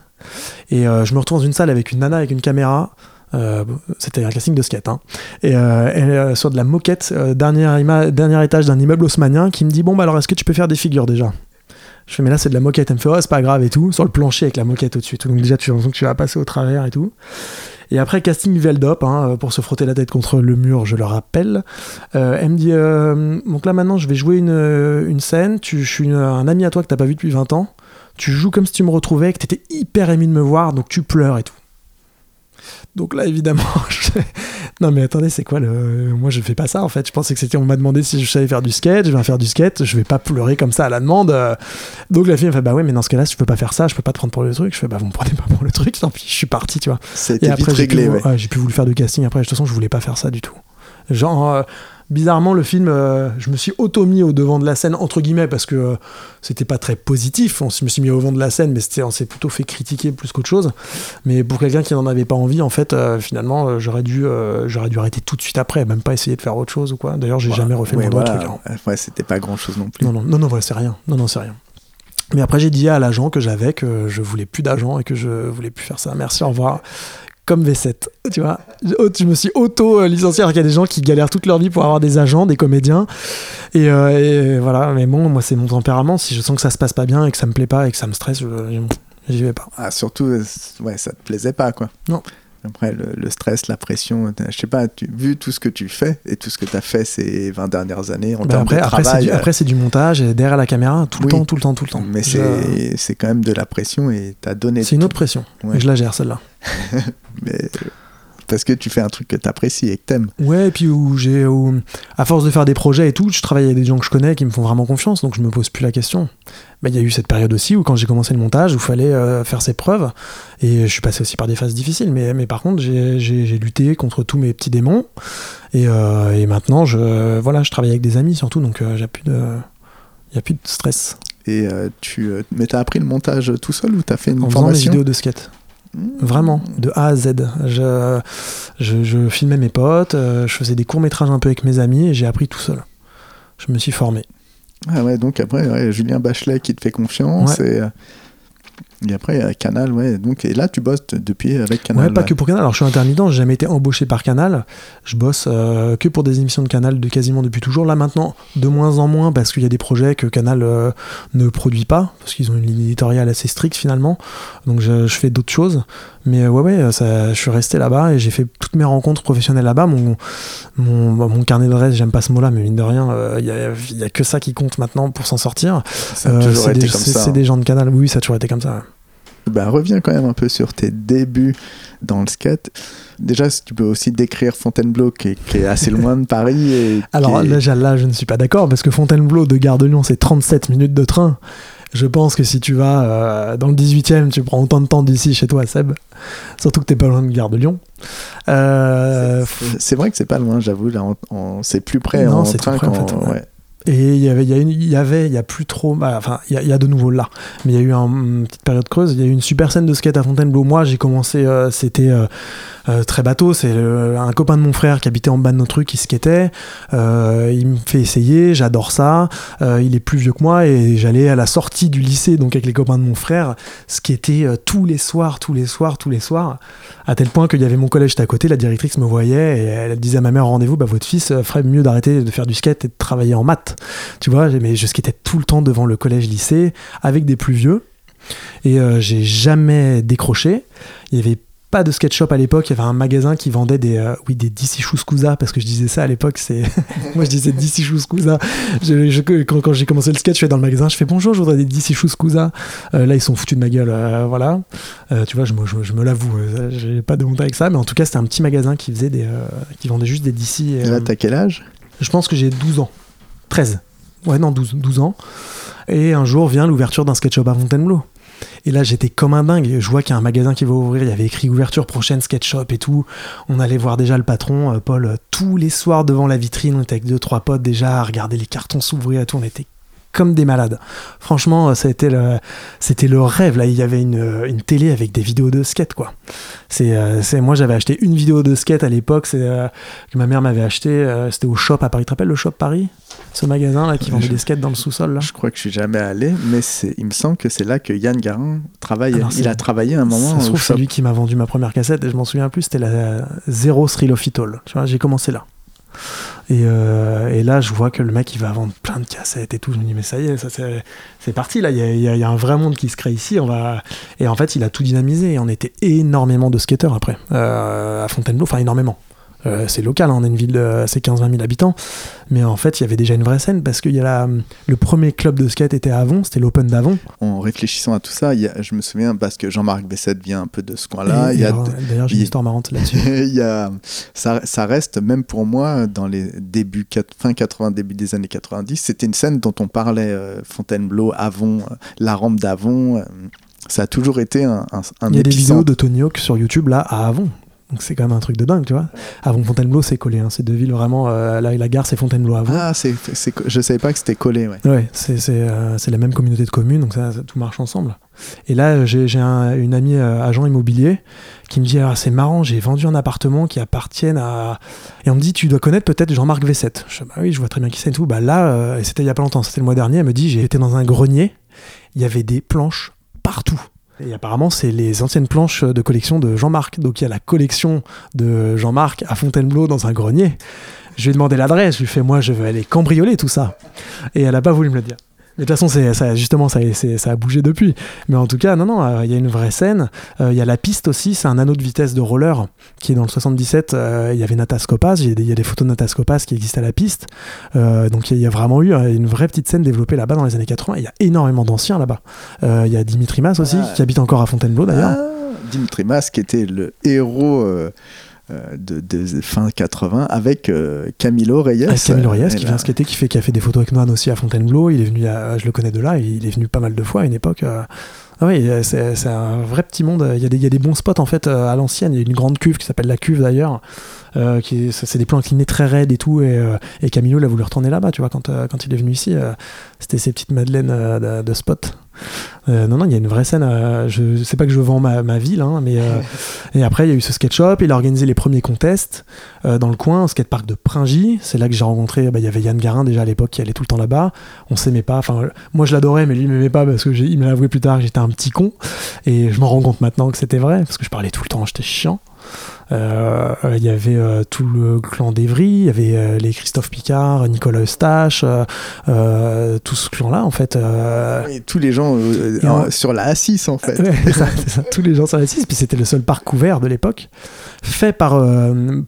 Et euh, je me retrouve dans une salle avec une nana avec une caméra. Euh, C'était un casting de skate. Hein. Et elle euh, sur de la moquette, dernier, étage d'un immeuble haussmanien, qui me dit Bon, bah alors, est-ce que tu peux faire des figures déjà? Je fais, mais là, c'est de la moquette. Elle me fait, oh, c'est pas grave et tout, sur le plancher avec la moquette au-dessus. Donc, déjà, tu tu vas passer au travers et tout. Et après, casting Veldop, hein, pour se frotter la tête contre le mur, je le rappelle. Euh, elle me dit euh, Donc là, maintenant, je vais jouer une, euh, une scène. Tu, je suis un ami à toi que t'as pas vu depuis 20 ans. Tu joues comme si tu me retrouvais, que t'étais hyper ému de me voir, donc tu pleures et tout. Donc là, évidemment, je... non mais attendez, c'est quoi le. Moi, je fais pas ça en fait. Je pensais que c'était. On m'a demandé si je savais faire du skate. Je vais faire du skate. Je vais pas pleurer comme ça à la demande. Euh, Donc la fille me fait Bah ouais, mais dans ce cas-là, si je peux pas faire ça, je peux pas te prendre pour le truc. Je fais Bah vous me prenez pas pour le truc. Tant pis, je suis parti, tu vois. C'était Et vite après, j'ai réglé. ouais. ouais, j'ai plus voulu faire de casting. Après, de toute façon, je voulais pas faire ça du tout. Genre, euh, bizarrement, le film, euh, je me suis auto-mis au devant de la scène, entre guillemets, parce que euh, c'était pas très positif. On se me suis mis au devant de la scène, mais c'était, on s'est plutôt fait critiquer plus qu'autre chose. Mais pour quelqu'un qui n'en avait pas envie, en fait, euh, finalement, j'aurais dû, j'aurais dû arrêter tout de suite après, même pas essayer de faire autre chose ou quoi. D'ailleurs, j'ai Voilà. jamais refait Ouais, moindre voilà. truc. hein. Ouais, c'était pas grand chose non plus. Non, non, non, non, c'est rien. Non, non, c'est rien. Mais après, j'ai dit à l'agent que j'avais que je voulais plus d'agent et que je voulais plus faire ça. Merci, au revoir. Comme V7, tu vois. Je je me suis auto-licencié alors qu'il y a des gens qui galèrent toute leur vie pour avoir des agents, des comédiens. Et, euh, et voilà, mais bon, moi, c'est mon tempérament. Si je sens que ça se passe pas bien et que ça me plaît pas et que ça me stresse, j'y vais pas. Ah, surtout, euh, ouais, ça te plaisait pas, quoi. Non. Après, le, le stress, la pression, t'as- je sais pas, tu, vu tout ce que tu fais et tout ce que tu as fait ces 20 dernières années en Bah après, de après, c'est travail, du, après, c'est du montage et derrière la caméra, tout le temps, tout le temps, tout le temps. mais Je- c'est c'est quand même de la pression et t'as donné. C'est une autre pression. Ouais. Et je la gère, celle-là. mais- parce que tu fais un truc que t'apprécies et que t'aimes. Ouais, et puis où j'ai, à force de faire des projets et tout, je travaille avec des gens que je connais qui me font vraiment confiance, donc je me pose plus la question. Mais il y a eu cette période aussi où quand j'ai commencé le montage, où il fallait euh, faire ses preuves, et je suis passé aussi par des phases difficiles, mais, mais par contre j'ai, lutté contre tous mes petits démons, et, euh, et maintenant je, voilà, je travaille avec des amis surtout, donc euh, j'ai plus de, il y a plus de stress Et euh, tu, euh, mais t'as appris le montage tout seul ou t'as fait une en faisant mes formation? vidéos de skate. Vraiment, de A à Z. Je, je, je filmais mes potes, euh, je faisais des courts-métrages un peu avec mes amis et j'ai appris tout seul. Je me suis formé. Ah ouais, donc après, ouais, Julien Bachelet qui te fait confiance. Et, euh, et après, il y a Canal, ouais. Donc, et là, tu bosses depuis avec Canal. ouais, pas là. que pour Canal. Alors, je suis intermittent, j'ai jamais été embauché par Canal. Je bosse euh, que pour des émissions de Canal de quasiment depuis toujours. Là, maintenant, de moins en moins, parce qu'il y a des projets que Canal euh, ne produit pas, parce qu'ils ont une ligne éditoriale assez stricte finalement. Donc, je, je fais d'autres choses. Mais ouais, ouais, ça, je suis resté là-bas et j'ai fait toutes mes rencontres professionnelles là-bas. Mon, mon, bah, mon carnet d'adresse, j'aime pas ce mot-là, mais mine de rien, il y, a, y, a, que ça qui compte maintenant pour s'en sortir. Ça a toujours été des, comme ça. C'est des gens de canal, oui, ça a toujours été comme ça. Bah, reviens quand même un peu sur tes débuts dans le skate. Déjà, si tu peux aussi décrire Fontainebleau, qui est, qui est assez loin de Paris. Et Alors est... là, là, je ne suis pas d'accord, parce que Fontainebleau de Gare de Lyon, c'est 37 minutes de train. Je pense que si tu vas euh, dans le 18e, tu prends autant de temps d'ici chez toi, Seb. Surtout que t'es pas loin de Gare de Lyon. Euh... C'est vrai que c'est pas loin, j'avoue. Là, c'est plus près non, en c'est train près, en fait, ouais. Ouais. Et il y avait, il y, a une, il y avait, il y a plus trop, bah, enfin, il y, a, il y, a de nouveau là, mais il y a eu un, une petite période creuse. Il y a eu une super scène de skate à Fontainebleau. Moi, j'ai commencé, euh, c'était euh, très bateau. C'est un copain de mon frère qui habitait en bas de nos trucs, qui skatait. Euh, il me fait essayer, j'adore ça. Euh, il est plus vieux que moi et j'allais à la sortie du lycée, donc avec les copains de mon frère, skater tous les soirs, tous les soirs, tous les soirs, à tel point qu'il y avait mon collège à côté. La directrice me voyait et elle disait à ma mère rendez-vous, bah, votre fils ferait mieux d'arrêter de faire du skate et de travailler en maths. Tu vois, mais je skatais tout le temps devant le collège-lycée avec des plus vieux. Et j'ai jamais décroché. Il y avait pas de skate shop à l'époque, il y avait un magasin qui vendait des euh, oui des DC Shoeskuza parce que je disais ça à l'époque, c'est moi je disais DC Shoeskuza. Je, je, quand, quand j'ai commencé le skate, je vais dans le magasin, je fais bonjour, je voudrais des DC Shoeskuza. Euh, là ils sont foutus de ma gueule, euh, voilà. tu vois, je, je, je me l'avoue, j'ai pas de honte avec ça, mais en tout cas c'était un petit magasin qui faisait des qui vendait juste des DC. Et, là t'as quel âge? Je pense que j'ai 12 ans, 13. Ouais non 12 12 ans. Et un jour vient l'ouverture d'un skate shop à Fontainebleau. Et là, j'étais comme un dingue. Je vois qu'il y a un magasin qui va ouvrir. Il y avait écrit ouverture prochaine skate shop et tout. On allait voir déjà le patron, euh, Paul, tous les soirs devant la vitrine. On était avec deux, trois potes déjà à regarder les cartons s'ouvrir et tout. On était comme des malades. Franchement, ça a été le, c'était le rêve. Là, il y avait une, une télé avec des vidéos de skate, quoi. C'est, euh, c'est moi, j'avais acheté une vidéo de skate à l'époque. C'est euh, que ma mère m'avait acheté. Euh, c'était au shop à Paris. Tu te rappelles le shop Paris? Ce magasin là qui vendait des skates dans le sous-sol là? Je crois que je suis jamais allé, mais c'est, il me semble que c'est là que Yann Garin travaillait. Ah il a travaillé un moment. Ça se trouve, c'est lui qui m'a vendu ma première cassette et je m'en souviens plus. C'était la Zero Thrilophytol. Tu vois, j'ai commencé là. Et, euh, et, là, je vois que le mec, il va vendre plein de cassettes et tout. Je me dis, mais ça y est, c'est, parti. Là, il y, a, il y, a, un vrai monde qui se crée ici. On va... Et en fait, il a tout dynamisé. Et on était énormément de skateurs après, euh, à Fontainebleau. Enfin, énormément. Euh, c'est local, hein, on est une ville de c'est 15-20 000 habitants, mais en fait il y avait déjà une vraie scène parce que y a la, le premier club de skate était à Avon, c'était l'Open d'Avon. En réfléchissant à tout ça, y a, je me souviens parce que Jean-Marc Bessette vient un peu de ce coin-là. D'ailleurs j'ai une histoire marrante là-dessus. y a, ça, ça, reste même pour moi dans les débuts fin 80, début des années 90, c'était une scène dont on parlait euh, Fontainebleau, Avon, euh, la rampe d'Avon. Euh, ça a toujours été un, un, un Il y a des vidéos de Tony Hawk sur YouTube là à Avon. Donc c'est quand même un truc de dingue, tu vois. Avant Fontainebleau, c'est collé. Hein. C'est deux villes vraiment. Euh, la, la, gare, c'est Fontainebleau avant. Ah, c'est, c'est, je savais pas que c'était collé, ouais. Ouais, c'est, c'est, euh, c'est la même communauté de communes, donc ça, ça tout marche ensemble. Et là, j'ai, j'ai un, une amie euh, agent immobilier qui me dit alors c'est marrant, j'ai vendu un appartement qui appartient à. Et on me dit tu dois connaître peut-être Jean-Marc Vessette. Je dis bah oui, je vois très bien qui c'est et tout. Bah là, et c'était il y a pas longtemps, c'était le mois dernier. Elle me dit j'ai été dans un grenier, il y avait des planches partout. Et apparemment, c'est les anciennes planches de collection de Jean-Marc. Donc il y a la collection de Jean-Marc à Fontainebleau dans un grenier. Je lui ai demandé l'adresse, je lui ai moi je veux aller cambrioler tout ça. Et elle n'a pas voulu me le dire. Mais de toute façon, ça, justement, ça, ça, a bougé depuis. Mais en tout cas, non, non, il euh, y a une vraie scène. Il euh, y a la piste aussi, c'est un anneau de vitesse de roller qui est dans le 77. Il euh, y avait Natas Kopas, il y, a des photos de Natas Kopas qui existent à la piste. donc il y, y, a vraiment eu une vraie petite scène développée là-bas dans les années 80. Il y a énormément d'anciens là-bas. Il y a Dimitri Mas aussi, ah. qui habite encore à Fontainebleau d'ailleurs. Ah, Dimitri Mas, qui était le héros. De, de, fin 80 avec euh, Camilo Reyes. Avec Camilo Reyes qui vient skater, qui, fait, qui a fait des photos avec Noan aussi à Fontainebleau. Il est venu, à, je le connais de là, il est venu pas mal de fois à une époque. Euh, ah oui, c'est, c'est un vrai petit monde. Il y, a des, il y a des bons spots en fait à l'ancienne. Il y a une grande cuve qui s'appelle la cuve d'ailleurs. Euh, qui c'est des plans inclinés très raides et tout. Et, euh, et Camilo il a voulu retourner là-bas, tu vois, quand, euh, quand il est venu ici. c'était ces petites madeleines de, de spots. Euh, non, non, il y a une vraie scène. Euh, je sais pas que je vends ma, ma ville, hein, mais euh, et après il y a eu ce skate shop. Il a organisé les premiers contests dans le coin, au skatepark de Pringy. C'est là que j'ai rencontré. Bah, il y avait Yann Garin déjà à l'époque qui allait tout le temps là-bas. On s'aimait pas. Enfin, moi je l'adorais, mais lui il m'aimait pas parce que il m'a avoué plus tard que j'étais un petit con. Et je m'en rends compte maintenant que c'était vrai parce que je parlais tout le temps. J'étais chiant. Euh, Il y avait euh, tout le clan d'Evry, il y avait euh, les Christophe Picard, Nicolas Eustache, tout ce clan-là en fait. Et tous les gens en- sur la A6 en fait. Ouais, c'est ça, c'est ça, tous les gens sur la 6, puis c'était le seul parc couvert de l'époque, fait par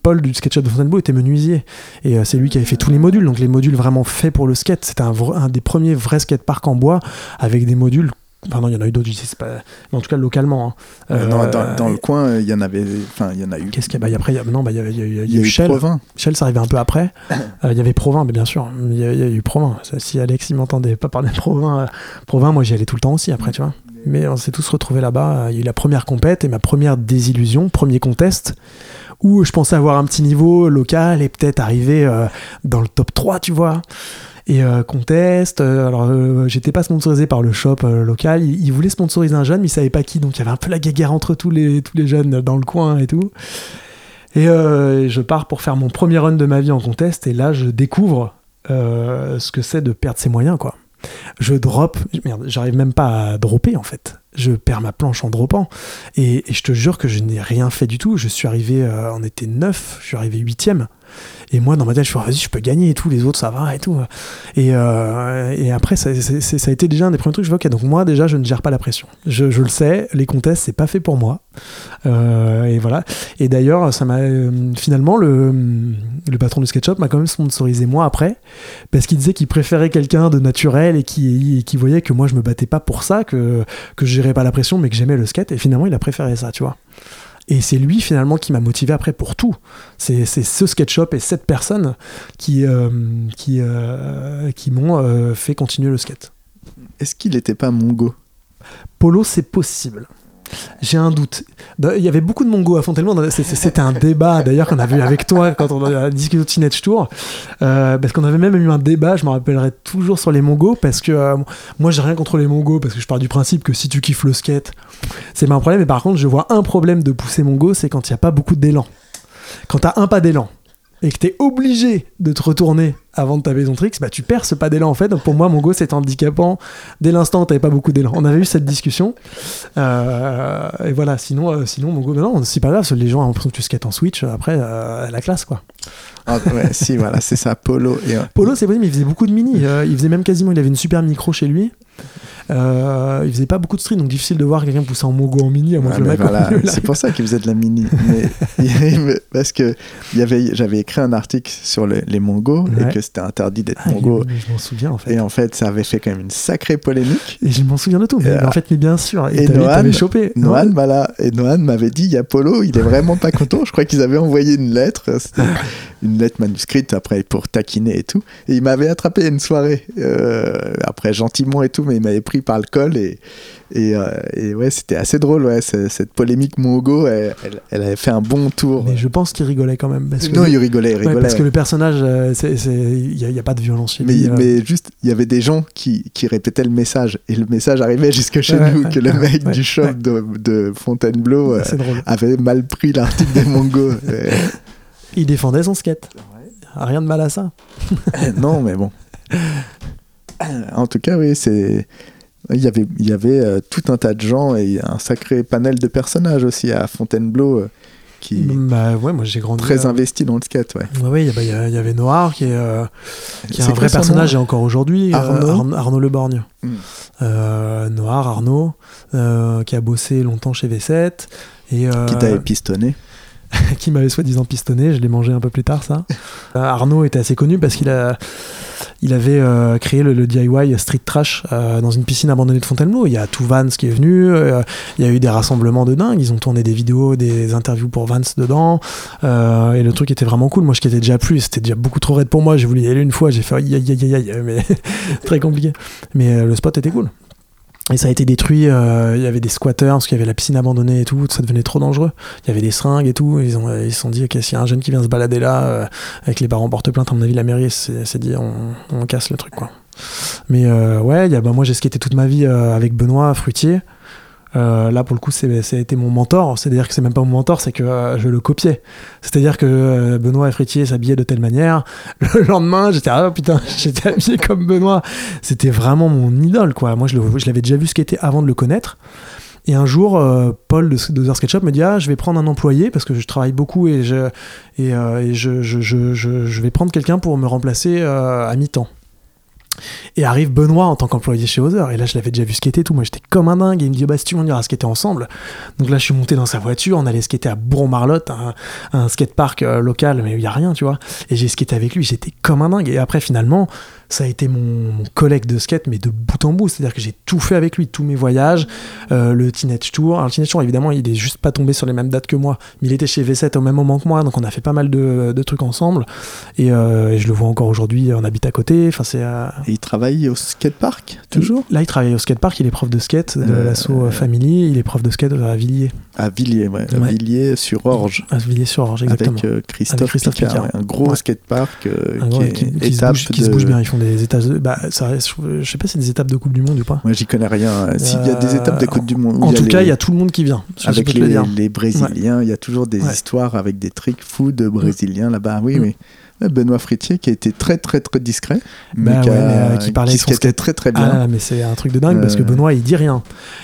Paul du SketchUp de Fontainebleau, était menuisier, et c'est lui qui avait fait tous les modules, donc les modules vraiment faits pour le skate, c'était un, un des premiers vrais skateparks en bois, avec des modules, pardon, il y en a eu d'autres, je sais pas, mais en tout cas localement. hein. Euh, non, Euh, dans, le coin, il y en avait, enfin, il y en a eu. Qu'est-ce qu'il y a bah, après, il y a- non, bah, il y a, il y a- il y a Il y a eu Shell. Provins. Shell, ça arrivait un peu après. Euh, Il y avait Provins, mais bien sûr. Il y a, eu Provins. Si Alex, il m'entendait pas parler de Provins, euh, Provins, moi, j'y allais tout le temps aussi après, tu vois. Mais on s'est tous retrouvés là-bas. Il y a eu la première compète et ma première désillusion, premier contest, où je pensais avoir un petit niveau local et peut-être arriver euh, dans le top 3, tu vois. Et euh, contest, euh, alors euh, j'étais pas sponsorisé par le shop euh, local, il, il voulait sponsoriser un jeune mais il savait pas qui, donc il y avait un peu la guéguerre entre tous les, tous les jeunes dans le coin et tout. Et je pars pour faire mon premier run de ma vie en contest et là je découvre ce que c'est de perdre ses moyens quoi. Je drop, merde, j'arrive même pas à dropper en fait. Je perds ma planche en droppant et, je te jure que je n'ai rien fait du tout. Je suis arrivé, on était 9, je suis arrivé huitième. Et moi, dans ma tête, je suis vas-y, je peux gagner et tout, les autres, ça va et tout. Et, euh, après, ça, a été déjà un des premiers trucs. Je vois, ok, donc moi, déjà, je ne gère pas la pression. Je, le sais, les contests, c'est pas fait pour moi. Euh, et voilà. Et d'ailleurs, ça m'a euh, finalement le, le patron du SketchUp m'a quand même sponsorisé moi après, parce qu'il disait qu'il préférait quelqu'un de naturel et qui, et qui voyait que moi, je me battais pas pour ça, que que je gérais pas la pression, mais que j'aimais le skate. Et finalement, il a préféré ça, tu vois. Et c'est lui finalement qui m'a motivé après pour tout. C'est c'est ce SketchUp et cette personne qui, euh, qui, euh, qui m'ont euh, fait continuer le skate. Est-ce qu'il n'était pas mongo? Polo, c'est possible. J'ai un doute. Da- Il y avait beaucoup de Mongo à Fontainebleau. C'était un débat d'ailleurs qu'on a vu avec toi quand on a discuté au Teenage Tour. Euh, parce qu'on avait même eu un débat, je me rappellerai toujours sur les Mongos. Parce que euh, moi, j'ai rien contre les Mongos. Parce que je pars du principe que si tu kiffes le skate, c'est pas un problème. Mais par contre, je vois un problème de pousser Mongo c'est quand il n'y a pas beaucoup d'élan. Quand tu as un pas d'élan et que tu es obligé de te retourner avant de taper ton tricks, bah tu perds ce pas d'élan en fait. Donc pour moi, Mongo c'est handicapant dès l'instant t'avais pas beaucoup d'élan. On avait eu cette discussion. Euh, et voilà, sinon, euh, sinon Mongo, non, non, c'est pas grave, les gens ont l'impression que tu skates en Switch, après, euh, la classe quoi. Ah, ouais, si, voilà, c'est ça, Polo. Et, Polo, c'est possible, mais il faisait beaucoup de mini. Euh, il faisait même quasiment, il avait une super micro chez lui. Euh, il faisait pas beaucoup de street, donc difficile de voir quelqu'un pousser en Mongo en mini, à moins que le mec voilà, c'est pour ça qu'il faisait de la mini. Mais, parce que j'avais écrit un article sur les, les mongos Ouais. et que c'était interdit d'être Ah, mongo. je m'en souviens en fait. Et en fait, ça avait fait quand même une sacrée polémique. Et je m'en souviens de tout. Mais, en fait, mais bien sûr. Et et t'avais chopé. Noan, voilà, et Noan m'avait dit, il y a Polo, il est vraiment pas content. Je crois qu'ils avaient envoyé une lettre, une lettre manuscrite après pour taquiner et tout. Et il m'avait attrapé une soirée, euh, après gentiment et tout, mais il m'avait pris par le col et, et, euh, et ouais, c'était assez drôle, ouais, ce- cette polémique mongo, elle, elle, avait fait un bon tour. Mais je pense qu'il rigolait quand même. Parce que Non, il rigolait, il Ouais, rigolait. parce que le personnage, euh, il n'y a, il y a pas de violence chez Mais, lui. euh. mais juste, il y avait des gens qui, qui répétaient le message. Et le message arrivait jusque chez Ouais, nous, ouais, que le mec ouais, du shop ouais. de, de Fontainebleau euh, avait mal pris l'article des Mongos. Euh, Il défendait son skate. Rien de mal à ça. non, mais bon. En tout cas, oui, c'est. Il y avait, il y avait euh, tout un tas de gens et un sacré panel de personnages aussi à Fontainebleau euh, qui Bah ouais, moi j'ai grandi. très investi dans le skate. Ouais. Ouais, ouais, il y bah, il y, avait Noir qui est, euh, qui est un vrai son personnage et encore aujourd'hui. Arnaud Arn- Arnaud Le Borgne. Hmm. Noir, Arnaud, qui a bossé longtemps chez V7. Et, Qui t'avait pistonné. qui m'avait soi-disant pistonné, je l'ai mangé un peu plus tard ça. Euh, Arnaud était assez connu parce qu'il a, il avait euh, créé le, le DIY Street Trash euh, dans une piscine abandonnée de Fontainebleau. Il y a tout Vance qui est venu, euh, il y a eu des rassemblements de dingue, ils ont tourné des vidéos, des interviews pour Vance dedans, et le truc était vraiment cool. Moi je qui étais déjà plus, c'était déjà beaucoup trop raide pour moi, j'ai voulu y aller une fois, j'ai fait aïe aïe aïe aïe, mais très compliqué. Mais le spot était cool. Et ça a été détruit, euh, il y avait des squatters, parce qu'il y avait la piscine abandonnée et tout, ça devenait trop dangereux. Il y avait des seringues et tout, ils ont, ils se sont dit, s'il y a un jeune qui vient se balader là, euh, avec les parents porte plainte, à mon avis, la mairie s'est dit, on, casse le truc, quoi. Mais euh, ouais, bah, moi j'ai skaté toute ma vie euh, avec Benoît Fruitier. Euh, là, pour le coup, été mon mentor. C'est-à-dire que c'est même pas mon mentor, c'est que euh, je le copiais. C'est-à-dire que euh, Benoît et Fruitier s'habillaient de telle manière. Le lendemain, j'étais ah putain, j'étais habillé comme Benoît. C'était vraiment mon idole, quoi. Moi, je l'avais déjà vu skater avant de le connaître. Et un jour, euh, Paul de, Sketchup me dit Ah, je vais prendre un employé parce que je travaille beaucoup et je, et, je, je, je, je, vais prendre quelqu'un pour me remplacer à mi-temps. Et arrive Benoît en tant qu'employé chez Other. Et là, je l'avais déjà vu skater tout. Moi, j'étais comme un dingue. Et il me dit Bah, si tu on ira skater ensemble. Donc là, je suis monté dans sa voiture. On allait skater à Bourg-Marlotte, un, un skatepark euh, local, mais il n'y a rien, tu vois. Et j'ai skaté avec lui. J'étais comme un dingue. Et après, finalement, ça a été mon, mon collègue de skate, mais de bout en bout. C'est-à-dire que j'ai tout fait avec lui, tous mes voyages, euh, le Teenage Tour. Alors, le Teenage Tour, évidemment, il est juste pas tombé sur les mêmes dates que moi, mais il était chez V7 au même moment que moi, donc on a fait pas mal de, de trucs ensemble. Et, euh, et je le vois encore aujourd'hui, on habite à côté. Enfin, c'est. euh, Et il travaille au skatepark, toujours Là, il travaille au skatepark, il est prof de skate de l'assaut Family, il est prof de skate à Villiers, À Villiers, ouais. À Ouais. Villiers sur Orge. à Villiers-sur-Orge, exactement. Avec Christophe, Avec Christophe Picard, Picard. ouais, un gros skatepark qui qui, qui se bouge, qui se de- bouge bien, ils font des états. Bah, ça je sais pas si c'est des étapes de Coupe du Monde ou pas. Moi, j'y connais rien. S'il y a des Euh, étapes des Côtes du Monde, En tout les- cas, il y a tout le monde qui vient. Avec le les, les Brésiliens, il y a toujours des Ouais. histoires avec des tricks fous de Brésiliens là-bas. Oui, Mm. oui. Benoît Fritier qui a été très très très discret, Bah qui, ouais, a- mais, euh, qui parlait son skate. très très bien. Ah, mais c'est un truc de dingue parce que Euh. Benoît il dit rien.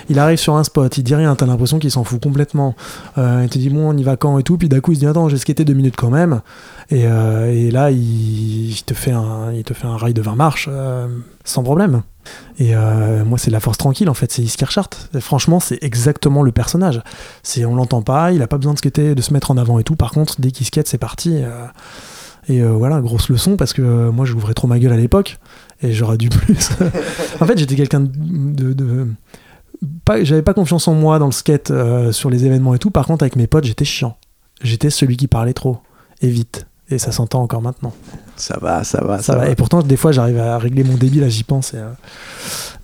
Il arrive sur un spot, il dit rien, t'as l'impression qu'il s'en fout complètement. Euh, il te dit bon, on y va quand et tout, puis d'un coup il se dit attends, j'ai skaté deux minutes quand même. Et, et là il, il te fait un, il te fait un rail de 20 marches sans problème. Et euh, moi c'est la force tranquille en fait, c'est Iskirchart. Franchement c'est exactement le personnage. C'est on l'entend pas, il a pas besoin de skater, de se mettre en avant et tout. Par contre dès qu'il skate c'est parti. euh, et euh, voilà, grosse leçon parce que euh, moi j'ouvrais trop ma gueule à l'époque et j'aurais dû plus. en fait, j'étais quelqu'un de. pas, j'avais pas confiance en moi dans le skate euh, sur les événements et tout. Par contre, avec mes potes, j'étais chiant. J'étais celui qui parlait trop et vite. Et ça s'entend encore maintenant. Ça va, ça va, Ça va. Et pourtant, des fois, j'arrive à régler mon débit, là, j'y pense. et, euh,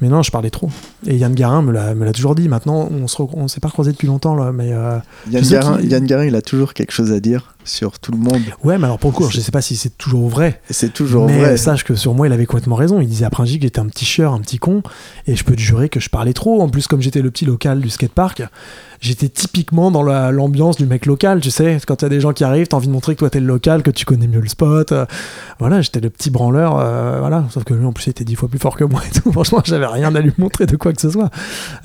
Mais non, je parlais trop. Et Yann Garin me l'a, toujours dit. Maintenant, on se on s'est pas croisé depuis longtemps, là, mais. euh, Yann Garin, Yann Garin, il a toujours quelque chose à dire sur tout le monde. Ouais, mais alors pour le coup, je sais pas si c'est toujours vrai. C'est toujours mais vrai. sache que sur moi, il avait complètement raison. Il disait après J que j'étais un petit chieur, un petit con. Et je peux te jurer que je parlais trop. En plus, comme j'étais le petit local du skatepark, j'étais typiquement dans la- l'ambiance du mec local. Tu sais, quand il y a des gens qui arrivent, t'as envie de montrer que toi t'es le local, que tu connais mieux le spot. Euh, voilà, j'étais le petit branleur. euh, voilà, sauf que lui, en plus, il était dix fois plus fort que moi et tout. Franchement, j'avais rien à lui montrer de quoi que ce soit.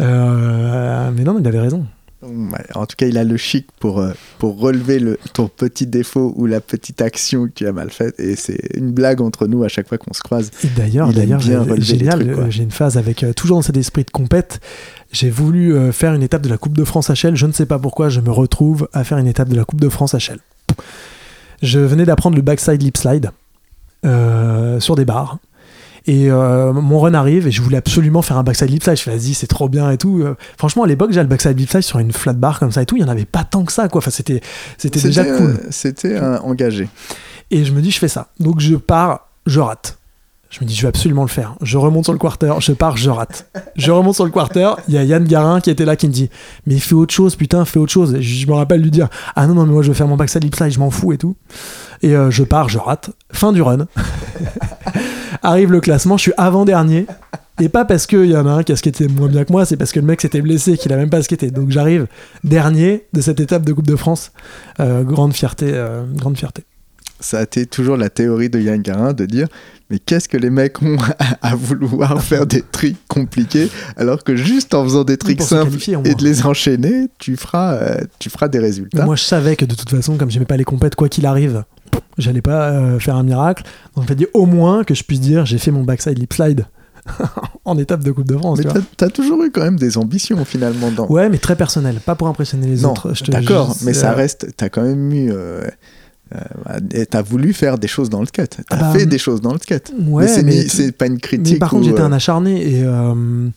Euh, mais non, il avait raison. Ouais, en tout cas, il a le chic pour, pour relever le, ton petit défaut ou la petite action que tu as mal faite. Et c'est une blague entre nous à chaque fois qu'on se croise. D'ailleurs, d'ailleurs, j'ai- une phase avec toujours dans cet esprit de compète. J'ai voulu euh, faire une étape de la Coupe de France HL. Je ne sais pas pourquoi je me retrouve à faire une étape de la Coupe de France HL. Je venais d'apprendre le backside lip slide euh, sur des barres. Et euh, mon run arrive et je voulais absolument faire un backside lip slide. Je fais vas-y, c'est trop bien et tout. Euh, franchement, à l'époque, j'ai le backside lip slide sur une flat bar comme ça et tout. Il y en avait pas tant que ça, quoi. Enfin, c'était, c'était déjà cool. euh, C'était engagé. Et je me dis, je fais ça. Donc je pars, je rate. Je me dis, je vais absolument le faire. Je remonte sur le quarter, je pars, je rate. Je remonte sur le quarter, il y a Yann Garin qui était là qui me dit, mais fais autre chose, putain, fais autre chose. Je me rappelle lui dire, ah non, non, mais moi je veux faire mon backside lip je m'en fous et tout. Et euh, je pars, je rate. Fin du run. Arrive le classement, je suis avant-dernier. Et pas parce qu'il y en a un qui a skaté moins bien que moi, c'est parce que le mec s'était blessé, qu'il a même pas skaté. Donc j'arrive dernier de cette étape de Coupe de France. Euh, grande fierté, euh, grande fierté. Ça a été toujours la théorie de Yann Garin de dire mais qu'est-ce que les mecs ont à, à vouloir faire des tricks compliqués alors que juste en faisant des tricks simples et de les enchaîner, tu feras, euh, tu feras des résultats. Moi, je savais que de toute façon, comme j'aimais pas les compètes, quoi qu'il arrive, j'allais pas euh, faire un miracle. Donc, je me dit au moins que je puisse dire j'ai fait mon backside lip slide en étape de Coupe de France. mais t'as as toujours eu quand même des ambitions finalement dans. Ouais, mais très personnel, pas pour impressionner les non, autres. je te- d'accord, mais ça euh, reste. T'as quand même eu. euh, euh, et t'as voulu faire des choses dans le skate. T'as Ah bah, fait des choses dans le skate. Ouais, mais c'est pas une critique. Mais par contre, j'étais euh, un acharné et euh,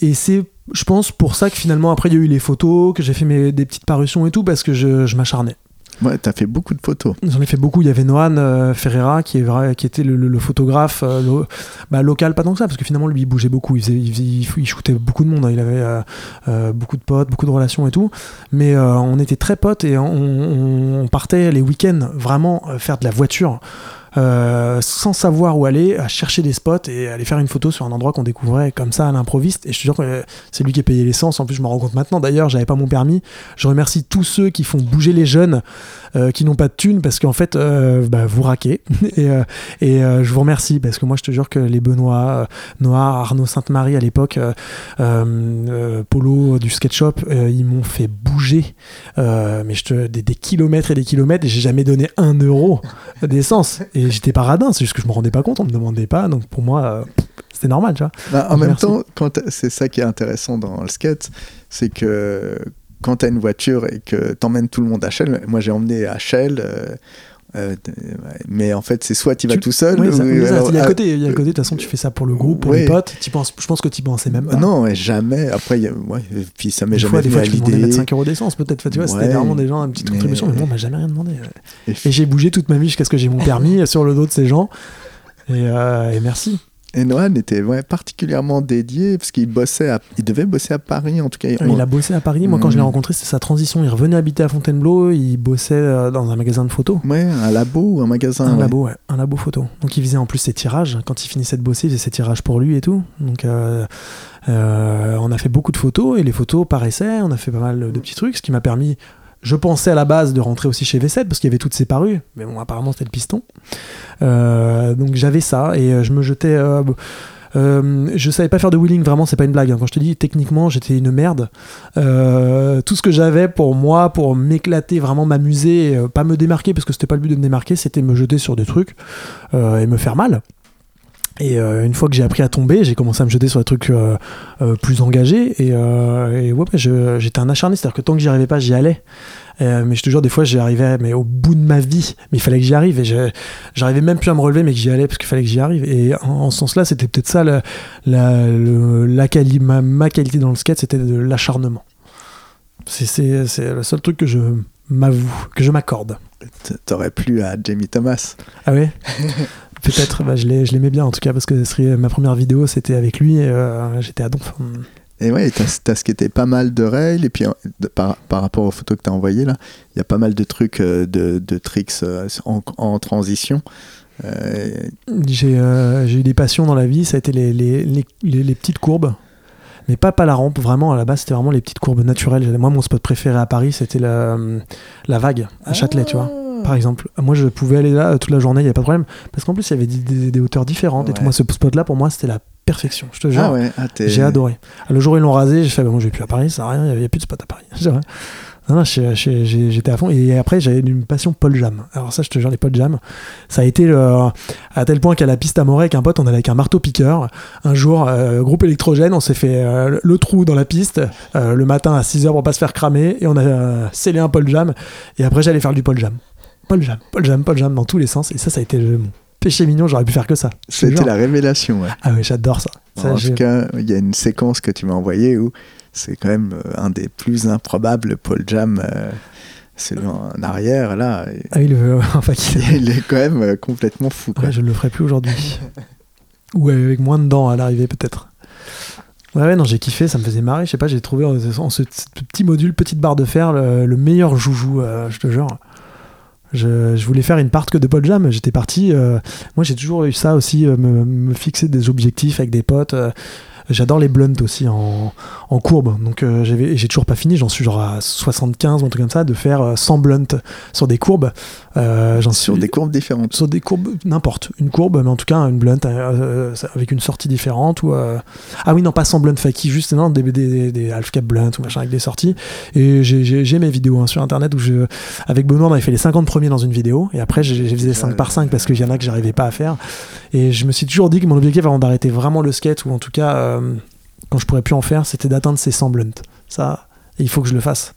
et c'est, je pense, pour ça que finalement après il y a eu les photos, que j'ai fait mes, des petites parutions et tout parce que je, je m'acharnais. Ouais, t'as fait beaucoup de photos. J'en ai fait beaucoup. Il y avait Noan euh, Ferreira qui, était le, photographe euh, bah, local, pas tant que ça, parce que finalement lui il bougeait beaucoup. Il, shootait beaucoup de monde. hein. Il avait euh, beaucoup de potes, beaucoup de relations et tout. Mais on était très potes et on, partait les week-ends vraiment faire de la voiture. Euh, sans savoir où aller, à chercher des spots et aller faire une photo sur un endroit qu'on découvrait comme ça à l'improviste. Et je te jure que c'est lui qui a payé l'essence. En plus, je me rends compte maintenant. D'ailleurs, j'avais pas mon permis. Je remercie tous ceux qui font bouger les jeunes euh, qui n'ont pas de thunes parce qu'en fait, euh, bah, vous raquez. et je vous remercie parce que moi, je te jure que les Benoît, Noah, Arnaud Sainte-Marie à l'époque, Polo du SketchUp, euh, ils m'ont fait bouger mais je te, des, kilomètres et des kilomètres j'ai jamais donné un euro d'essence. J'étais pas radin, c'est juste que je me rendais pas compte, on me demandait pas. Donc pour moi, euh, c'était normal, tu vois. Bah, en même Merci. temps, quand c'est ça qui est intéressant dans le skate, c'est que quand tu as une voiture et que t'emmènes tout le monde à Shell, moi j'ai emmené à Shell, euh, euh, mais en fait c'est soit tu vas Tu- tout seul, Oui, ça- ou- oui, ça, alors, il y a le côté, il y a le côté, de toute façon, tu fais ça pour le groupe, pour les potes. Tu penses, je pense que tu pensais même pas. non, mais jamais. Après, y a- ouais, puis ça m'est des jamais fois, des fois à tu l'idée. mettre 5 euros d'essence, peut-être. Tu vois, c'était vraiment des gens, une petite mais- contribution. Mais moi, on m'a jamais rien demandé. Et Et j'ai bougé toute ma vie jusqu'à ce que j'ai mon permis sur le dos de ces gens. Et, euh, et merci. Et Noan était ouais, particulièrement dédié parce qu'il bossait, à, il devait bosser à Paris en tout cas. Il a bossé à Paris. Moi, quand je l'ai Mm. rencontré, c'était sa transition. Il revenait habiter à Fontainebleau. Il bossait euh, dans un magasin de photos. Ouais, un labo ou un magasin. Un ouais. labo, ouais, un labo photo. Donc il faisait en plus ses tirages. Quand il finissait de bosser, il faisait ses tirages pour lui et tout. Donc euh, euh, on a fait beaucoup de photos et les photos paraissaient. On a fait pas mal de petits trucs, ce qui m'a permis, je pensais à la base de rentrer aussi chez V7 parce qu'il y avait toutes ces parues. Mais bon, apparemment c'était le piston. Euh, donc j'avais ça et euh, je me jetais. euh, euh, je savais pas faire de wheeling, vraiment, c'est pas une blague. hein. Quand je te dis techniquement, j'étais une merde. Euh, tout ce que j'avais pour moi, pour m'éclater, vraiment m'amuser, pas me démarquer, parce que c'était pas le but de me démarquer, c'était me jeter sur des trucs et me faire mal. Et euh, une fois que j'ai appris à tomber, j'ai commencé à me jeter sur des trucs euh, euh, plus engagés. Et, et ouais, bah, j'étais un acharné, c'est-à-dire que tant que j'y arrivais pas, j'y allais. Mais je te jure, des fois, j'y arrivais mais au bout de ma vie. Mais il fallait que j'y arrive. Et j'arrivais même plus à me relever, mais que j'y allais parce qu'il fallait que j'y arrive. Et en, en ce sens-là, c'était peut-être ça la, la, le- la quali- ma, ma qualité dans le skate, c'était de l'acharnement. C'est- le seul truc que je m'avoue, que je m'accorde. T'aurais plu à Jamie Thomas. Ah ouais? Peut-être, bah, je l'ai- je l'aimais bien en tout cas, parce que ce serait- ma première vidéo c'était avec lui, et, euh, j'étais à Donf. Et ouais, t'as as skaté pas mal de rails, et puis euh, de- par, par rapport aux photos que t'as envoyées là, il y a pas mal de trucs, euh, de, de tricks en, en transition. Euh, J'ai euh, j'ai eu des passions dans la vie, ça a été les, les, les, les- les petites courbes. Mais pas, pas la rampe, vraiment, à la base, c'était vraiment les petites courbes naturelles. Moi, mon spot préféré à Paris, c'était la, la vague, à Châtelet, tu vois. Par exemple, moi je pouvais aller là euh, toute la journée, il n'y avait pas de problème. Parce qu'en plus, il y avait des, des- des hauteurs différentes. Et tout. Ouais. Moi, ce spot-là, pour moi, c'était la perfection. Je te jure. Ah ouais, ah, J'ai adoré. Le jour où ils l'ont rasé, j'ai fait, bah, moi je vais plus à Paris, ça sert à rien, il n'y a, plus de spot à Paris. Non, non, j'étais à fond. Et après, j'avais une passion Paul Jam. Alors ça, je te jure, les Paul Jam, ça a été à tel point qu'à la piste à Moret, avec un pote, on allait avec un marteau piqueur. Un jour, euh, groupe électrogène, on s'est fait euh, le trou dans la piste le matin à 6h pour pas se faire cramer. Et on a scellé un Paul Jam. Et après, j'allais faire du Paul Jam. Paul Jam, Paul Jam, Paul Jam dans tous les sens. Et ça, ça a été le- mon péché mignon, j'aurais pu faire que ça. C'était la révélation. Ouais. Ah ouais, j'adore ça. Ça, en tout cas, il y a une séquence que tu m'as envoyée où c'est quand même euh, un des plus improbables Paul Jam. euh, celui en arrière, là, Ah oui, le, enfin, il est quand même euh, complètement fou. Quoi. Ouais, je ne le ferai plus aujourd'hui. Ou avec moins de dents à l'arrivée, peut-être. Ouais, ouais, non, j'ai kiffé, ça me faisait marrer. Je sais pas, j'ai trouvé en, en ce, ce petit module, petite barre de fer, le, le meilleur joujou, euh, je te jure. Je, voulais faire une part que de Paul Jam. J'étais parti. euh, moi, j'ai toujours eu ça aussi, euh, me, me fixer des objectifs avec des potes. Euh, J'adore les blunts aussi en, en courbe. Donc, euh, j'ai toujours pas fini. J'en suis genre à 75 ou un truc comme ça, de faire euh, 100 blunts sur des courbes. Euh, J'en Sur suis- des courbes différentes. sur des courbes, n'importe, une courbe, mais en tout cas une blunt euh, euh, avec une sortie différente. Ou, euh, Ah oui, non, pas sans blunt faki, juste non, des, des, half cap blunt ou machin avec des sorties. Et j'ai- mes vidéos hein, sur internet où je, avec Benoît, on avait fait les 50 premiers dans une vidéo, et après j'ai j'ai faisais 5 par 5 parce qu'il y en a que j'arrivais pas à faire. Et je me suis toujours dit que mon objectif avant d'arrêter vraiment le skate, ou en tout cas euh, quand je pourrais plus en faire, c'était d'atteindre ces 100 blunts. Ça, il faut que je le fasse.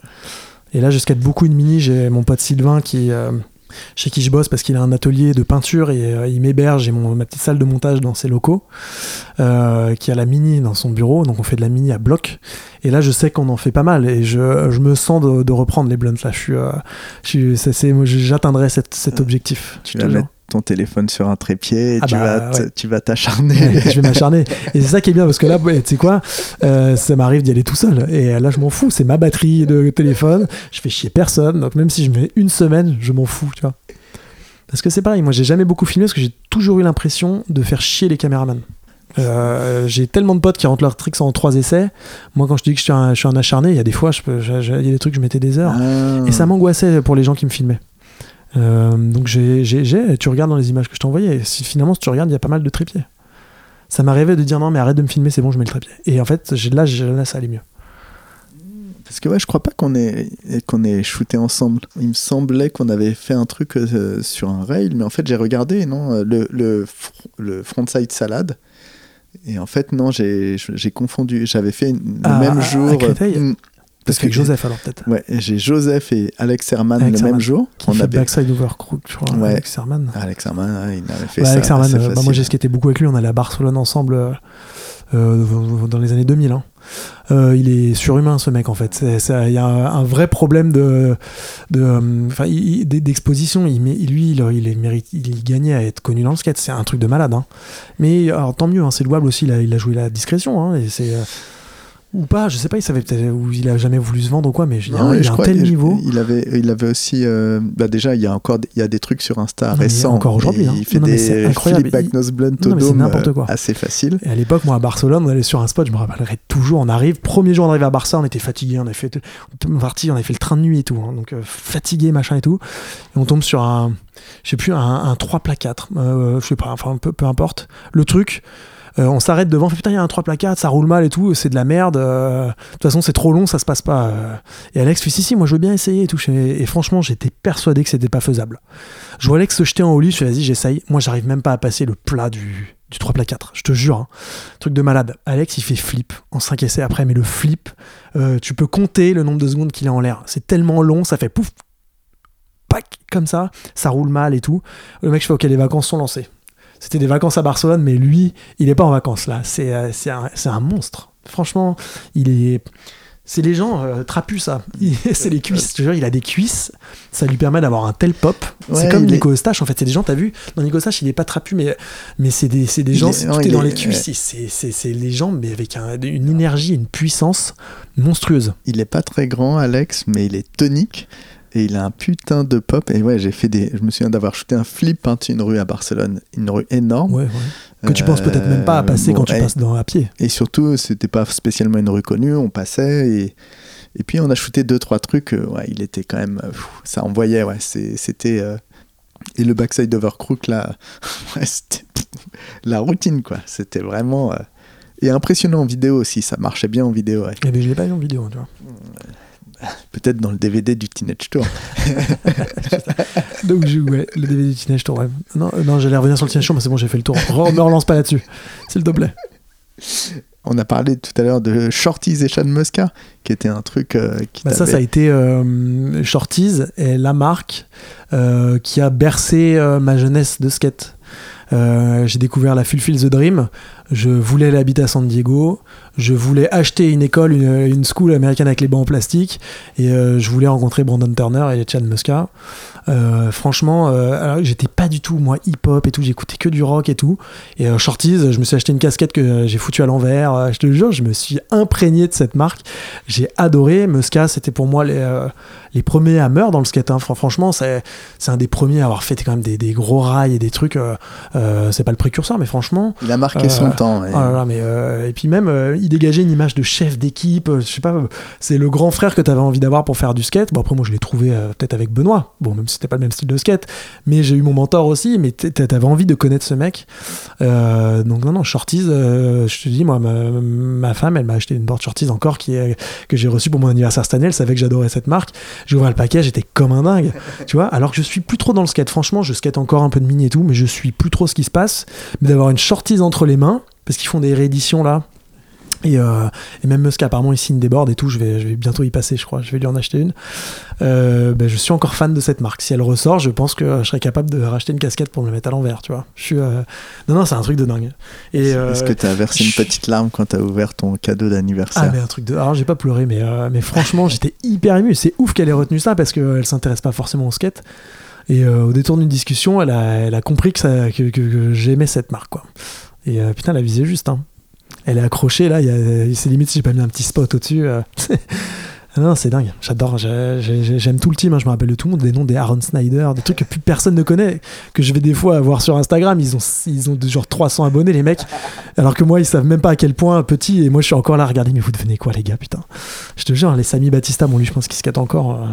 Et là, je skate beaucoup une mini. J'ai mon pote Sylvain qui, euh, chez qui je bosse parce qu'il a un atelier de peinture et euh, il m'héberge. J'ai mon- ma petite salle de montage dans ses locaux, euh, qui a la mini dans son bureau. Donc on fait de la mini à bloc. Et là, je sais qu'on en fait pas mal et je, je me sens de, de reprendre les blunts. Là, je suis, j'atteindrai cet, cet objectif. Tu je te. Ton téléphone sur un trépied et Ah tu, bah, vas t- ouais. tu vas t'acharner. je vais m'acharner. Et c'est ça qui est bien parce que là, tu sais quoi, euh, ça m'arrive d'y aller tout seul. Et là, je m'en fous. C'est ma batterie de téléphone. Je fais chier personne. Donc même si je mets une semaine, je m'en fous, tu vois. Parce que c'est pareil, moi j'ai jamais beaucoup filmé parce que j'ai toujours eu l'impression de faire chier les caméramans. Euh, j'ai tellement de potes qui rentrent leurs tricks en trois essais. Moi, quand je dis que je suis un, je suis un acharné, il y a des fois, je- je- il y a des trucs, je mettais des heures. Ah. Et ça m'angoissait pour les gens qui me filmaient. Euh, donc j'ai, j'ai- tu regardes dans les images que je t'ai envoyées, si, finalement si tu regardes, il y a pas mal de trépieds. Ça m'arrivait de dire non mais arrête de me filmer, c'est bon, je mets le trépied. Et en fait, là, ça allait mieux. Parce que ouais, je crois pas qu'on ait, qu'on ait shooté ensemble. Il me semblait qu'on avait fait un truc euh, sur un rail, mais en fait j'ai regardé, non, euh, le, le, le frontside salade. Et en fait, non, j'ai j'ai confondu. J'avais fait le Ah, même jour. Parce qu'avec Joseph alors peut-être. Ouais, j'ai Joseph et Alex Herman Alex le même jour. Qui fait Backside je crois. Ouais. Alex Herman. Alex Herman, ouais, il avait fait Ouais, ça. Alex Herman, euh, bah, moi j'ai skaté beaucoup avec lui, on allait à Barcelone ensemble euh, euh, dans les années 2000. hein. Euh, il est surhumain ce mec en fait. Il y a un, vrai problème de, de, enfin, il- il- d'exposition. Met- lui, il, il, est mérite, il gagnait à être connu dans le skate. C'est un truc de malade. hein. Mais alors tant mieux, hein, c'est louable aussi. Il a, il a joué la discrétion. hein, et c'est ou pas, je sais pas. Il savait peut-être ou il a jamais voulu se vendre ou quoi. Mais il a, Non, il je a un tel niveau. Il avait, il avait aussi. euh, bah déjà, il y a encore des- il y a des trucs sur Insta Non, récents. encore aujourd'hui, et hein. Il fait Non, des incroyable. Il- nose blunt au dôme, n'importe euh, quoi. assez facile. Et à l'époque, moi, à Barcelone, on allait sur un spot, je me rappellerai toujours. On arrive, premier jour d'arrivée à Barça, on était fatigué, on avait fait, on parti, on avait fait le train de nuit et tout, hein, donc euh, fatigué, machin et tout. Et on tombe sur un, je sais plus, un, un 3 plat 4, euh, je sais pas, enfin peu, peu importe. Le truc, on s'arrête devant, on fait putain, il y a un 3 plat 4, ça roule mal et tout, c'est de la merde. euh, de toute façon, c'est trop long, ça se passe pas. euh. Et Alex fait si, si, moi je veux bien essayer et tout. Et franchement, j'étais persuadé que c'était pas faisable. Je vois Alex se jeter en haut lit, je fais vas-y, j'essaye. Moi, j'arrive même pas à passer le plat du, du 3 plat 4, je te jure. hein. Truc de malade. Alex, il fait flip en 5 essais après, mais le flip, euh, tu peux compter le nombre de secondes qu'il est en l'air. C'est tellement long, ça fait pouf, pac, comme ça, ça roule mal et tout. Le mec, je fais ok, les vacances sont lancées. C'était des vacances à Barcelone, mais lui, il est pas en vacances là. C'est euh, c'est un, monstre. Franchement, il est. C'est les gens euh, trapus ça. C'est les cuisses. Je te jure, il a des cuisses. Ça lui permet d'avoir un tel pop. c'est comme est- Nico Eustache en fait. C'est des gens, t'as vu? Dans Nico Eustache, il est pas trapu, mais, mais c'est des, gens, est- non, tout est dans est- les cuisses. C'est- les gens, mais avec un- une énergie, une puissance monstrueuse. Il est pas très grand, Alex, mais il est tonique. Et il a un putain de pop. Et ouais, j'ai fait des. Je me souviens d'avoir shooté un flip hein, une rue à Barcelone, une rue énorme. Ouais, ouais. Que tu penses peut-être même pas à passer Euh, bon, quand tu passes dans, à pied. Et surtout, c'était pas spécialement une rue connue, on passait et, et puis on a shooté deux trois trucs. euh, ouais, il était quand même, euh, pff, ça envoyait. Ouais, c'était euh, et le backside overcrook là, ouais, c'était la routine quoi. C'était vraiment euh, et impressionnant en vidéo aussi. Ça marchait bien en vidéo. ouais. Eh ben, je l'ai pas vu en vidéo, hein, tu vois. Peut-être dans le DVD du Teenage Tour. Donc, je, ouais, le DVD du Teenage Tour, ouais. Non, euh, non j'allais revenir sur le Teenage Tour, mais c'est bon, j'ai fait le tour. Re- me relance pas là-dessus, s'il te plaît. On a parlé tout à l'heure de Shorties et Chad Muska, qui était un truc euh, qui Bah, ça, ça a été euh, Shorties et la marque euh, qui a bercé ma jeunesse de skate. J'ai découvert la Fulfill the Dream. Je voulais aller habiter à San Diego. Je voulais acheter une école, une, une school américaine avec les bancs en plastique. Et euh, je voulais rencontrer Brandon Turner et Chad Muska. Euh, franchement, euh, j'étais pas du tout, moi, hip-hop et tout. J'écoutais que du rock et tout. Et Shorties, je me suis acheté une casquette que j'ai foutue à l'envers. Je te jure, je me suis imprégné de cette marque. J'ai adoré. Muska, c'était pour moi les, les premiers à meurtre dans le skate. hein. Fran- Franchement, c'est un des premiers à avoir fait quand même des, des gros rails et des trucs. c'est pas le précurseur, mais franchement. Il a marqué son temps. ouais. Là là, mais euh, et puis même, euh, il dégageait une image de chef d'équipe. euh, je sais pas, c'est le grand frère que tu avais envie d'avoir pour faire du skate. Bon, après, moi, je l'ai trouvé peut-être avec Benoît. Bon, même si c'était pas le même style de skate, mais j'ai eu mon mentor aussi. Mais t'avais envie de connaître ce mec. Donc, non, non, Shorties, je te dis, moi, ma, femme, elle m'a acheté une board Shorties encore qui que j'ai reçue pour mon anniversaire cette année. Elle savait que j'adorais cette marque. J'ai ouvert le paquet, j'étais comme un dingue. tu vois, alors que je suis plus trop dans le skate. Franchement, je skate encore un peu de mini et tout, mais je suis plus trop ce qui se passe. Mais d'avoir une Shorties entre les mains, parce qu'ils font des rééditions là. Et, euh, et même Musk, apparemment, il signe des boards et tout. Je vais, je vais bientôt y passer, je crois. Je vais lui en acheter une. Euh, ben, je suis encore fan de cette marque. Si elle ressort, je pense que je serais capable de racheter une casquette pour me mettre à l'envers, tu vois. Je suis, euh, Non, non, c'est un truc de dingue. Est-ce que tu as versé une petite larme quand tu as ouvert ton cadeau ah, d'anniversaire mais un truc de. Alors, j'ai pas pleuré, mais, mais franchement, j'étais hyper ému. C'est ouf qu'elle ait retenu ça parce qu'elle s'intéresse pas forcément au skate. Et au détour d'une discussion, elle a, elle a compris que, ça, que, que- que j'aimais cette marque, quoi. Et euh, putain, elle a visé juste, hein. Elle est accrochée, là. C'est limite si j'ai pas mis un petit spot au-dessus. euh, Ah Non, c'est dingue. J'adore. j'ai- j'ai- J'aime tout le team. hein. Je me rappelle de tout le monde, des noms des Aaron Snyder, des trucs que plus personne ne connaît, que je vais des fois voir sur Instagram. Ils ont, ils ont genre 300 abonnés, les mecs. Alors que moi, ils savent même pas à quel point petit. Et moi, je suis encore là à regarder. Mais vous devenez quoi, les gars, putain Je te jure, les Sami Batista, bon, lui, je pense qu'il se quête encore. euh,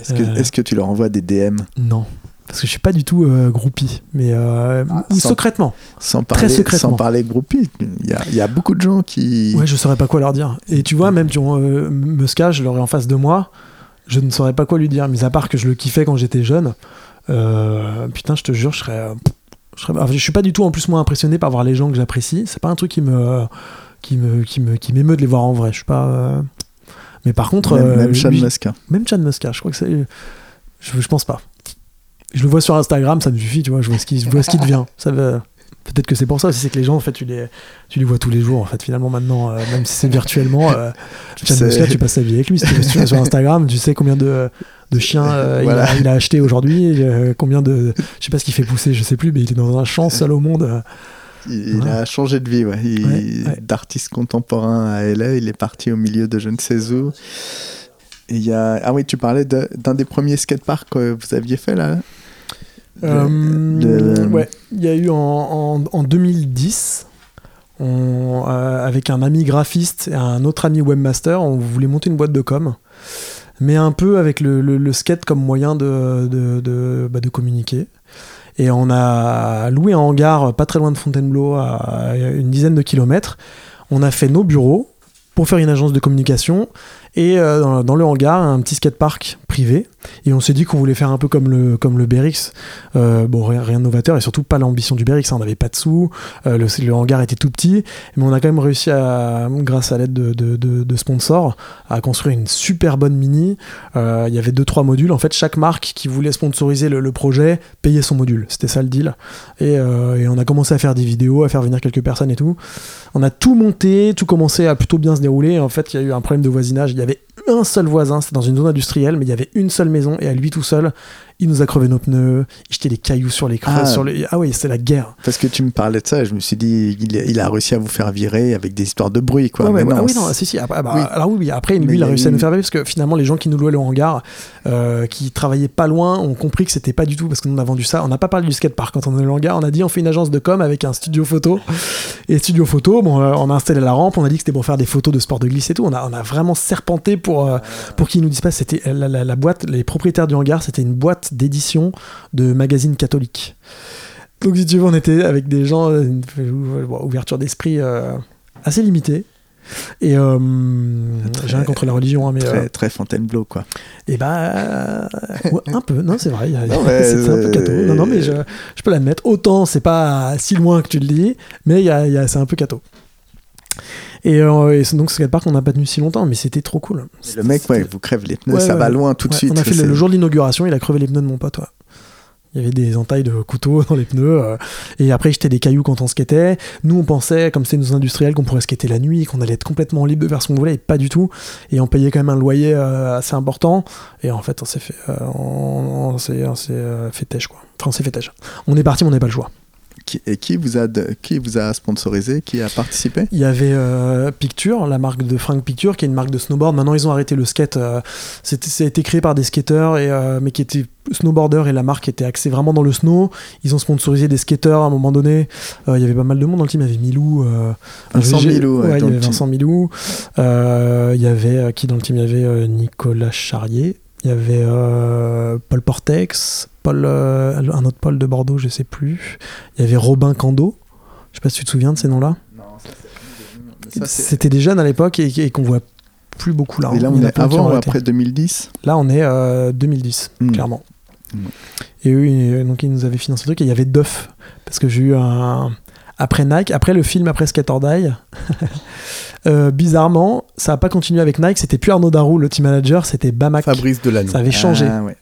Est-ce que, Euh. est-ce que tu leur envoies des DM non. Parce que je suis pas du tout euh, groupie. Mais. euh, ou sans- secrètement. sans Très secrètement. sans parler groupie Il y a, il y a beaucoup de gens qui. Ouais, je saurais pas quoi leur dire. Et tu vois, même euh, Muska, je l'aurais en face de moi, je ne saurais pas quoi lui dire, mis à part que je le kiffais quand j'étais jeune. Euh, putain, je te jure, je serais, je serais. enfin, je suis pas du tout en plus moins impressionné par voir les gens que j'apprécie. C'est pas un truc qui me, qui me, qui me, qui m'émeut de les voir en vrai. Je suis pas. Mais par contre, même, même lui- Muska. même Chad Muska, je crois que c'est. Je, je pense pas. Je le vois sur Instagram, ça me suffit, tu vois, je vois ce qui, je vois ce qui devient. Ça veut- Peut-être que c'est pour ça aussi, c'est que les gens, en fait, tu les, tu les vois tous les jours, en fait, finalement, maintenant, euh, même si c'est virtuellement. Euh, Chad sais. Muska, tu passes ta vie avec lui. Si tu si tu vas sur Instagram, tu sais combien de, de chiens euh, il, a, il a acheté aujourd'hui, euh, combien de. Je sais pas ce qu'il fait pousser, je sais plus, mais il est dans un champ seul au monde. euh. Il, a changé de vie, ouais. Il- Ouais, ouais. D'artiste contemporain à LA, il est parti au milieu de je ne sais où. Et y a... Ah oui, tu parlais de- d'un des premiers skateparks que vous aviez fait là Euh, le- Ouais, il y a eu en, en, en 2010, on, euh, avec un ami graphiste et un autre ami webmaster, on voulait monter une boîte de com, mais un peu avec le, le- le skate comme moyen de, de, de, bah, de communiquer. Et on a loué un hangar pas très loin de Fontainebleau, à une dizaine de kilomètres. On a fait nos bureaux pour faire une agence de communication et euh, dans, dans le hangar un petit skatepark privé et on s'est dit qu'on voulait faire un peu comme le comme le Berix. Euh, bon rien, de novateur et surtout pas l'ambition du Berix hein, on n'avait pas de sous. Euh, le, hangar était tout petit. Mais on a quand même réussi à grâce à l'aide de, sponsors à construire une super bonne mini. Euh, il y avait deux trois modules. En fait chaque marque qui voulait sponsoriser le, projet payait son module. C'était ça le deal. Et, on a commencé à faire des vidéos à faire venir quelques personnes et tout. On a tout monté, tout commençait à plutôt bien se dérouler. En fait, il y a eu un problème de voisinage. Il y avait un seul voisin, c'était dans une zone industrielle, mais il y avait une seule maison et à lui tout seul, il nous a crevé nos pneus, il jetait des cailloux sur les creux, Ah. sur les... Ah oui, c'est la guerre. Parce que tu me parlais de ça, je me suis dit, il, il a réussi à vous faire virer avec des histoires de bruit, quoi. Ouais, ouais, Mais ouais. non, Ah oui, non, c'est- si, si. Après, bah, Oui. Alors oui, après, lui, il a a réussi à nous faire vivre parce que finalement, les gens qui nous louaient le hangar, euh, qui travaillaient pas loin, ont compris que c'était pas du tout parce qu'on a vendu ça. On n'a pas parlé du skatepark quand on est dans le hangar. On a dit, on fait une agence de com avec un studio photo. Et studio photo, bon, euh, on a installé la rampe, on a dit que c'était pour faire des photos de sport de glisse et tout. On a, on a vraiment serpenté pour, euh, pour qu'ils nous disent pas. C'était la, la- la boîte, les propriétaires du hangar, c'était une boîte d'édition de magazines catholiques. Donc, si tu veux, on était avec des gens, euh, une une ouverture d'esprit euh, assez limitée. Et euh, j'ai rien contre la religion, hein, mais très, euh, très Fontainebleau, quoi. et bah euh, ouais, un peu. Non, c'est vrai. c'est un peu euh, cato. Non, non, mais je, je peux l'admettre. Autant c'est pas si loin que tu le dis, mais il y a, il y a- c'est un peu cato. Et, euh, et c'est- donc ce skatepark, on n'a pas tenu si longtemps, mais c'était trop cool. Le mec, ouais, vous crève les pneus, Ouais, ça ouais, va loin tout de suite. On a fait le, c'est- le jour de l'inauguration, il a crevé les pneus de mon pote. Il y avait des entailles de couteaux dans les pneus. euh, et après, j'étais des cailloux quand on skatait. Nous, on pensait, comme c'était nos industriels, qu'on pourrait skater la nuit, qu'on allait être complètement libre de faire ce qu'on voulait, et pas du tout. Et on payait quand même un loyer euh, assez important. Et en fait, on s'est fait, euh, on, on s'est, euh, fait têche, quoi. Enfin, on s'est fait têche. On est parti, mais on n'avait pas le choix. Qui, et qui vous, a de- qui vous a sponsorisé Qui a participé? Il y avait euh, Picture, la marque de Frank Picture, qui est une marque de snowboard. Maintenant, ils ont arrêté le skate. euh, c'était, ça a été créé par des skateurs, et, euh, mais qui étaient snowboarders, et la marque était axée vraiment dans le snow. Ils ont sponsorisé des skateurs à un moment donné. Il y avait pas mal de monde dans le team. Il y avait Milou. Vincent Milou, ouais, il y avait. Vincent Milou. Il y avait qui dans le team? Il y avait Nicolas Charrier. Il y avait euh, Paul Portex, Paul, euh, un autre Paul de Bordeaux, je sais plus. Il y avait Robin Cando. Je sais pas si tu te souviens de ces noms-là. C'était des jeunes à l'époque et, et qu'on voit plus beaucoup là. Et là, y on est avant ou après 2010 Là, on est euh, 2010, Hmm. clairement. Hmm. Et eux, ils- donc ils nous avaient financé le truc. Et il y avait Duff, parce que j'ai eu un. Après Nike, après le film, après Skate or Die, euh, bizarrement, ça n'a pas continué avec Nike. C'était plus Arnaud Darou, le team manager, c'était Bamac. Fabrice Delanoux. Ça avait changé. Ah, ouais.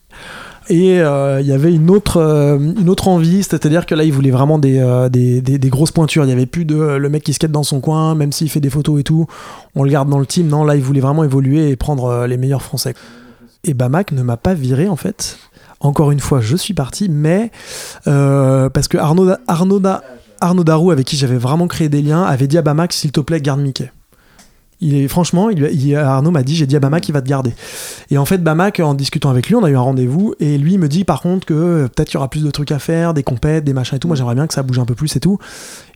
Et euh, il y avait une autre, euh, une autre envie, c'est-à-dire que là, il voulait vraiment des, euh, des, des- des grosses pointures. Il n'y avait plus de euh, le mec qui skate dans son coin, même s'il fait des photos et tout, on le garde dans le team. Non, là, il voulait vraiment évoluer et prendre euh, les meilleurs Français. Et Bamac ne m'a pas viré, en fait. Encore une fois, je suis parti, mais euh, parce que Arnaud, Arnaud, Arnaud Darou, avec qui j'avais vraiment créé des liens, avait dit à Bamac, s'il te plaît, garde Mickey. Il est franchement, il, il- Arnaud m'a dit, j'ai dit à Bamack, il va te garder. Et en fait, Bamack, en discutant avec lui, on a eu un rendez-vous et lui il me dit par contre que euh, peut-être il y aura plus de trucs à faire, des compètes, des machins et tout. Moi, j'aimerais bien que ça bouge un peu plus et tout.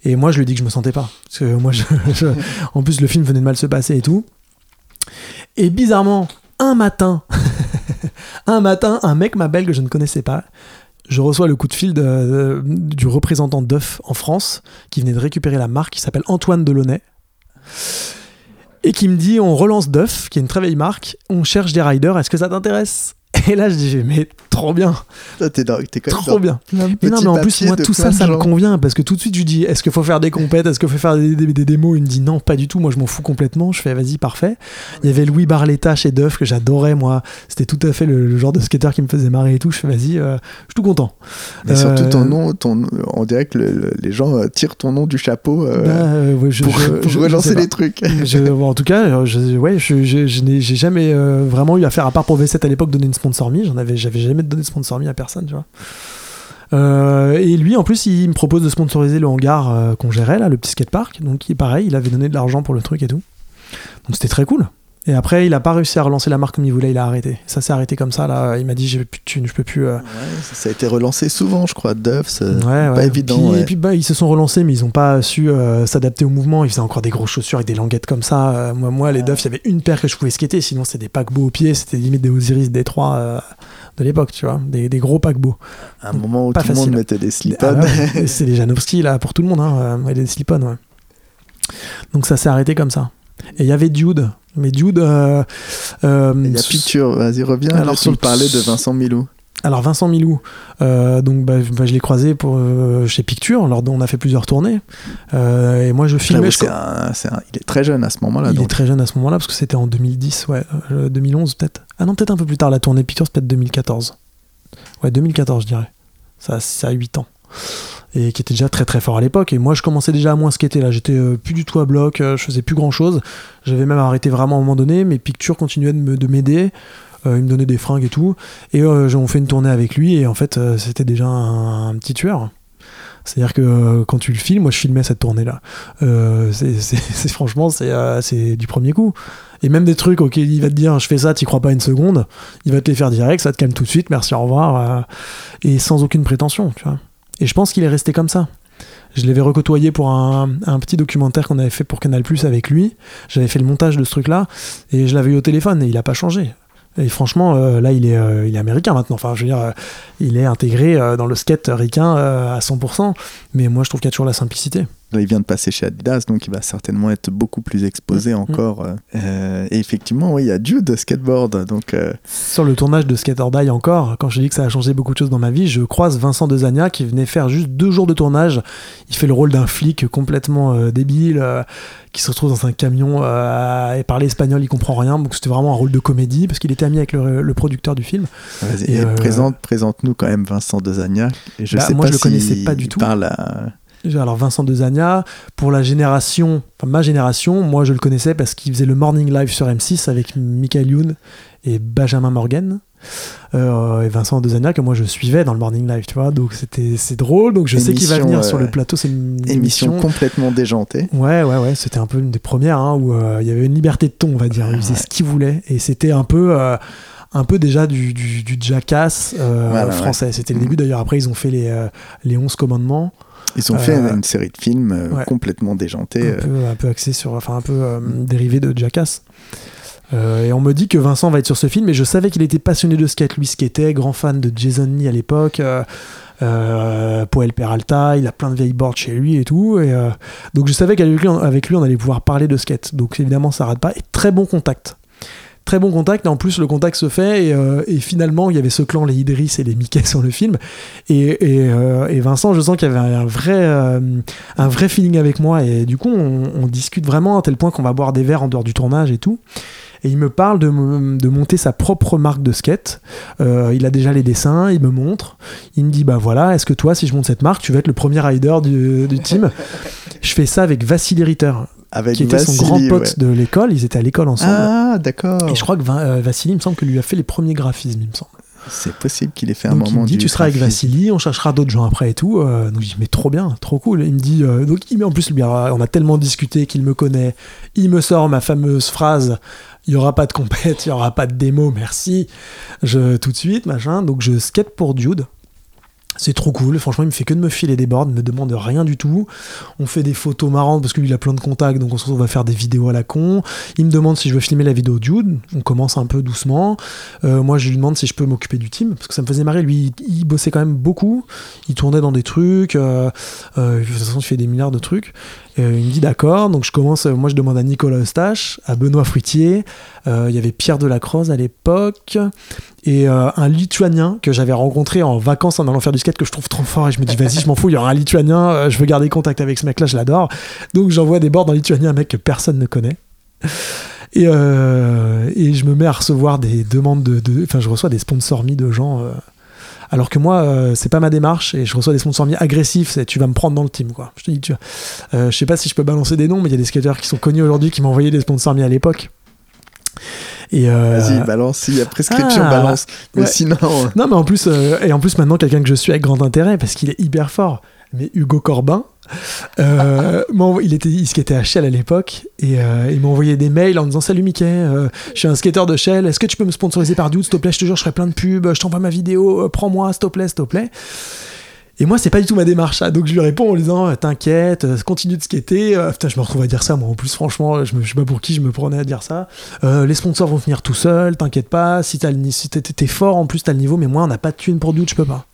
Et moi, je lui ai dit que je me sentais pas. Parce que moi, je- je- en plus, le film venait de mal se passer et tout. Et bizarrement, un matin, un matin, un mec m'appelle que je ne connaissais pas. Je reçois le coup de fil de- de- du représentant d'œuf en France qui venait de récupérer la marque, qui s'appelle Antoine Delaunay. Et qui me dit on relance Duff, qui est une très vieille marque, on cherche des riders, est-ce que ça t'intéresse? Et là je dis mais trop bien, T'es dans- t'es quand même trop dans bien. Mais non mais en plus moi tout ça ça me convient parce que tout de suite je dis est-ce qu'il faut faire des compètes, est-ce qu'il faut faire des, des- des démos? Il me dit non pas du tout, moi je m'en fous complètement, je fais vas-y parfait. Il y avait Louis Barletta chez Duff que j'adorais moi, c'était tout à fait le, le genre de skater qui me faisait marrer et tout, je fais vas-y, euh, je suis tout content. Mais surtout Euh, ton nom, ton, on dirait que le- le- les gens euh, tirent ton nom du chapeau euh, Bah, euh, ouais, je- pour, je- pour je- je relancer les trucs. Je- bon, en tout cas, euh, je, ouais, je, je- je n'ai j'ai jamais euh, vraiment eu à faire, à part pour V7 à l'époque, donner une sponsor me. J'en avais, j'avais jamais de sponsor me à personne, tu vois. Euh, et lui, en plus, il me propose de sponsoriser le hangar euh, qu'on gérait, là, le petit skatepark. Donc, il, pareil, il avait donné de l'argent pour le truc et tout. Donc, c'était très cool. Et après, il a pas réussi à relancer la marque comme il voulait, il a arrêté. Ça s'est arrêté comme ça, là. Il m'a dit, j'ai plus de thunes, je peux plus. euh, Ouais, ça, a été relancé souvent, je crois. Duff, c'est Ouais, pas ouais. évident. Puis. Et puis bah, ils se sont relancés, mais ils n'ont pas su euh, s'adapter au mouvement. Ils faisaient encore des grosses chaussures avec des languettes comme ça. Euh, moi, moi, les Duff, il y avait une paire que je pouvais skater, sinon c'était des paquebots aux pieds, c'était limite des Osiris Détroit euh, de l'époque, tu vois, des, des gros paquebots. À un moment où tout le monde mettait des Ah slip-ons. ouais, c'est les Janowski là pour tout le monde, hein, ouais, les slip-on, ouais. Donc ça s'est arrêté comme ça. Et il y avait Dude, mais Dude. euh, euh, Il y a Picture, vas-y, reviens. Alors, tu me parlais de Vincent Milou. Alors Vincent Milou, euh, donc bah, bah, je l'ai croisé pour euh, chez Picture, lors dont on a fait plusieurs tournées. Euh, et moi je filmais. Un- c'est un- il est très jeune à ce moment-là. il donc. est très jeune à ce moment-là parce que c'était en 2010, ouais, euh, 2011 peut-être. Ah non, peut-être un peu plus tard la tournée Picture, c'est peut-être 2014. Ouais, 2014 je dirais. Ça, ça a 8 ans. Et qui était déjà très très fort à l'époque. Et moi je commençais déjà à moins skater là. J'étais euh, plus du tout à bloc, euh, je faisais plus grand chose. J'avais même arrêté vraiment à un moment donné, mais Picture continuait de me- de m'aider. Euh, il me donnait des fringues et tout. Et on fait une tournée avec lui et en fait c'était déjà un, petit tueur. C'est-à-dire que quand tu le filmes, moi je filmais cette tournée-là. C'est, franchement, c'est, du premier coup. Et même des trucs, ok, il va te dire, je fais ça, t'y crois pas une seconde, il va te les faire direct, ça te calme tout de suite, merci, au revoir, et sans aucune prétention, tu vois. Et je pense qu'il est resté comme ça. Je l'avais recôtoyé pour un, petit documentaire qu'on avait fait pour Canal Plus avec lui. J'avais fait le montage de ce truc-là, et je l'avais eu au téléphone, et il a pas changé. Et franchement, euh, là, il est, euh, il est américain maintenant. Enfin, je veux dire, euh, il est intégré dans le skate ricain à 100%. Mais moi, je trouve qu'il y a toujours la simplicité. Il vient de passer chez Adidas, donc il va certainement être beaucoup plus exposé Mm. encore. euh. Euh, et effectivement, oui, il y a Dude skateboard. Donc, euh, Sur le tournage de Skate or Die encore, quand je dis que ça a changé beaucoup de choses dans ma vie, je croise Vincent Dezania qui venait faire juste deux jours de tournage. Il fait le rôle d'un flic complètement euh, débile qui se retrouve dans un camion et parler espagnol, il comprend rien. Donc c'était vraiment un rôle de comédie parce qu'il était ami avec le, le producteur du film. vas-y, Et, et présente, présente-nous quand même Vincent Dezania. Et je Bah, sais moi, pas je le si connaissais pas du il tout. Parle à... Alors Vincent Dezania, pour la génération, enfin ma génération, moi je le connaissais parce qu'il faisait le Morning Live sur M6 avec Michael Youn et Benjamin Morgan. Euh, et Vincent Dezania que moi je suivais dans le Morning Live, tu vois. Donc c'était c'est drôle. Donc je sais qu'il va venir euh, sur le plateau. C'est une Émission émission. complètement déjantée. Ouais, ouais, ouais. C'était un peu une des premières hein, où euh, il y avait une liberté de ton, on va dire. Il faisait ce qu'il voulait et c'était un peu. euh, un peu déjà du, du, du jackass ouais. français. C'était le Mhm. début d'ailleurs. Après, ils ont fait les, les 11 commandements. Ils ont Euh, fait une série de films euh, ouais. complètement déjantés. un euh. peu, un peu axé sur, enfin un peu euh, dérivé de Jackass. Euh, et on me dit que Vincent va être sur ce film, et je savais qu'il était passionné de skate, lui skatait, grand fan de Jason Lee à l'époque, euh, euh, Poel Peralta, il a plein de vieilles boards chez lui et tout, et euh, donc je savais qu'avec lui, on- avec lui on allait pouvoir parler de skate, donc évidemment ça rate pas, et très bon contact. Très bon contact, et en plus le contact se fait, et, euh, et finalement il y avait ce clan, les Idris et les Mickey sur le film, et, et, euh, et Vincent, je sens qu'il y avait un vrai, euh, un vrai feeling avec moi. Et du coup on, on discute vraiment à tel point qu'on va boire des verres en dehors du tournage et tout. Et il me parle de, de monter sa propre marque de skate. Il a déjà les dessins il me montre. Il me dit bah voilà est-ce que toi si je monte cette marque tu vas être le premier rider du, du team? Je fais ça avec Vassili Ritter Avec qui était son grand ouais. pote de l'école ils étaient à l'école ensemble Ah, d'accord. et je crois que euh, Vassili il me semble que lui a fait les premiers graphismes il me semble C'est possible qu'il ait fait un donc il moment me dit du tu seras avec. Vassili, on cherchera d'autres gens après et tout. Euh, donc je dis mais trop bien, trop cool. Il me dit euh, donc il met en plus on a tellement discuté qu'il me connaît. Il me sort ma fameuse phrase il y aura pas de compète, il y aura pas de démo, merci. Je tout de suite machin. Donc je skate pour Dude. C'est trop cool, franchement, il me fait que de me filer des boards, il me demande rien du tout. On fait des photos marrantes parce que lui il a plein de contacts, donc on se retrouve à faire des vidéos à la con. Il me demande si je veux filmer la vidéo Dude, on commence un peu doucement. Euh, moi je lui demande si je peux m'occuper du team, parce que ça me faisait marrer, lui il, il bossait quand même beaucoup, il tournait dans des trucs, euh, euh, de toute façon il fait des milliards de trucs. Euh, il me dit d'accord, donc je commence, euh, moi je demande à Nicolas Eustache, à Benoît Fruitier, euh, il y avait Pierre Delacroze à l'époque, et euh, un Lituanien que j'avais rencontré en vacances en allant faire du skate que je trouve trop fort, et je me dis vas-y je m'en fous, il y aura un Lituanien, je veux garder contact avec ce mec-là, je l'adore. Donc j'envoie des boards en lituanien, un mec que personne ne connaît. Et, et je me mets à recevoir des demandes de... de- Enfin je reçois des sponsors mis de gens... alors que moi, euh, c'est pas ma démarche et je reçois des sponsors mis agressifs. C'est tu vas me prendre dans le team, quoi. Je te dis, tu vois. Euh, je sais pas si je peux balancer des noms, mais il y a des skateurs qui sont connus aujourd'hui qui m'ont envoyé des sponsors mis à l'époque. Euh, Vas-y, balance. S'il y a prescription, Ah, balance. Mais ouais. sinon. non, mais en plus, euh, et en plus maintenant quelqu'un que je suis avec grand intérêt parce qu'il est hyper fort. Mais Hugo Corbin, euh, il était, skatait à Shell à l'époque et euh, il m'a envoyé des mails en disant salut Mickey, euh, je suis un skateur de Shell, est-ce que tu peux me sponsoriser par Dude, s'il te plaît, je te jure, je ferai plein de pubs, je t'envoie ma vidéo, prends-moi, s'il te plaît, s'il te plaît. Et moi, c'est pas du tout ma démarche. ah. Donc je lui réponds en disant T'inquiète, continue de skater. Putain, je me retrouve à dire ça, moi. En plus, franchement, je, me, sais pas pour qui je me prenais à dire ça. Les sponsors vont venir tout seuls, t'inquiète pas. Si t'es fort, en plus, t'as le niveau, mais moi, on n'a pas de thune pour Dude, je peux pas.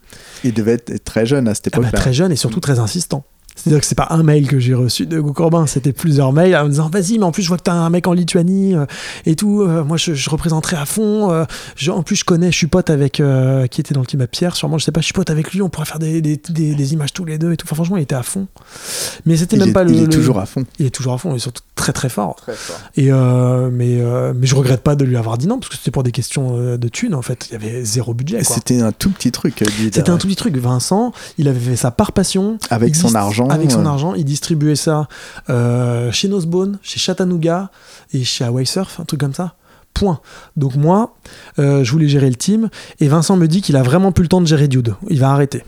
Il devait être très jeune à cette Ah bah, époque-là. très jeune et surtout très insistant. C'est-à-dire que c'est pas un mail que j'ai reçu de Hugo Corbin, c'était plusieurs mails en me disant vas-y, mais en plus je vois que t'as un mec en Lituanie euh, et tout, euh, moi je, je représenterai à fond. euh, je- en plus je connais, je suis pote avec euh, qui était dans le team à Pierre, sûrement, je sais pas, je suis pote avec lui, on pourrait faire des, des, des- des images tous les deux et tout. Enfin, franchement, il était à fond. Mais c'était il même est, pas le. il est le- toujours à fond. il est toujours à fond et surtout très très fort. Et euh, mais, euh, mais je regrette pas de lui avoir dit non parce que c'était pour des questions de thunes en fait. Il y avait zéro budget. C'était un tout petit truc. C'était un tout petit truc. Vincent, il avait fait ça par passion. Avec son dist- argent, Avec son euh. argent. Il distribuait ça euh, chez Nosebone, chez Chattanooga et chez Hawaii Surf, un truc comme ça. Point. Donc moi, euh, je voulais gérer le team et Vincent me dit qu'il a vraiment plus le temps de gérer Dude. Il va arrêter.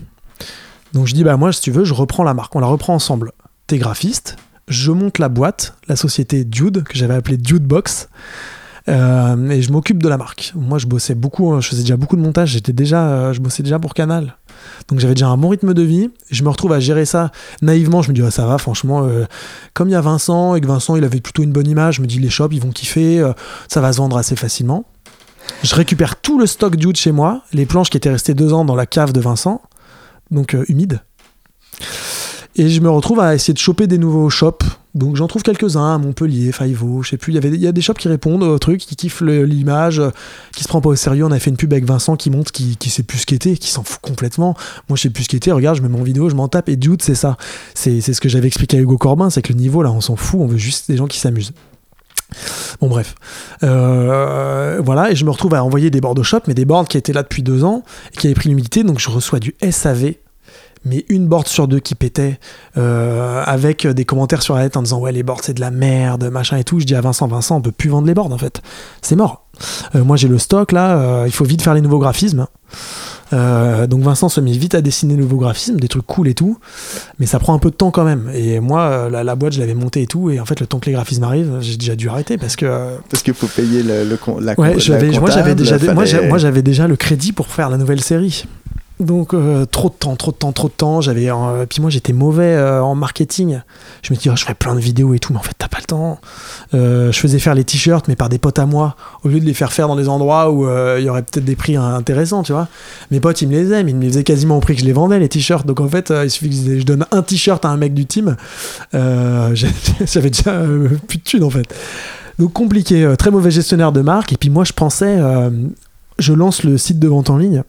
Donc je dis bah moi si tu veux, je reprends la marque. On la reprend ensemble. T'es graphiste. Je monte la boîte, la société Dude que j'avais appelée Dude Box. Euh, et je m'occupe de la marque. Moi, je bossais beaucoup, hein, je faisais déjà beaucoup de montage. J'étais déjà, je bossais déjà pour Canal. Donc j'avais déjà un bon rythme de vie. Je me retrouve à gérer ça naïvement. Je me dis, ah, ça va, franchement. euh, comme il y a Vincent et que Vincent, il avait plutôt une bonne image, je me dis, les shops, ils vont kiffer. euh, ça va se vendre assez facilement. Je récupère tout le stock Dude chez moi, les planches qui étaient restées deux ans dans la cave de Vincent, donc euh, humides. Et je me retrouve à essayer de choper des nouveaux shops. Donc j'en trouve quelques-uns à Montpellier, Faivo, je sais plus. Il y, a des shops qui répondent au truc, qui kiffent l'image, euh, qui se prend pas au sérieux. On a fait une pub avec Vincent qui monte, qui, qui sait plus skater, qui s'en fout complètement. Moi je sais plus skater, regarde, je mets mon vidéo, je m'en tape. Et Dude, c'est ça. C'est c'est ce que j'avais expliqué à Hugo Corbin, c'est que le niveau là, on s'en fout, on veut juste des gens qui s'amusent. Bon bref, Euh, voilà, et je me retrouve à envoyer des boards au shop, mais des boards qui étaient là depuis deux ans et qui avaient pris l'humidité, donc je reçois du SAV, mais une board sur deux qui pétait, euh, avec des commentaires sur la net en disant ouais les boards c'est de la merde, machin et tout. Je dis à Vincent, Vincent, on peut plus vendre les boards en fait, c'est mort. Euh, moi j'ai le stock là, euh, il faut vite faire les nouveaux graphismes. Donc Vincent se met vite à dessiner de nouveaux graphismes, des trucs cool et tout, mais ça prend un peu de temps quand même. Et moi, la, la boîte, je l'avais montée et tout, et en fait, le temps que les graphismes arrivent, j'ai déjà dû arrêter parce que Parce qu'il faut payer le, le con- la, Ouais, la j'avais, moi j'avais comptable, déjà, moi, fallait- j'a- moi, j'avais déjà le crédit pour faire la nouvelle série. Donc euh, trop de temps, trop de temps, trop de temps. J'avais, euh, puis moi j'étais mauvais euh, en marketing. Je me dis, oh, je ferais plein de vidéos et tout, mais en fait t'as pas le temps. Je faisais faire les t-shirts, mais par des potes à moi, au lieu de les faire faire dans des endroits où il y aurait peut-être des prix intéressants, tu vois. Mes potes ils me les aiment, ils me les faisaient quasiment au prix que je les vendais les t-shirts. Donc en fait, il suffit que je donne un t-shirt à un mec du team, j'avais déjà plus de thunes en fait. Donc compliqué, très mauvais gestionnaire de marque. Et puis moi, je pensais, je lance le site de vente en ligne.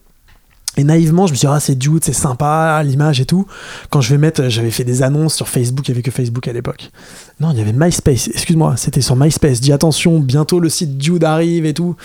Et naïvement, je me suis dit, ah, c'est Dude, c'est sympa, l'image et tout. Quand je vais mettre, j'avais fait des annonces sur Facebook, il n'y avait que Facebook à l'époque. Non, il y avait MySpace, excuse-moi, c'était sur MySpace. Dis attention, bientôt le site Dude arrive et tout.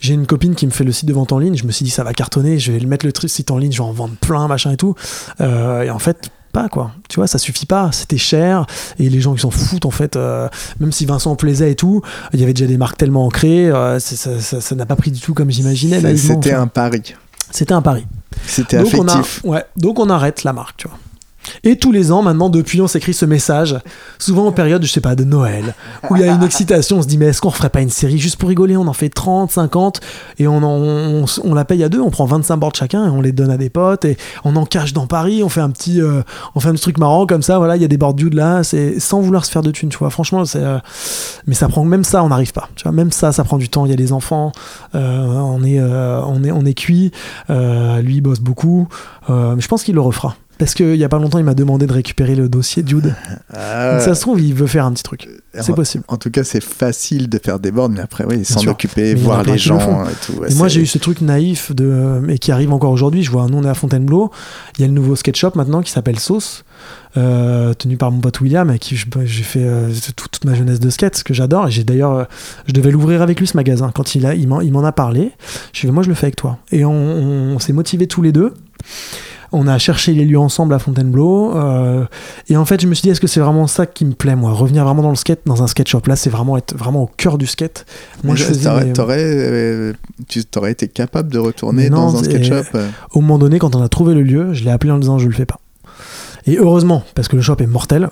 J'ai une copine qui me fait le site de vente en ligne. Je me suis dit, ça va cartonner, je vais le mettre le truc site en ligne, je vais en vendre plein, machin et tout. Euh, et en fait, pas quoi. Tu vois, ça suffit pas. C'était cher et les gens qui s'en foutent en fait. euh, même si Vincent plaisait et tout, il y avait déjà des marques tellement ancrées. euh, ça n'a pas pris du tout comme j'imaginais. C'était un pari. C'était un pari. C'était Donc on, a, affectif. ouais, donc on arrête la marque, tu vois. Et tous les ans, maintenant, depuis, on s'écrit ce message, souvent en période, je sais pas, de Noël, où il y a une excitation, on se dit, mais est-ce qu'on referait pas une série juste pour rigoler? On en fait 30, 50, et on, la paye à deux, on prend 25 boards chacun, et on les donne à des potes, et on en cache dans Paris, on fait un petit, euh, on fait un truc marrant comme ça, voilà, il y a des boards dudes là, c'est sans vouloir se faire de thunes, tu vois. Franchement, c'est. euh, mais ça prend, même ça, on n'arrive pas, tu vois. Même ça, ça prend du temps, il y a des enfants, euh, on, est, on, est, on est cuit, lui, il bosse beaucoup, je pense qu'il le refera. Parce qu'il y a pas longtemps, il m'a demandé de récupérer le dossier Dude. Ah, Donc ça se trouve, il veut faire un petit truc. C'est possible. En tout cas, c'est facile de faire des boards, mais après, oui, s'en occuper, Mais voir les qui le gens et tout. ouais, Et moi, j'ai eu ce truc naïf de, euh, et qui arrive encore aujourd'hui. Je vois, nous, on est à Fontainebleau. Il y a le nouveau sketch shop maintenant qui s'appelle Sauce, euh, tenu par mon pote William, avec qui bah, j'ai fait euh, toute, toute ma jeunesse de skate, ce que j'adore. Et j'ai d'ailleurs, euh, je devais l'ouvrir avec lui ce magasin. Quand il a, il m'en, a parlé, je lui ai dit, moi, je le fais avec toi. Et on s'est motivés tous les deux. On a cherché les lieux ensemble à Fontainebleau. euh, et en fait, je me suis dit, est-ce que c'est vraiment ça qui me plaît, moi? Revenir vraiment dans le skate, dans un skate shop. Là, c'est vraiment être vraiment au cœur du skate. Moi, je faisais t'aurais, mes- euh, tu t'aurais été capable de retourner non, dans un c'est- sketchup euh, au moment donné, quand on a trouvé le lieu, je l'ai appelé en disant je le fais pas. Et heureusement, parce que le shop est mortel.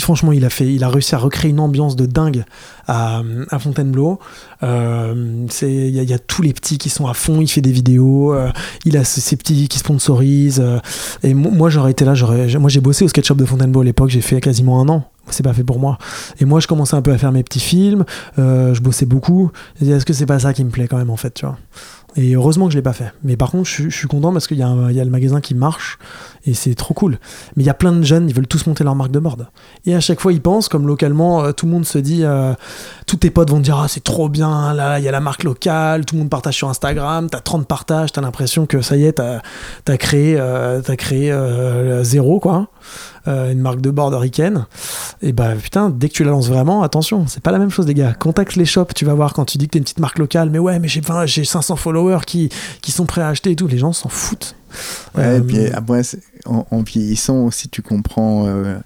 Franchement, il a, fait, il a réussi à recréer une ambiance de dingue à, Fontainebleau. Euh, Il y, a- tous les petits qui sont à fond, il fait des vidéos, euh, il a ses, petits qui sponsorisent. euh, et mo- moi, j'aurais été là, moi j'ai bossé au sketch shop de Fontainebleau à l'époque, j'ai fait quasiment un an. C'est pas fait pour moi. Et moi, je commençais un peu à faire mes petits films, je bossais beaucoup. Est-ce que c'est pas ça qui me plaît quand même, en fait, tu vois? Et heureusement que je l'ai pas fait. Mais par contre, je, suis- content parce qu'il y, y a le magasin qui marche et c'est trop cool. Mais il y a plein de jeunes, ils veulent tous monter leur marque de board. Et à chaque fois, ils pensent, comme localement, euh, tout le monde se dit, euh, tous tes potes vont te dire, ah, c'est trop bien, là, il y a la marque locale, tout le monde partage sur Instagram, t'as 30 partages, t'as l'impression que ça y est, t'as as créé euh, zéro, quoi. Euh, une marque de board ricaine. Et bah putain, dès que tu la lances vraiment, attention, c'est pas la même chose, les gars. Contacte les shops, tu vas voir quand tu dis que t'es une petite marque locale, mais ouais, mais j'ai 20 j'ai 500 followers qui, qui sont prêts à acheter et tout. Les gens s'en foutent. Ouais, Euh, et puis après, c'est- en, en vieillissant aussi, tu comprends euh,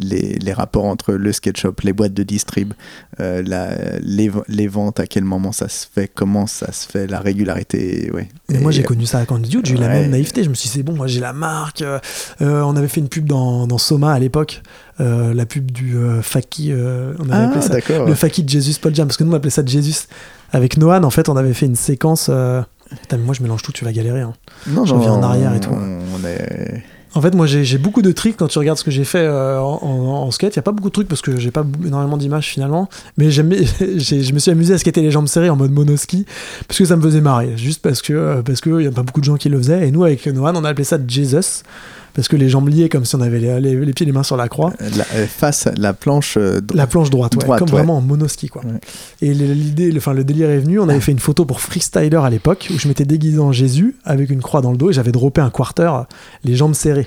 les, les rapports entre le sketchup, les boîtes de distrib, euh, la- les, les ventes, à quel moment ça se fait, comment ça se fait, la régularité. Ouais. Et- moi j'ai connu ça à Candy j'ai eu la même naïveté. Je me suis dit, c'est bon, moi j'ai la marque. euh, on avait fait une pub dans, dans Soma à l'époque, euh, la pub du euh, Faki. euh, on avait Ah, appelé ça le Faki de Jesus Paul Jam, parce que nous on appelait ça de Jesus. Avec Noan, en fait, on avait fait une séquence. Putain, mais moi je mélange tout, tu vas galérer. hein. Non, je reviens en arrière et tout. On est... En fait, moi, j'ai beaucoup de tricks quand tu regardes ce que j'ai fait euh, en, skate. Il n'y a pas beaucoup de trucs parce que j'ai pas énormément d'images finalement. Mais je me suis amusé à skater les jambes serrées en mode monoski parce que ça me faisait marrer. Juste parce que euh, parce qu'il n'y a pas beaucoup de gens qui le faisaient. Et nous, avec Noan, on a appelé ça Jesus parce que les jambes liées comme si on avait les, les- les pieds et les mains sur la croix. La, euh, face à la planche euh, dro- La planche droite, ouais, Droite, comme ouais. vraiment en monoski quoi. Ouais. Et l'idée, le, le délire est venu. On avait fait une photo pour Freestyler à l'époque où je m'étais déguisé en Jésus avec une croix dans le dos et j'avais droppé un quarter, les jambes serrées.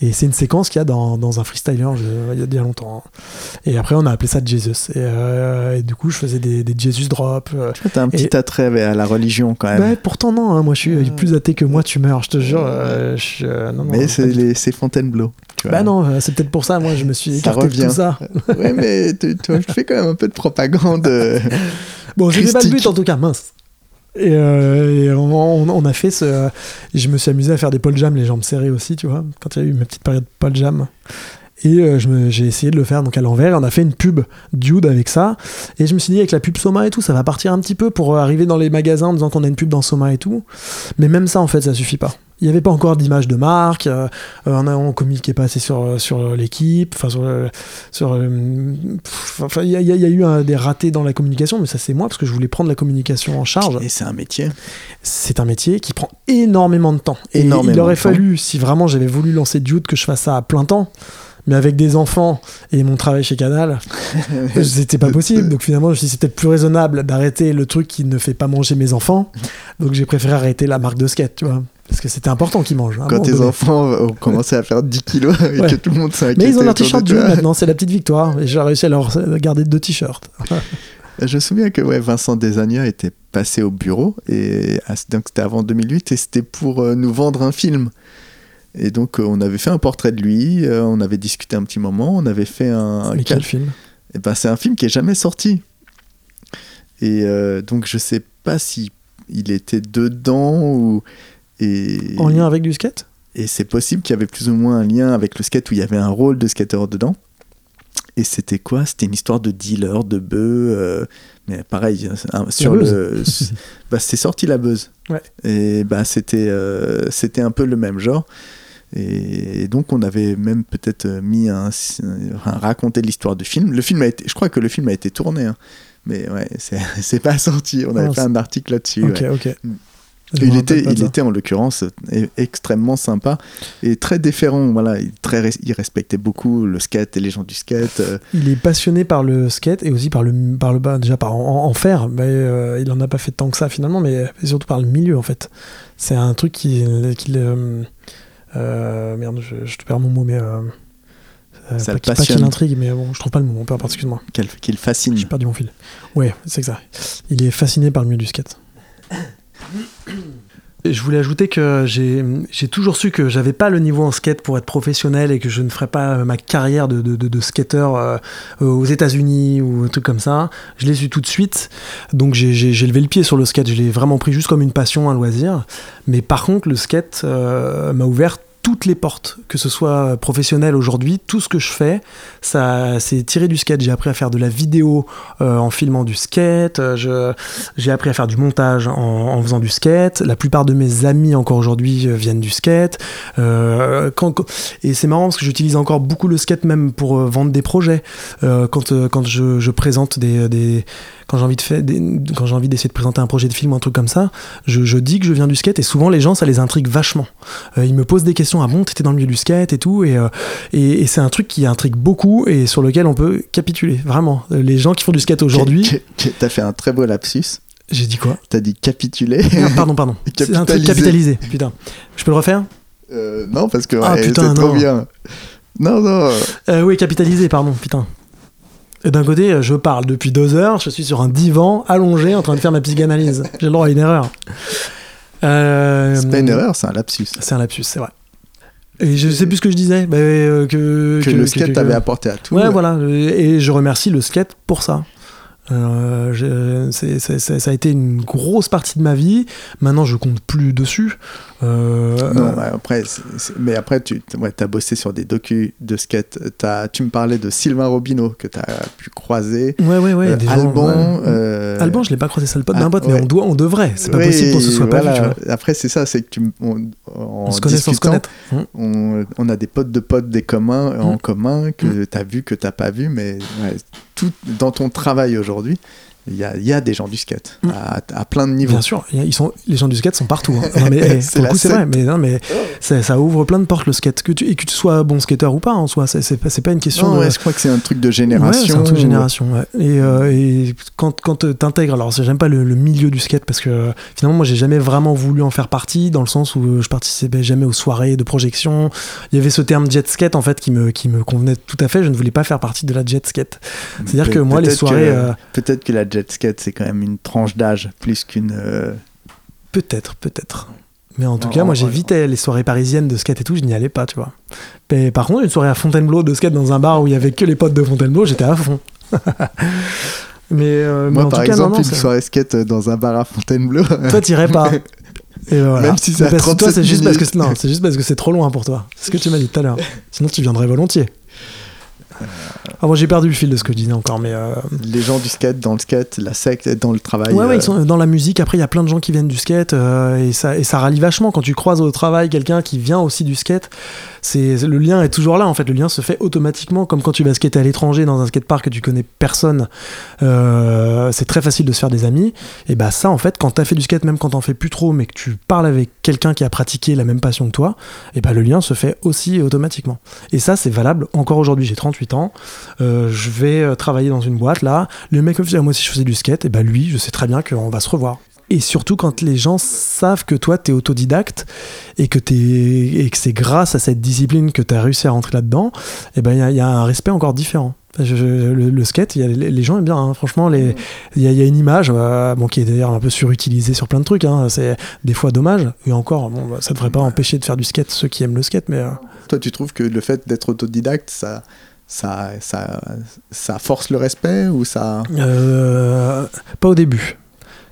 Et c'est une séquence qu'il y a dans, dans un freestyler je- il y a bien longtemps. Et après, on a appelé ça Jesus. Et, euh, et du coup, je faisais des, des Jesus drops. euh. T'as un petit Et- attrait à la religion quand même. Ouais, pourtant, non, hein, moi je suis plus athée que moi, tu meurs, je te jure. euh, je suis, non, non, Mais c'est les- c'est Fontainebleau. Tu vois. Bah non, c'est peut-être pour ça, moi je me suis Ça écarté de tout ça. ouais, mais tu, tu vois, je fais quand même un peu de propagande. Bon, c'était pas le but en tout cas, mince. Et, euh, on, a fait ce. Je me suis amusé à faire des pole jam, les jambes serrées aussi, tu vois, quand il y a eu ma petite période pole jam. Et euh, j'ai essayé de le faire donc à l'envers. On a fait une pub Dude avec ça. Et je me suis dit, avec la pub Soma et tout, ça va partir un petit peu pour arriver dans les magasins en disant qu'on a une pub dans Soma et tout. Mais même ça, en fait, ça suffit pas. Il n'y avait pas encore d'image de marque. euh, euh, on, a, on communiquait pas assez sur, sur l'équipe. Enfin, sur. le- sur le- pff, enfin, il y, a- y y eu un- des ratés dans la communication, mais ça, c'est moi parce que je voulais prendre la communication en charge. Et c'est un métier. C'est un métier qui prend énormément de temps. Et Énormément il aurait fallu, si vraiment j'avais voulu lancer Dude, que je fasse ça à plein temps. Mais avec des enfants et mon travail chez Canal, c'était pas possible. Donc finalement, je me suis dit, c'est peut-être plus raisonnable d'arrêter le truc qui ne fait pas manger mes enfants. Donc j'ai préféré arrêter la marque de skate, tu vois. Parce que c'était important qu'ils mangent. un Quand tes donné. enfants ont commencé à faire 10 kilos et Ouais. que tout le monde s'inquiète. Mais ils ont leur t-shirt Dude maintenant, c'est la petite victoire. Et j'ai réussi à leur garder deux t-shirts. Je me souviens que ouais, Vincent Desagna était passé au bureau, et donc c'était avant 2008, et c'était pour euh, nous vendre un film. Et donc, euh, on avait fait un portrait de lui, euh, on avait discuté un petit moment, on avait fait un. Mais quel film Et ben, c'est un film qui est jamais sorti. Et euh, donc, je sais pas si il était dedans ou. Et, En lien avec du skate et c'est possible qu'il y avait plus ou moins un lien avec le skate où il y avait un rôle de skater dedans. Et c'était quoi? C'était une histoire de dealer, de bœuf. euh, mais pareil, un- sur le. bah, c'est sorti la buzz. Ouais. Et bah, c'était euh, c'était un peu le même genre. Et donc, on avait même peut-être mis un. enfin, raconté l'histoire du film. Le film a été. Je crois que le film a été tourné. hein. Mais ouais, c'est pas sorti. On avait Ah, fait un article là-dessus. Ok, ouais. ok. Mm. Je Il était, il ça. était en l'occurrence e- extrêmement sympa et très déférent. Voilà, il, très, il respectait beaucoup le skate et les gens du skate. euh, Il est passionné par le skate et aussi par le, par le bas, déjà par en, en faire. Mais, euh, il en a pas fait tant que ça finalement, mais surtout par le milieu en fait. C'est un truc qui. euh, merde, je, je te perds mon mot, mais. Euh, euh, Ça pas pas qu'il intrigue, mais bon, je trouve pas le mot, peu importe, excuse-moi. qu'elle- qu'il fascine. J'ai perdu mon fil. Ouais, c'est ça. Il est fasciné par le milieu du skate. Je voulais ajouter que j'ai toujours su que j'avais pas le niveau en skate pour être professionnel et que je ne ferais pas euh, ma carrière de, de, de, de skater euh, euh, aux États-Unis ou un truc comme ça. Je l'ai su tout de suite. Donc j'ai- levé le pied sur le skate. Je l'ai vraiment pris juste comme une passion, un loisir. Mais par contre, le skate m'a ouvert toutes les portes, que ce soit professionnel aujourd'hui, tout ce que je fais, ça c'est tiré du skate. J'ai appris à faire de la vidéo euh, en filmant du skate, euh, j'ai appris à faire du montage en, faisant du skate. La plupart de mes amis encore aujourd'hui euh, viennent du skate. Quand- et c'est marrant parce que j'utilise encore beaucoup le skate même pour vendre des projets. Quand quand je, je présente des, des quand j'ai envie de faire quand j'ai envie d'essayer de présenter un projet de film ou un truc comme ça, je, je dis que je viens du skate et souvent les gens ça les intrigue vachement. Euh, ils me posent des questions ah bon t'étais dans le milieu du skate et tout et, euh, et, et c'est un truc qui intrigue beaucoup et sur lequel on peut capituler vraiment. Euh, Les gens qui font du skate aujourd'hui, T'as fait un très beau lapsus. j'ai dit quoi T'as dit capituler. Non, Pardon pardon. C'est un truc Capitaliser. capitalisé. Putain, je peux le refaire Euh, non, parce que Ah, ouais, putain, c'est trop bien. Non, non. euh, Oui capitalisé pardon putain. D'un côté, je parle depuis deux heures, je suis sur un divan allongé en train de faire ma psychanalyse. J'ai le droit à une erreur. Euh, C'est pas une erreur, c'est un lapsus. C'est un lapsus, c'est vrai. Et je sais plus ce que je disais. bah, euh, que, Que, le skate que- t'avait apporté à tout. Ouais, voilà. Et je remercie le skate pour ça. Euh, ça a été une grosse partie de ma vie. Maintenant, je compte plus dessus. Euh, Non, ouais, après, mais après, tu ouais, as bossé sur des docus de skate. Tu me parlais de Sylvain Robineau que tu as pu croiser. ouais, ouais, ouais. Euh, des gens, Alban. ouais. euh, Alban, je l'ai pas croisé, ça le pote ah, d'un pote, mais ouais. on, doit, on devrait. C'est pas possible qu'on se soit pas vu. voilà. Tu vois. Après, c'est ça, c'est que tu, on, se connaît sans se connaître. Hum. On, on a des potes de potes, des communs en Mm. commun que tu as vu, que tu pas vu, mais ouais, dans ton travail aujourd'hui, il y a, il y a des gens du skate Mm. à, à plein de niveaux. Bien sûr, ils sont, les gens du skate sont partout. hein. Non, mais, eh, C'est pour le la coup, c'est vrai, mais, non, mais ça, ça ouvre plein de portes le skate. Que tu, et que tu sois bon skater ou pas en soi, c'est pas, c'est pas une question Non, de. ouais, je crois que c'est un truc de Ouais, génération. c'est un truc de génération. ouais. Et, euh, et quand, quand euh, t'intègres, alors j'aime pas le, le milieu du skate parce que euh, finalement moi j'ai jamais vraiment voulu en faire partie dans le sens où je participais jamais aux soirées de projection. Il y avait ce terme jet skate en fait qui me, qui me convenait tout à fait. Je ne voulais pas faire partie de la jet skate. C'est-à-dire que moi les soirées, euh, Peut-être que la jet skate, c'est quand même une tranche d'âge plus qu'une. euh, peut-être, peut-être. Mais en tout Non, cas, moi j'évitais les soirées parisiennes de skate et tout, je n'y allais pas, tu vois. Mais par contre, une soirée à Fontainebleau de skate dans un bar où il y avait que les potes de Fontainebleau, j'étais à fond. mais, euh, mais Moi, en par tout cas, exemple, non, non, une soirée skate dans un bar à Fontainebleau. Toi, t'irais pas. Et voilà. Même si c'est à parce que toi, 37 c'est juste parce que non, c'est juste parce que c'est trop loin pour toi. C'est ce que tu m'as dit tout à l'heure. Sinon, tu viendrais volontiers. Ah, moi, j'ai perdu le fil de ce que je disais encore, mais euh, les gens du skate dans le skate, la secte dans le travail. ouais, ouais, euh, ils sont dans la musique. Après, il y a plein de gens qui viennent du skate euh, et ça et ça rallie vachement quand tu croises au travail quelqu'un qui vient aussi du skate. Le lien est toujours là. En fait, le lien se fait automatiquement, comme quand tu vas skater à l'étranger dans un skatepark que tu connais personne. Euh, c'est très facile de se faire des amis. Et bah ça, en fait, quand t'as fait du skate, même quand t'en fais plus trop, mais que tu parles avec quelqu'un qui a pratiqué la même passion que toi, et bah le lien se fait aussi automatiquement. Et ça, c'est valable encore aujourd'hui. J'ai 38 ans. Euh, je vais euh, travailler dans une boîte là. Le mec me dit, moi si je faisais du skate, et bah lui, je sais très bien qu'on va se revoir. Et surtout quand les gens savent que toi, t'es autodidacte et que, et que c'est grâce à cette discipline que t'as réussi à rentrer là-dedans, et ben il y, a- y a un respect encore différent. Je- je- le, le skate, il y a- les, les gens aiment bien. hein. Franchement, il y, a- il y a une image, euh, bon, qui est d'ailleurs un peu surutilisée sur plein de trucs. hein. C'est des fois dommage. Et encore, bon, bah, ça devrait pas empêcher de faire du skate ceux qui aiment le skate, mais euh, Toi, tu trouves que le fait d'être autodidacte, ça, ça, ça, ça force le respect ou ça... euh, pas au début.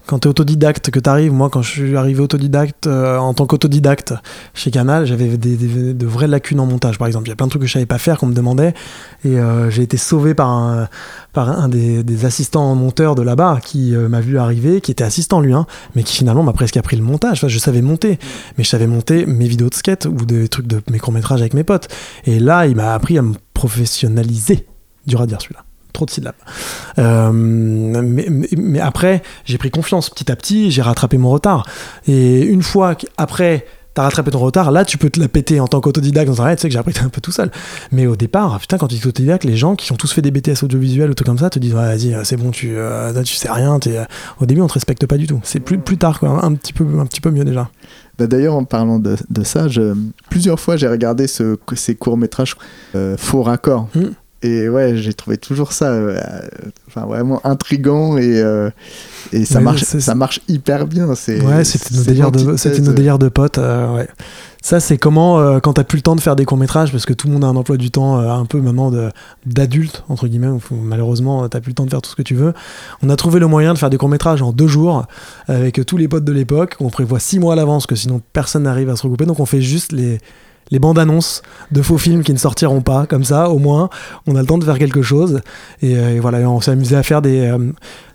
Quand tu es autodidacte, que tu arrives, moi quand je suis arrivé autodidacte, euh, en tant qu'autodidacte chez Canal, j'avais des, de vraies lacunes en montage par exemple. Il y a plein de trucs que je savais pas faire qu'on me demandait et euh, j'ai été sauvé par un, par un des, des assistants monteurs de là-bas qui euh, m'a vu arriver, qui était assistant lui, hein, mais qui finalement m'a presque appris le montage. Enfin, je savais monter, mais je savais monter mes vidéos de skate ou des trucs de mes courts-métrages avec mes potes. Et là, il m'a appris à me professionnaliser. Dur à dire celui-là. Trop de syllabes. Euh, mais, après, j'ai pris confiance petit à petit, j'ai rattrapé mon retard. Et une fois qu'après, t'as rattrapé ton retard, là, tu peux te la péter en tant qu'autodidacte dans un tu sais que j'ai appris un peu tout seul. Mais au départ, putain, quand tu es autodidacte, les gens qui ont tous fait des BTS audiovisuels ou trucs comme ça te disent, Ouais, vas-y, euh, c'est bon, tu, euh, là, tu sais rien. Au début, on te respecte pas du tout. C'est plus, plus tard, quoi, un petit peu, un petit peu mieux déjà. Bah, D'ailleurs, en parlant de, de ça, je- plusieurs fois j'ai regardé ce, ces courts-métrages euh, faux raccords. Mm. Et ouais, j'ai trouvé toujours ça euh, enfin, vraiment intrigant et, euh, et ça, marche, ça marche hyper bien. Ouais, c'était nos délires de, c'était nos délires de potes. euh, ouais. Ça, c'est comment, euh, quand t'as plus le temps de faire des courts-métrages, parce que tout le monde a un emploi du temps euh, un peu maintenant d'adulte, entre guillemets, où malheureusement, euh, t'as plus le temps de faire tout ce que tu veux. On a trouvé le moyen de faire des courts-métrages en deux jours, avec tous les potes de l'époque. On prévoit six mois à l'avance, que sinon personne n'arrive à se regrouper. Donc on fait juste les, les bandes annonces de faux films qui ne sortiront pas, comme ça, au moins, on a le temps de faire quelque chose. Et, euh, voilà, on s'est amusé à faire des. euh,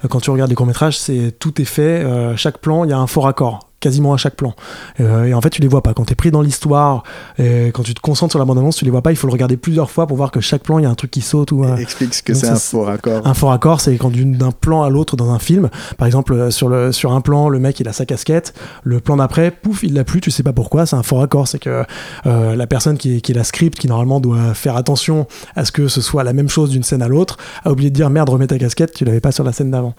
quand tu regardes les courts-métrages, c'est tout est fait. euh, chaque plan, il y a un faux raccord. Quasiment à chaque plan. Euh, et en fait, tu les vois pas. Quand tu es pris dans l'histoire, et quand tu te concentres sur la bande-annonce, tu les vois pas. Il faut le regarder plusieurs fois pour voir que chaque plan, il y a un truc qui saute ou Explique ce que c'est un faux raccord. un faux raccord, c'est quand d'un plan à l'autre dans un film, par exemple euh, sur, le, sur un plan, le mec il a sa casquette, le plan d'après, pouf, il l'a plus, tu sais pas pourquoi, c'est un faux raccord, c'est que euh, la personne qui, qui est la script, qui normalement doit faire attention à ce que ce soit la même chose d'une scène à l'autre, a oublié de dire merde, remets ta casquette, tu l'avais pas sur la scène d'avant.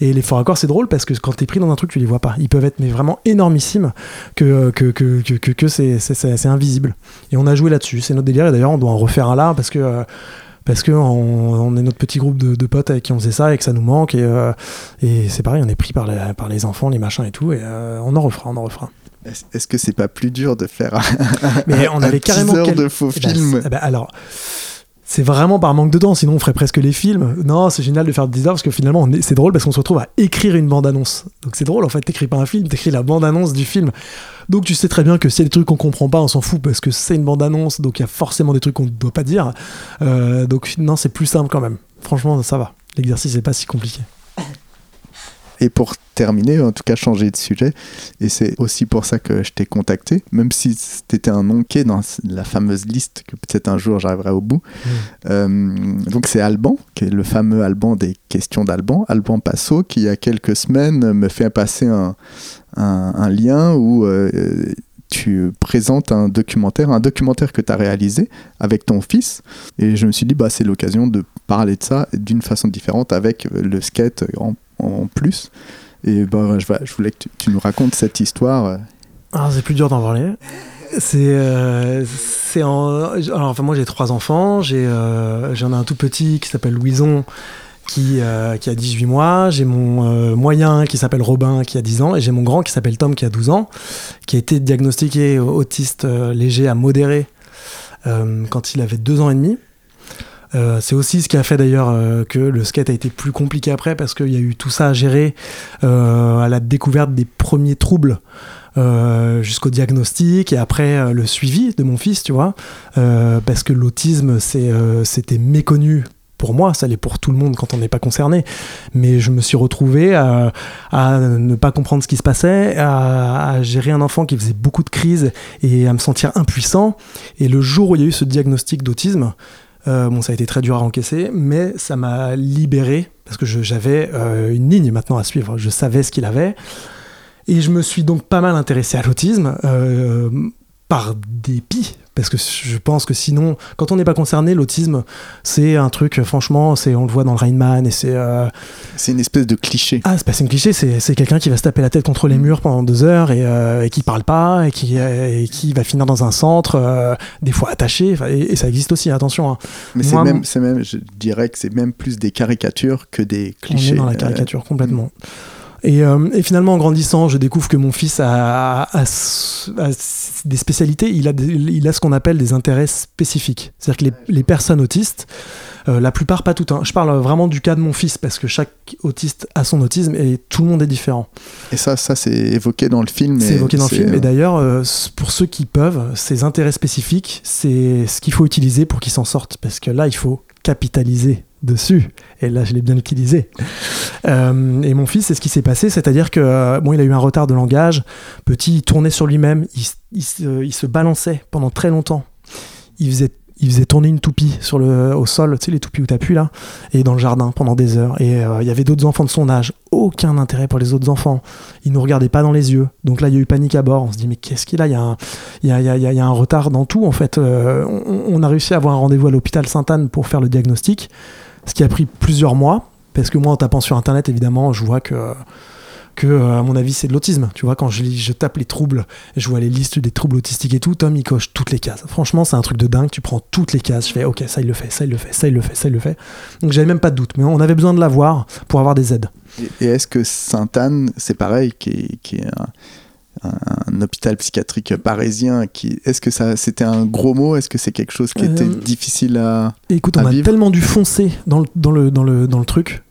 Et les faux raccords, c'est drôle parce que quand t'es pris dans un truc, tu les vois pas. Ils peuvent être mais vraiment énormissimes que, que, que, que, que, c'est, c'est, c'est- c'est invisible. Et on a joué là-dessus, c'est notre délire, et d'ailleurs on doit en refaire un là parce que. euh, parce que on, on est notre petit groupe de, de potes avec qui on faisait ça et que ça nous manque et, euh, et c'est pareil on est pris par les, par les enfants les machins et tout et euh, on en refera on en refera Est-ce que c'est pas plus dur de faire un, mais on un avait carrément quel- de faux Eh ben, films eh ben, alors c'est vraiment par manque de temps sinon on ferait presque les films. Non c'est génial de faire des teasers parce que finalement c'est drôle parce qu'on se retrouve à écrire une bande annonce donc c'est drôle en fait t'écris pas un film t'écris la bande annonce du film. Donc tu sais très bien que s'il y a des trucs qu'on comprend pas on s'en fout parce que c'est une bande annonce donc il y a forcément des trucs qu'on ne doit pas dire. Euh, donc non c'est plus simple quand même. Franchement ça va. L'exercice n'est pas si compliqué Et pour terminer, en tout cas changer de sujet, et c'est aussi pour ça que je t'ai contacté, même si t'étais un nom qui est dans la fameuse liste, que peut-être un jour j'arriverai au bout. Euh, donc c'est Alban, qui est le fameux Alban des questions d'Alban, Alban Passo, qui il y a quelques semaines me fait passer un, un- un lien où euh, tu présentes un documentaire, un documentaire que tu as réalisé avec ton fils, et je me suis dit, bah, c'est l'occasion de parler de ça d'une façon différente avec le skate en, en plus. Et bah, je, voulais que tu, nous racontes cette histoire. Ah, c'est plus dur d'en parler. C'est, euh, c'est en... Alors, enfin, moi, j'ai trois enfants. J'ai, euh, j'en ai un tout petit qui s'appelle Louison, qui, euh, qui a 18 mois. J'ai mon moyen qui s'appelle Robin, qui a 10 ans. Et j'ai mon grand qui s'appelle Tom, qui a 12 ans, qui a été diagnostiqué autiste léger à modéré quand il avait 2 ans et demi. Euh, c'est aussi ce qui a fait d'ailleurs euh, que le skate a été plus compliqué après parce qu'il y a eu tout ça à gérer euh, à la découverte des premiers troubles jusqu'au diagnostic et après le suivi de mon fils, tu vois, parce que l'autisme c'était méconnu. Pour moi, ça l'est pour tout le monde quand on n'est pas concerné. Mais je me suis retrouvé à, ne pas comprendre ce qui se passait, à gérer un enfant qui faisait beaucoup de crises et à me sentir impuissant. Et le jour où il y a eu ce diagnostic d'autisme, euh, bon, ça a été très dur à encaisser, mais ça m'a libéré parce que j'avais euh, une ligne maintenant à suivre. Je savais ce qu'il avait. Et je me suis donc pas mal intéressé à l'autisme. euh, par dépit, parce que je pense que sinon, quand on n'est pas concerné, l'autisme, c'est un truc, franchement, c'est on le voit dans le Rain Man, et c'est... euh, C'est une espèce de cliché. ah, c'est pas c'est une cliché, c'est c'est quelqu'un qui va se taper la tête contre les murs pendant deux heures et, euh, et qui parle pas et qui, euh, et qui va finir dans un centre, euh, des fois attaché, et, et ça existe aussi, attention. hein. Mais c'est même, c'est même, je dirais que c'est même plus des caricatures que des On clichés. est dans la caricature complètement. Et, euh, et finalement, en grandissant, je découvre que mon fils a, a- a s- a s- des spécialités. Il a, des- il a ce qu'on appelle des intérêts spécifiques. C'est-à-dire que les, les personnes autistes, euh, la plupart, pas toutes. hein. Je parle vraiment du cas de mon fils parce que chaque autiste a son autisme et tout le monde est différent. Et ça, ça c'est évoqué dans le film. C'est évoqué dans le film. Et d'ailleurs, euh, s- pour ceux qui peuvent, ces intérêts spécifiques, c'est ce qu'il faut utiliser pour qu'ils s'en sortent. Parce que là, il faut capitaliser dessus. Et là, je l'ai bien utilisé. Euh, et mon fils, c'est ce qui s'est passé. C'est-à-dire que, euh, bon, il a eu un retard de langage. Petit, il tournait sur lui-même. Il, il se- il se balançait pendant très longtemps. Il faisait il faisait tourner une toupie sur le, au sol, tu sais, les toupies où t'appuies là, et dans le jardin pendant des heures. Et euh, il y avait d'autres enfants de son âge, aucun intérêt pour les autres enfants. Il nous regardait pas dans les yeux. Donc là, il y a eu panique à bord. On se dit, mais qu'est-ce qu'il a? Il y a, un, il y, a, a- il y a- un retard dans tout, en fait. Euh, on, on a réussi à avoir un rendez-vous à l'hôpital Sainte-Anne pour faire le diagnostic, ce qui a pris plusieurs mois. Parce que moi, en tapant sur Internet, évidemment, je vois que, euh, à mon avis, c'est de l'autisme. Tu vois, quand je, je tape les troubles, je vois les listes des troubles autistiques et tout, Tom, il coche toutes les cases. Franchement, c'est un truc de dingue. Tu prends toutes les cases. Je fais, OK, ça, il le fait, ça, il le fait, ça, il le fait, ça, il le fait. Donc, j'avais même pas de doute. Mais on avait besoin de l'avoir pour avoir des aides. Et, et est-ce que Sainte-Anne, c'est pareil, qui est, qui est un, un hôpital psychiatrique parisien, qui, est-ce que ça, c'était un gros mot? Est-ce que c'est quelque chose qui était Euh, difficile à. Écoute, à on a vivre? tellement dû foncer dans le, dans le, dans le, dans le truc.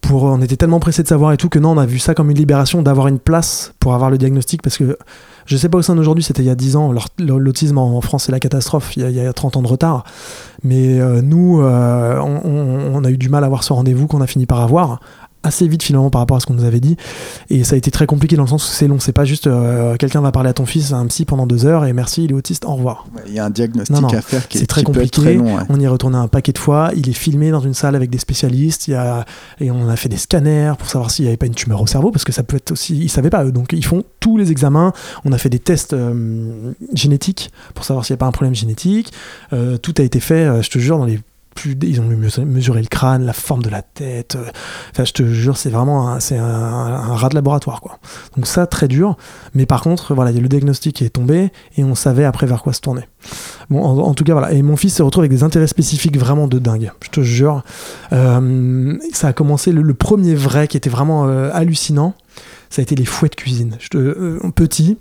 Pour, on était tellement pressé de savoir et tout que non, on a vu ça comme une libération d'avoir une place pour avoir le diagnostic parce que je sais pas où c'est aujourd'hui, c'était il y a 10 ans. L'autisme en France, c'est la catastrophe. Il y, a, il y a 30 ans de retard. Mais euh, nous, euh, on, on- on a eu du mal à avoir ce rendez-vous qu'on a fini par avoir assez vite finalement par rapport à ce qu'on nous avait dit et ça a été très compliqué dans le sens où c'est long c'est pas juste euh, quelqu'un va parler à ton fils un psy pendant deux heures et merci il est autiste au revoir Il y a un diagnostic Non, non, à faire qui, est, très qui compliqué. très long. ouais. on y est retourné un paquet de fois. Il est filmé dans une salle avec des spécialistes. Il y a, et on a fait des scanners pour savoir s'il n'y avait pas une tumeur au cerveau, parce que ça peut être aussi. Ils savaient pas eux. Donc ils font tous les examens. On a fait des tests euh, génétiques pour savoir s'il n'y a pas un problème génétique. Euh, tout a été fait, je te jure, dans les plus. Ils ont mesuré, le crâne, la forme de la tête. euh, Enfin, je te jure, c'est vraiment un, rat de laboratoire, quoi. Donc ça, très dur. Mais par contre, voilà, le diagnostic est tombé et on savait après vers quoi se tourner. Bon, en, tout cas, voilà. Et mon fils se retrouve avec des intérêts spécifiques vraiment de dingue. Je te jure. Euh, ça a commencé, le, premier vrai qui était vraiment euh, hallucinant, ça a été les fouets de cuisine. Je te, petit,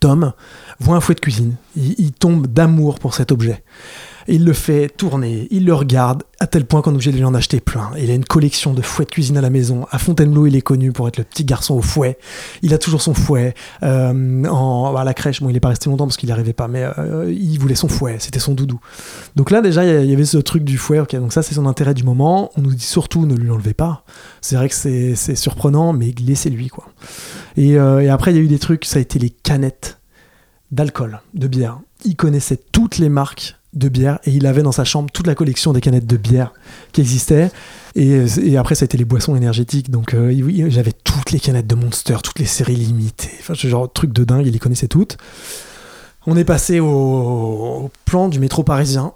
Tom voit un fouet de cuisine. Il, il tombe d'amour pour cet objet. Il le fait tourner, il le regarde, à tel point qu'on est obligé de lui en acheter plein. Il a une collection de fouets de cuisine à la maison. À Fontainebleau, il est connu pour être le petit garçon au fouet. Il a toujours son fouet. Euh, en, à la crèche, bon, il n'est pas resté longtemps parce qu'il n'y arrivait pas, mais euh, il voulait son fouet, c'était son doudou. Donc là, déjà, il y avait ce truc du fouet. donc ça, c'est son intérêt du moment. On nous dit surtout, ne lui enlevez pas. C'est vrai que c'est surprenant, mais laissez-lui, quoi. Et, euh, et après, il y a eu des trucs, ça a été les canettes d'alcool, de bière. Il connaissait toutes les marques de bière et il avait dans sa chambre toute la collection des canettes de bière qui existaient. Et, après, ça a été les boissons énergétiques. Donc, euh, j'avais toutes les canettes de Monster, toutes les séries limitées. Ce genre de truc de dingue, il les connaissait toutes. On est passé au plan du métro parisien.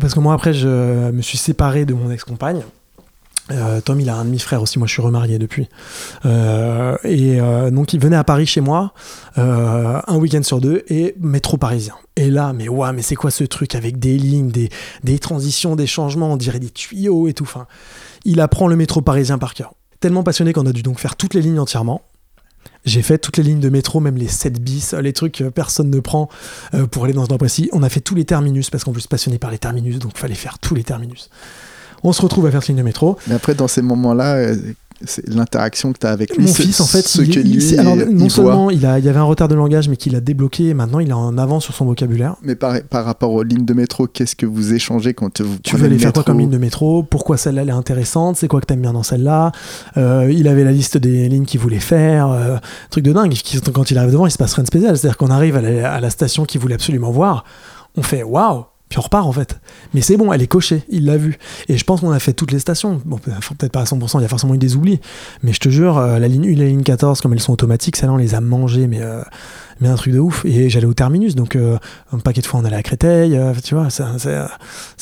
Parce que moi, après, je me suis séparé de mon ex-compagne. Euh, Tom, il a un demi-frère aussi. Moi, je suis remarié depuis. Euh, et euh, donc, il venait à Paris chez moi euh, un week-end sur deux et métro parisien. Et là, mais ouais, mais c'est quoi ce truc avec des lignes, des, des transitions, des changements, on dirait des tuyaux et tout. Enfin, il apprend le métro parisien par cœur. Tellement passionné qu'on a dû donc faire toutes les lignes entièrement. J'ai fait toutes les lignes de métro, même les 7 bis, les trucs que personne ne prend pour aller dans un endroit précis. On a fait tous les terminus parce qu'en plus passionné par les terminus, donc fallait faire tous les terminus. On se retrouve à faire cette ligne de métro. Mais après, dans ces moments-là, euh, c'est l'interaction que tu as avec lui. Mon ce- fils, en fait, ce il, que il- lui, non voit. seulement il, a, il y avait un retard de langage, mais qu'il a débloqué, et maintenant il est en avance sur son vocabulaire. Mais par, par rapport aux lignes de métro, qu'est-ce que vous échangez quand vous Tu veux aller le faire quoi comme ligne de métro? Pourquoi celle-là elle est intéressante? C'est quoi que t'aimes bien dans celle-là? Euh, Il avait la liste des lignes qu'il voulait faire. euh, truc de dingue. Quand il arrive devant, il se passe rien de spécial. C'est-à-dire qu'on arrive à la, à la station qu'il voulait absolument voir. On fait waouh puis on repart en fait. Mais c'est bon, elle est cochée, il l'a vu. Et je pense qu'on a fait toutes les stations. Bon, peut-être pas à 100%, il y a forcément eu des oublis. Mais je te jure, euh, la ligne 1 et la ligne 14, comme elles sont automatiques, celles-là, on les a mangées. Mais, euh, mais un truc de ouf. Et j'allais au terminus, donc euh, un paquet de fois on allait à Créteil, euh, tu vois, c'est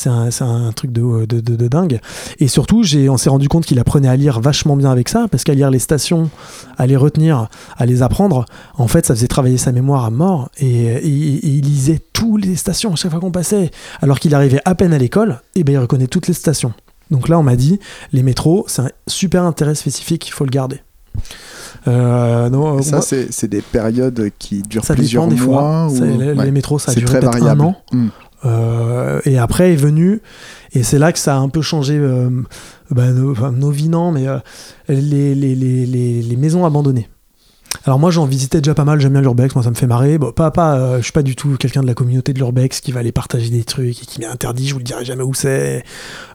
un, un- truc de, de, de- dingue. Et surtout, on s'est rendu compte qu'il apprenait à lire vachement bien avec ça, parce qu'à lire les stations, à les retenir, à les apprendre, en fait, ça faisait travailler sa mémoire à mort. Et, il lisait toutes les stations à chaque fois qu'on passait. Alors qu'il arrivait à peine à l'école, et ben il reconnaît toutes les stations. Donc là, on m'a dit, les métros, c'est un super intérêt spécifique, il faut le garder. Euh, non, Ça, moi- c'est des périodes qui durent ça plusieurs dépend des mois. fois. ou- Ça, les, Ouais. les métros, ça a duré peut-être un an. Hmm. Euh, et après est venu, et c'est là que ça a un peu changé euh, bah, nos, enfin, nos vies, non, mais euh, les, les, les, les, les maisons abandonnées. Alors moi j'en visitais déjà pas mal, j'aime bien l'urbex, moi ça me fait marrer. Bon, pas, pas, je suis pas du tout quelqu'un de la communauté de l'urbex qui va aller partager des trucs et qui m'est interdit, je vous le dirai jamais où c'est.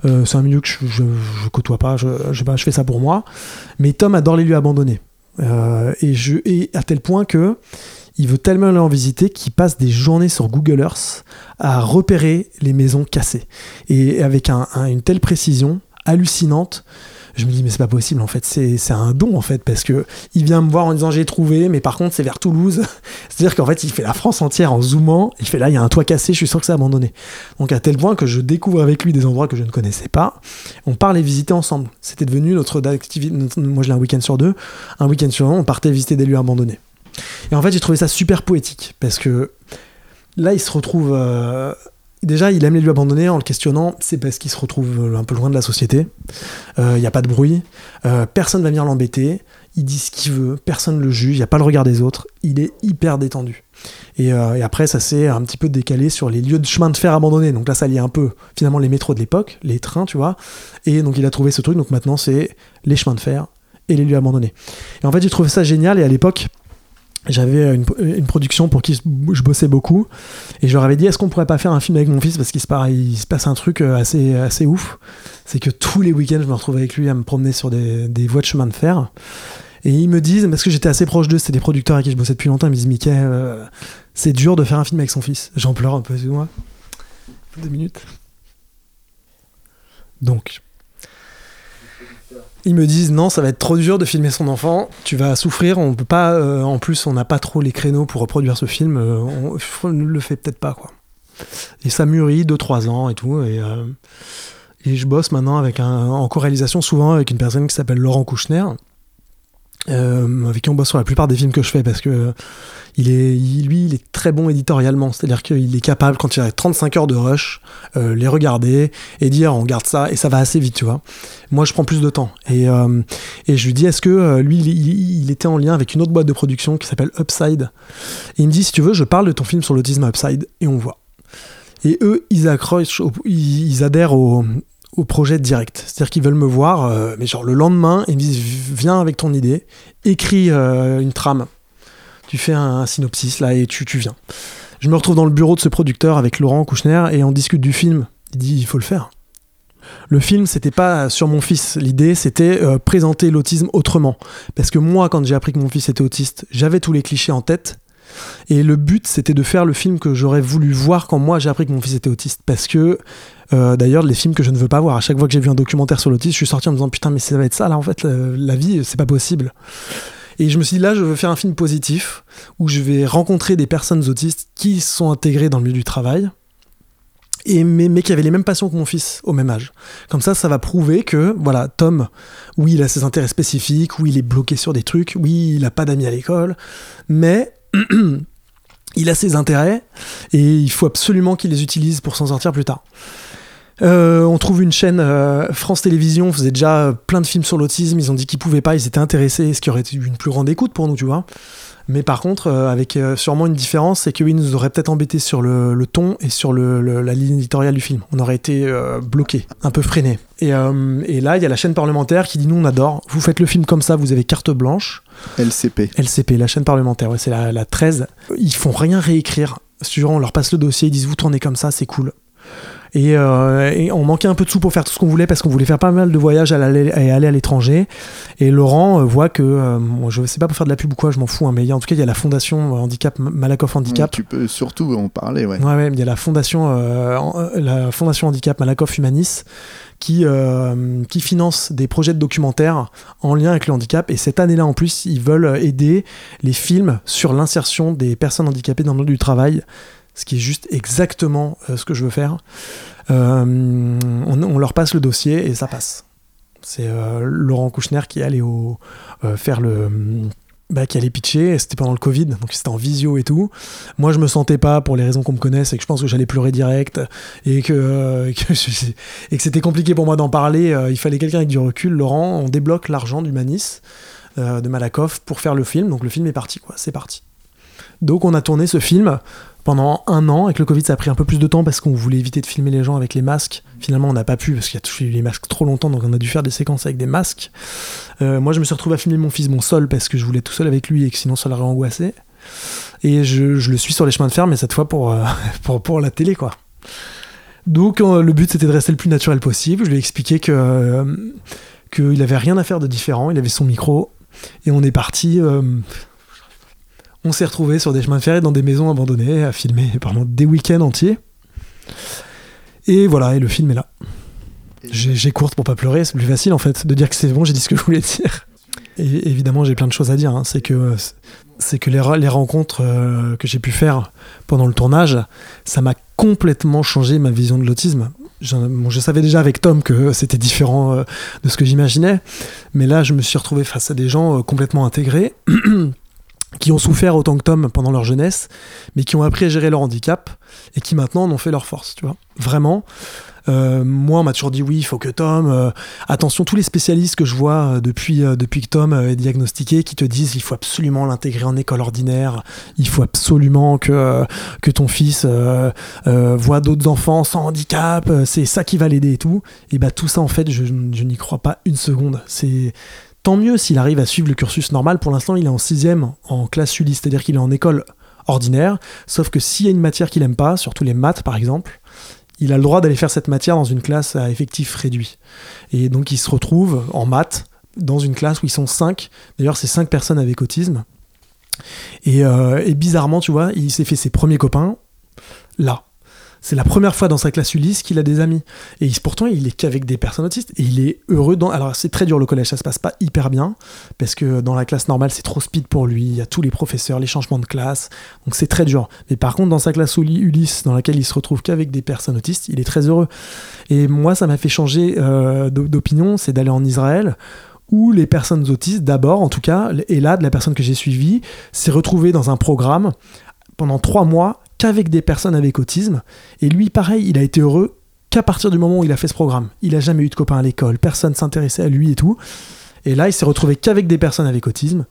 C'est un milieu que je, je, je côtoie pas, je, je, pas, je fais ça pour moi. Mais Tom adore les lieux abandonnés. Euh, et, je, et à tel point que il veut tellement aller en visiter qu'il passe des journées sur Google Earth à repérer les maisons cassées. Et avec un- un- une telle précision hallucinante, je me dis mais c'est pas possible en fait, c'est c'est un don en fait, parce que il vient me voir en disant j'ai trouvé, mais par contre c'est vers Toulouse. C'est-à-dire qu'en fait il fait la France entière en zoomant, il fait là il y a un toit cassé, je suis sûr que c'est abandonné. Donc à tel point que je découvre avec lui des endroits que je ne connaissais pas, on part les visiter ensemble. C'était devenu notre activité, moi je l'ai un week-end sur deux, un week-end sur un, on partait visiter des lieux abandonnés. Et en fait, j'ai trouvé ça super poétique parce que là, il se retrouve. euh, Déjà, il aime les lieux abandonnés en le questionnant, c'est parce qu'il se retrouve euh, un peu loin de la société. Euh, Il n'y a pas de bruit, euh, personne va venir l'embêter, il dit ce qu'il veut, personne ne le juge, il n'y a pas le regard des autres, il est hyper détendu. Et, euh, et après, ça s'est un petit peu décalé sur les lieux de chemin de fer abandonnés. Donc là, ça liait un peu finalement les métros de l'époque, les trains, tu vois. Et donc il a trouvé ce truc, donc maintenant c'est les chemins de fer et les lieux abandonnés. Et en fait, j'ai trouvé ça génial, et à l'époque, j'avais une, production pour qui je bossais beaucoup. Et je leur avais dit est-ce qu'on pourrait pas faire un film avec mon fils? Parce qu'il se, passe- un truc euh, assez, assez ouf. C'est que tous les week-ends je me retrouvais avec lui à me promener sur des, des voies de chemin de fer. Et ils me disent parce que j'étais assez proche d'eux c'était des producteurs avec qui je bossais depuis longtemps ils me disent Mickey euh, c'est dur de faire un film avec son fils. J'en pleure un peu excuse-moi. Deux minutes. Donc ils me disent non, ça va être trop dur de filmer son enfant, tu vas souffrir, on peut pas, euh, en plus on n'a pas trop les créneaux pour reproduire ce film, euh, on, ne le fait peut-être pas quoi. Et ça mûrit 2-3 ans et tout, et, euh, et je bosse maintenant avec un, en co-réalisation souvent avec une personne qui s'appelle Laurent Kouchner, euh, avec qui on bosse sur la plupart des films que je fais parce que il est, lui, il est très bon éditorialement, c'est-à-dire qu'il est capable, quand il a 35 heures de rush, euh, les regarder et dire on garde ça, et ça va assez vite, tu vois. Moi, je prends plus de temps. Et, euh, et je lui dis est-ce que euh, lui, il, était en lien avec une autre boîte de production qui s'appelle Upside? Et il me dit si tu veux, je parle de ton film sur l'autisme Upside, et on voit. Et eux, ils accrochent, au- ils, ils adhèrent au, au projet direct. C'est-à-dire qu'ils veulent me voir, euh, mais genre le lendemain, ils me disent viens avec ton idée, écris euh, une trame. Tu fais un, synopsis là et tu, tu viens. Je me retrouve dans le bureau de ce producteur avec Laurent Kouchner et on discute du film. Il dit il faut le faire. Le film, c'était pas sur mon fils. L'idée, c'était euh, présenter l'autisme autrement. Parce que moi, quand j'ai appris que mon fils était autiste, j'avais tous les clichés en tête. Et le but, c'était de faire le film que j'aurais voulu voir quand moi j'ai appris que mon fils était autiste. Parce que, euh, d'ailleurs, les films que je ne veux pas voir, à chaque fois que j'ai vu un documentaire sur l'autisme, je suis sorti en me disant putain, mais ça va être ça là, en fait, la, vie, c'est pas possible. Et je me suis dit là, je veux faire un film positif où je vais rencontrer des personnes autistes qui sont intégrées dans le milieu du travail. Et mais, qui avaient les mêmes passions que mon fils au même âge. Comme ça, ça va prouver que, voilà, Tom, oui, il a ses intérêts spécifiques, oui, il est bloqué sur des trucs, oui, il a pas d'amis à l'école, mais il a ses intérêts et il faut absolument qu'il les utilise pour s'en sortir plus tard. Euh, on trouve une chaîne euh, France Télévisions faisait déjà plein de films sur l'autisme. Ils ont dit qu'ils pouvaient pas, ils étaient intéressés, ce qui aurait été une plus grande écoute pour nous, tu vois. Mais par contre, euh, avec euh, sûrement une différence, c'est qu'ils nous auraient peut-être embêtés sur le, le ton et sur le, le- la ligne éditoriale du film. On aurait été euh, bloqué, un peu freiné. Et, euh, et là, il y a la chaîne parlementaire qui dit nous on adore. Vous faites le film comme ça, vous avez carte blanche. LCP. LCP, la chaîne parlementaire, ouais, c'est la, la 13. Ils font rien réécrire. Sur, on leur passe le dossier, ils disent vous tournez comme ça, c'est cool. Et, euh, et on manquait un peu de sous pour faire tout ce qu'on voulait parce qu'on voulait faire pas mal de voyages et aller, à l'étranger. Et Laurent euh, voit que, euh, bon, je sais pas pour faire de la pub ou quoi, je m'en fous, hein, mais en tout cas, il y a la fondation handicap, Malakoff Handicap. Tu peux surtout en parler, ouais. Ouais, ouais, il y a la fondation, euh, euh, la fondation handicap Malakoff Humanis qui, euh, qui finance des projets de documentaires en lien avec le handicap. Et cette année-là, en plus, ils veulent aider les films sur l'insertion des personnes handicapées dans le monde du travail, ce qui est juste exactement euh, ce que je veux faire. Euh, on, leur passe le dossier et ça passe. C'est euh, Laurent Kouchner qui est au, faire le. Bah, qui allait pitcher, c'était pendant le Covid, donc c'était en visio et tout. Moi, je me sentais pas, pour les raisons qu'on me connaisse, et que je pense que j'allais pleurer direct, et que, et que c'était compliqué pour moi d'en parler. il fallait quelqu'un avec du recul. Laurent, on débloque l'argent du Manis, de Malakoff, pour faire le film. Donc le film est parti, quoi. C'est parti. Donc on a tourné ce film pendant un an. Avec le Covid, ça a pris un peu plus de temps parce qu'on voulait éviter de filmer les gens avec les masques. Finalement, on n'a pas pu parce qu'il y a eu les masques trop longtemps, donc on a dû faire des séquences avec des masques. Euh, moi, je me suis retrouvé à filmer mon fils, mon seul, parce que je voulais tout seul avec lui et que sinon ça l'aurait angoissé. Et je, le suis sur les chemins de fer, mais cette fois pour, euh, pour, la télé, quoi. Donc euh, le but c'était de rester le plus naturel possible. Je lui ai expliqué que qu'il avait rien à faire de différent. Il avait son micro et on est parti. On s'est retrouvé sur des chemins de fer et dans des maisons abandonnées à filmer pendant des week-ends entiers. Et voilà, et le film est là. J'ai courte pour pas pleurer, c'est plus facile en fait de dire que c'est bon, j'ai dit ce que je voulais dire. Et évidemment, j'ai plein de choses à dire. hein. C'est que c'est que les, les rencontres euh, que j'ai pu faire pendant le tournage, ça m'a complètement changé ma vision de l'autisme. Je, bon, je savais déjà avec Tom que c'était différent euh, de ce que j'imaginais, mais là, je me suis retrouvé face à des gens euh, complètement intégrés. qui ont souffert autant que Tom pendant leur jeunesse, mais qui ont appris à gérer leur handicap et qui maintenant en ont fait leur force, tu vois. Vraiment. Euh, moi, on m'a toujours dit oui, il faut que Tom. euh, attention, tous les spécialistes que je vois euh, depuis, depuis que Tom est diagnostiqué, qui te disent il faut absolument l'intégrer en école ordinaire, il faut absolument que, que ton fils voit d'autres enfants sans handicap, c'est ça qui va l'aider et tout. Et bah tout ça, en fait, je, je n'y crois pas une seconde. C'est tant mieux s'il arrive à suivre le cursus normal. Pour l'instant, il est en sixième en classe Ulysse, c'est-à-dire qu'il est en école ordinaire. Sauf que s'il y a une matière qu'il aime pas, surtout les maths par exemple, il a le droit d'aller faire cette matière dans une classe à effectif réduit. Et donc il se retrouve en maths dans une classe où ils sont cinq. D'ailleurs, c'est cinq personnes avec autisme. Euh, et bizarrement, tu vois, il s'est fait ses premiers copains là. C'est la première fois dans sa classe Ulysse qu'il a des amis. Et pourtant, il est qu'avec des personnes autistes. Et il est heureux dans. Alors, c'est très dur le collège, ça se passe pas hyper bien. Parce que dans la classe normale, c'est trop speed pour lui. Il y a tous les professeurs, les changements de classe. Donc, c'est très dur. Mais par contre, dans sa classe Ulysse, dans laquelle il se retrouve qu'avec des personnes autistes, il est très heureux. Et moi, ça m'a fait changer euh, d'o- d'opinion. C'est d'aller en Israël où les personnes autistes, d'abord en tout cas, et là, de la personne que j'ai suivie, s'est retrouvée dans un programme pendant trois mois qu'avec des personnes avec autisme. Et lui, pareil, il a été heureux qu'à partir du moment où il a fait ce programme. Il a jamais eu de copains à l'école, personne s'intéressait à lui et tout. Et là, il s'est retrouvé qu'avec des personnes avec autisme.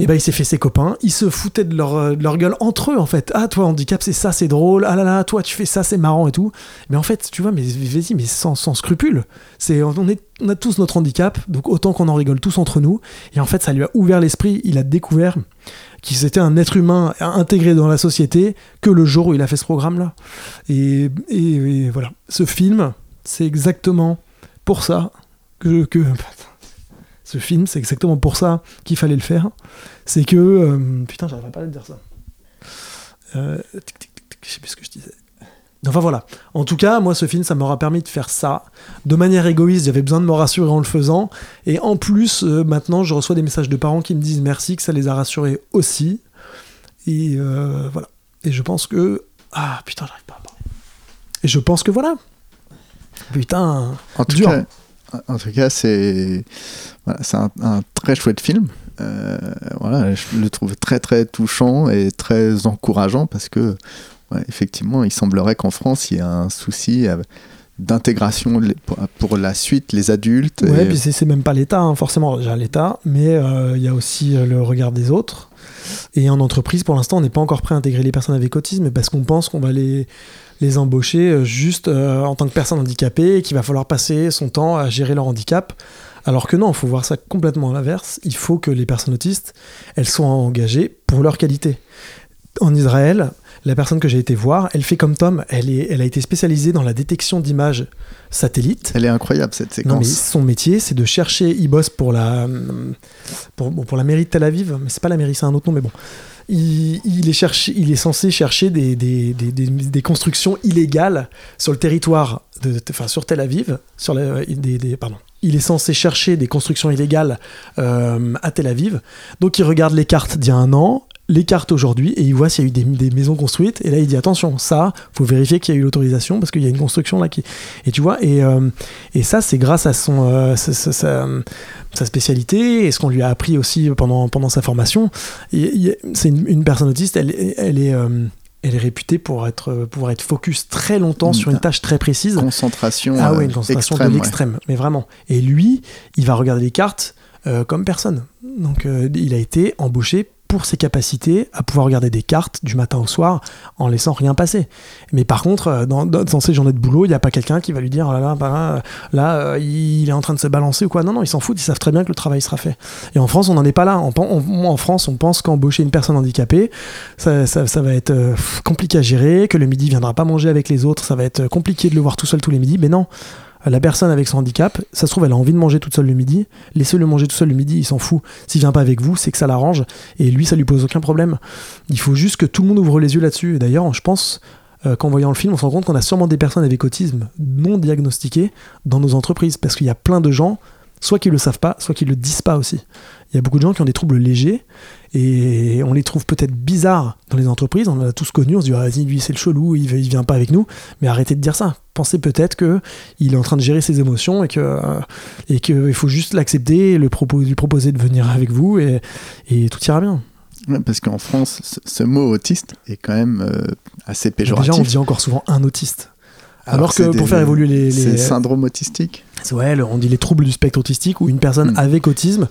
Et ben, il s'est fait ses copains, ils se foutaient de leur, euh, de gueule entre eux en fait. Ah, toi, handicap, c'est ça, c'est drôle. Ah là là, toi, tu fais ça, c'est marrant et tout. Mais en fait, tu vois, mais vas-y, mais sans, sans scrupule. C'est, on, on a tous notre handicap, donc autant qu'on en rigole tous entre nous. Et en fait, ça lui a ouvert l'esprit. Il a découvert qu'il était un être humain intégré dans la société que le jour où il a fait ce programme-là. Et, et- voilà. Ce film, c'est exactement pour ça que. ce film, c'est exactement pour ça qu'il fallait le faire. C'est que. euh, putain, j'arriverai pas à dire ça. Euh, je sais plus ce que je disais. Enfin voilà. En tout cas, moi, ce film, ça m'aura permis de faire ça. De manière égoïste, j'avais besoin de me rassurer en le faisant. Et en plus, euh, maintenant, je reçois des messages de parents qui me disent merci, que ça les a rassurés aussi. Et euh, voilà. Et je pense que. Ah putain, j'arrive pas à parler. Et je pense que voilà. Putain. En tout Dur. cas, en tout cas, c'est voilà, c'est un, un très chouette film. Euh, voilà, je le trouve très très touchant et très encourageant parce que ouais, effectivement, il semblerait qu'en France, il y a un souci euh, d'intégration pour, la suite, les adultes. Et- puis c'est même pas l'État, hein, forcément, déjà l'État, mais euh, il y a aussi euh, le regard des autres. Et en entreprise, pour l'instant, on n'est pas encore prêt à intégrer les personnes avec autisme parce qu'on pense qu'on va les, les embaucher juste euh, en tant que personne handicapée et qu'il va falloir passer son temps à gérer leur handicap. Alors que non, il faut voir ça complètement à l'inverse. Il faut que les personnes autistes, elles soient engagées pour leur qualité. En Israël, la personne que j'ai été voir, elle fait comme Tom, elle, est, elle a été spécialisée dans la détection d'images satellites. Elle est incroyable cette séquence. Non, mais son métier, c'est de chercher. Il bosse pour la, pour, bon, pour la mairie de Tel Aviv, mais c'est pas la mairie, c'est un autre nom, mais bon. Il, il est, cherché, il est censé chercher des, des, des, des, constructions illégales sur le territoire, de, enfin sur Tel Aviv, sur la, des, pardon. Il est censé chercher des constructions illégales euh, à Tel Aviv. Donc il regarde les cartes d'il y a un an, les cartes aujourd'hui et il voit s'il y a eu des, des, maisons construites et là il dit attention ça faut vérifier qu'il y a eu l'autorisation parce qu'il y a une construction là qui et tu vois et, euh, et ça c'est grâce à son euh, sa, sa, sa, sa, spécialité et ce qu'on lui a appris aussi pendant pendant sa formation. C'est une, une, personne autiste elle, elle est euh, elle est réputée pour être pouvoir être focus très longtemps sur une tâche très précise. Concentration ah ouais une concentration extrême, de l'extrême ouais. mais vraiment. Et lui il va regarder les cartes comme personne. Donc il a été embauché pour ses capacités à pouvoir regarder des cartes du matin au soir en laissant rien passer. Mais par contre, dans, dans ces journées de boulot, il n'y a pas quelqu'un qui va lui dire oh là là, bah, là euh, il est en train de se balancer ou quoi. Non, non, ils s'en foutent, ils savent très bien que le travail sera fait. Et en France, on n'en est pas là. En, France, on pense qu'embaucher une personne handicapée, ça, ça, va être euh, compliqué à gérer, que le midi viendra pas manger avec les autres, ça va être compliqué de le voir tout seul tous les midis. Mais non, la personne avec son handicap, ça se trouve, elle a envie de manger toute seule le midi. Laissez-le manger tout seul le midi, il s'en fout. S'il vient pas avec vous, c'est que ça l'arrange. Et lui, ça lui pose aucun problème. Il faut juste que tout le monde ouvre les yeux là-dessus. Et d'ailleurs, je pense euh, qu'en voyant le film, on se rend compte qu'on a sûrement des personnes avec autisme non diagnostiquées dans nos entreprises. Parce qu'il y a plein de gens, soit qui le savent pas, soit qui le disent pas aussi. Il y a beaucoup de gens qui ont des troubles légers et on les trouve peut-être bizarres dans les entreprises. On a tous connu, on se dit, ah, lui, c'est le chelou, il, il vient pas avec nous. Mais arrêtez de dire ça. Pensez peut-être qu'il est en train de gérer ses émotions et qu'il euh, et que faut juste l'accepter, le propos, lui proposer de venir avec vous et, et tout ira bien. Ouais, parce qu'en France, ce, ce, mot autiste est quand même euh, assez péjoratif. Déjà, on dit encore souvent un autiste. Alors, Alors que pour des, faire évoluer les. les... C'est syndrome autistique Ouais, on dit les troubles du spectre autistique ou une personne mmh. avec autisme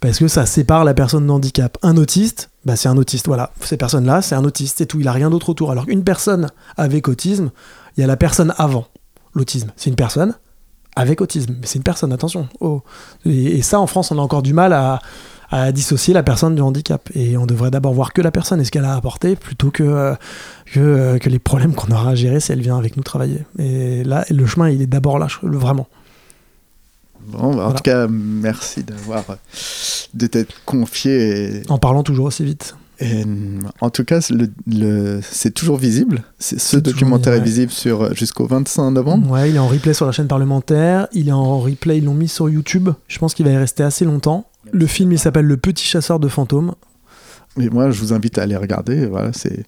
parce que ça sépare la personne de handicap. Un autiste, bah c'est un autiste, voilà. Ces personnes-là, c'est un autiste, c'est tout. Il a rien d'autre autour. Alors qu'une personne avec autisme, il y a la personne avant l'autisme. C'est une personne avec autisme. Mais c'est une personne, attention. Oh. Et, et, ça, en France, on a encore du mal à, à, dissocier la personne du handicap. Et on devrait d'abord voir que la personne et ce qu'elle a apporté plutôt que, que, que les problèmes qu'on aura à gérer si elle vient avec nous travailler. Et là, le chemin, il est d'abord là, vraiment. Bon, bah, voilà. en tout cas, merci d'avoir de t'être confié. Et... En parlant toujours aussi vite. Et, en tout cas, le, le, c'est toujours visible. Ce documentaire est visible sur jusqu'au 25 novembre. Ouais, il est en replay sur la chaîne parlementaire. Il est en replay, ils l'ont mis sur YouTube. Je pense qu'il va y rester assez longtemps. Le film, il s'appelle Le Petit Chasseur de fantômes. Et moi, je vous invite à aller regarder. Voilà, c'est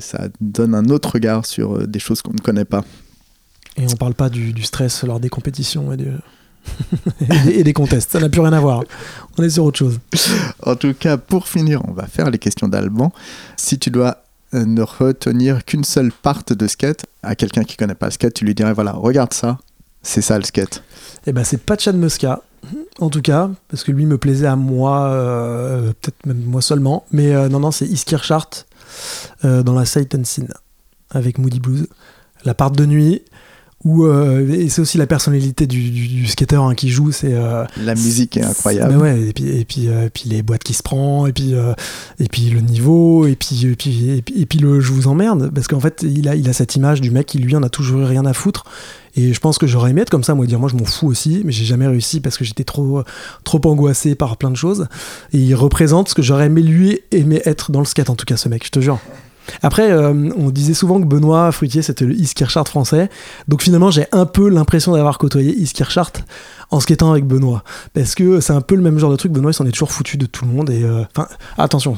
ça donne un autre regard sur des choses qu'on ne connaît pas. Et on parle pas du, du stress lors des compétitions et de et, des, et, contests. Ça n'a plus rien à voir. On est sur autre chose. En tout cas, pour finir, on va faire les questions d'Alban. Si tu dois ne retenir qu'une seule part de skate à quelqu'un qui connaît pas le skate, tu lui dirais voilà, regarde ça, c'est ça le skate. Eh ben, c'est pas Chad Muska, en tout cas, parce que lui me plaisait à moi, euh, peut-être même moi seulement. Mais euh, non, non, c'est Iskirchart euh, dans la Sight and Scene avec Moody Blues. La part de nuit, où euh, et c'est aussi la personnalité du, du, du skater hein, qui joue c'est euh, la musique est incroyable. ouais et puis et puis, euh, puis les boîtes qui se prend et puis euh, et puis le niveau et puis et puis et puis, et puis le je vous emmerde. Parce qu'en fait il a il a cette image du mec qui lui en a toujours eu rien à foutre. Et je pense que j'aurais aimé être comme ça moi dire moi je m'en fous aussi mais j'ai jamais réussi parce que j'étais trop trop angoissé par plein de choses. Et il représente ce que j'aurais aimé lui aimer être dans le skate en tout cas ce mec je te jure après, euh, on disait souvent que Benoît Fruitier, c'était le Iskirchart français. Donc finalement, j'ai un peu l'impression d'avoir côtoyé Iskirchart en skatant avec Benoît. Parce que c'est un peu le même genre de truc. Benoît, il s'en est toujours foutu de tout le monde. Et enfin, euh, attention,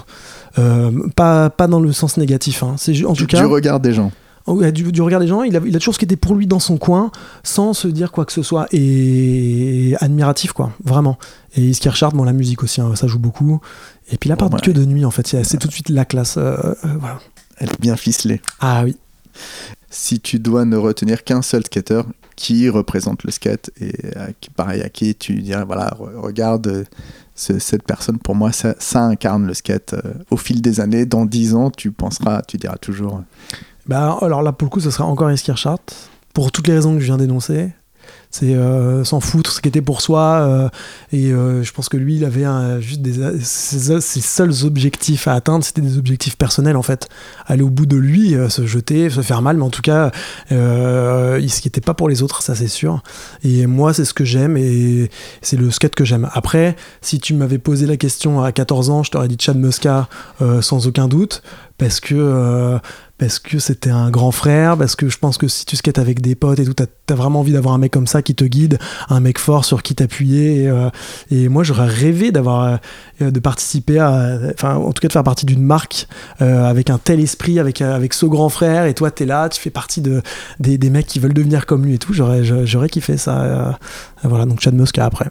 euh, pas, pas dans le sens négatif. Hein. C'est en du, tout cas. Du regard des gens. Oh, du, du, regard des gens, il a, il a toujours ce qui était pour lui dans son coin, sans se dire quoi que ce soit. Et admiratif, quoi, vraiment. Et Iskirchart, bon, la musique aussi, hein, ça joue beaucoup. Et puis la part bon, ouais. que de nuit, en fait, c'est tout de suite la classe. voilà. Elle est bien ficelée. Ah oui. Si tu dois ne retenir qu'un seul skater qui représente le skate et à qui, pareil à qui tu dirais voilà regarde ce, cette personne pour moi ça, ça incarne le skate euh, au fil des années dans dix ans tu penseras tu diras toujours bah alors là pour le coup ce sera encore Eskirchart pour toutes les raisons que je viens d'énoncer c'est euh, s'en foutre, ce qui était pour soi. euh, et euh, je pense que lui, il avait juste ses, seuls objectifs à atteindre, c'était des objectifs personnels en fait. Aller au bout de lui, se jeter, se faire mal, mais en tout cas, ce qui n'était pas pour les autres, ça c'est sûr. Et moi, c'est ce que j'aime et c'est le skate que j'aime. Après, si tu m'avais posé la question à 14 ans, je t'aurais dit Chad Muska sans aucun doute, parce que parce que c'était un grand frère, parce que je pense que si tu skates avec des potes et tout, t'as as vraiment envie d'avoir un mec comme ça qui te guide, un mec fort sur qui t'appuyer. Et, euh, et moi, j'aurais rêvé d'avoir euh, de participer à, enfin, en tout cas de faire partie d'une marque euh, avec un tel esprit, avec avec ce grand frère. Et toi, t'es là, tu fais partie de des, des mecs qui veulent devenir comme lui et tout. J'aurais j'aurais kiffé ça. voilà, donc Chad Muska après.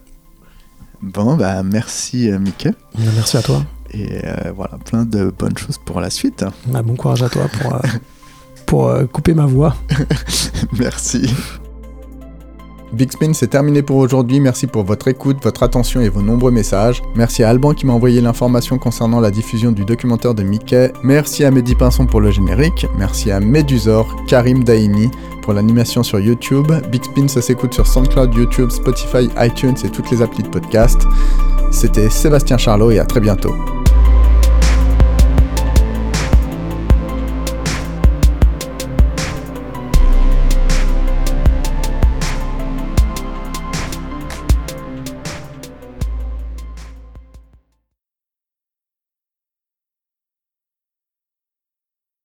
Bon, bah merci Mickey. Merci à toi. Et euh, voilà, plein de bonnes choses pour la suite. Ah, bon courage à toi pour, euh, pour euh, couper ma voix. Merci. Big Spin, c'est terminé pour aujourd'hui. Merci pour votre écoute, votre attention et vos nombreux messages. Merci à Alban qui m'a envoyé l'information concernant la diffusion du documentaire de Mickey. Merci à Mehdi Pinson pour le générique. Merci à Medusor, Karim Daini pour l'animation sur YouTube. Big Spin, ça s'écoute sur SoundCloud, YouTube, Spotify, iTunes et toutes les applis de podcast. C'était Sébastien Charlot et à très bientôt.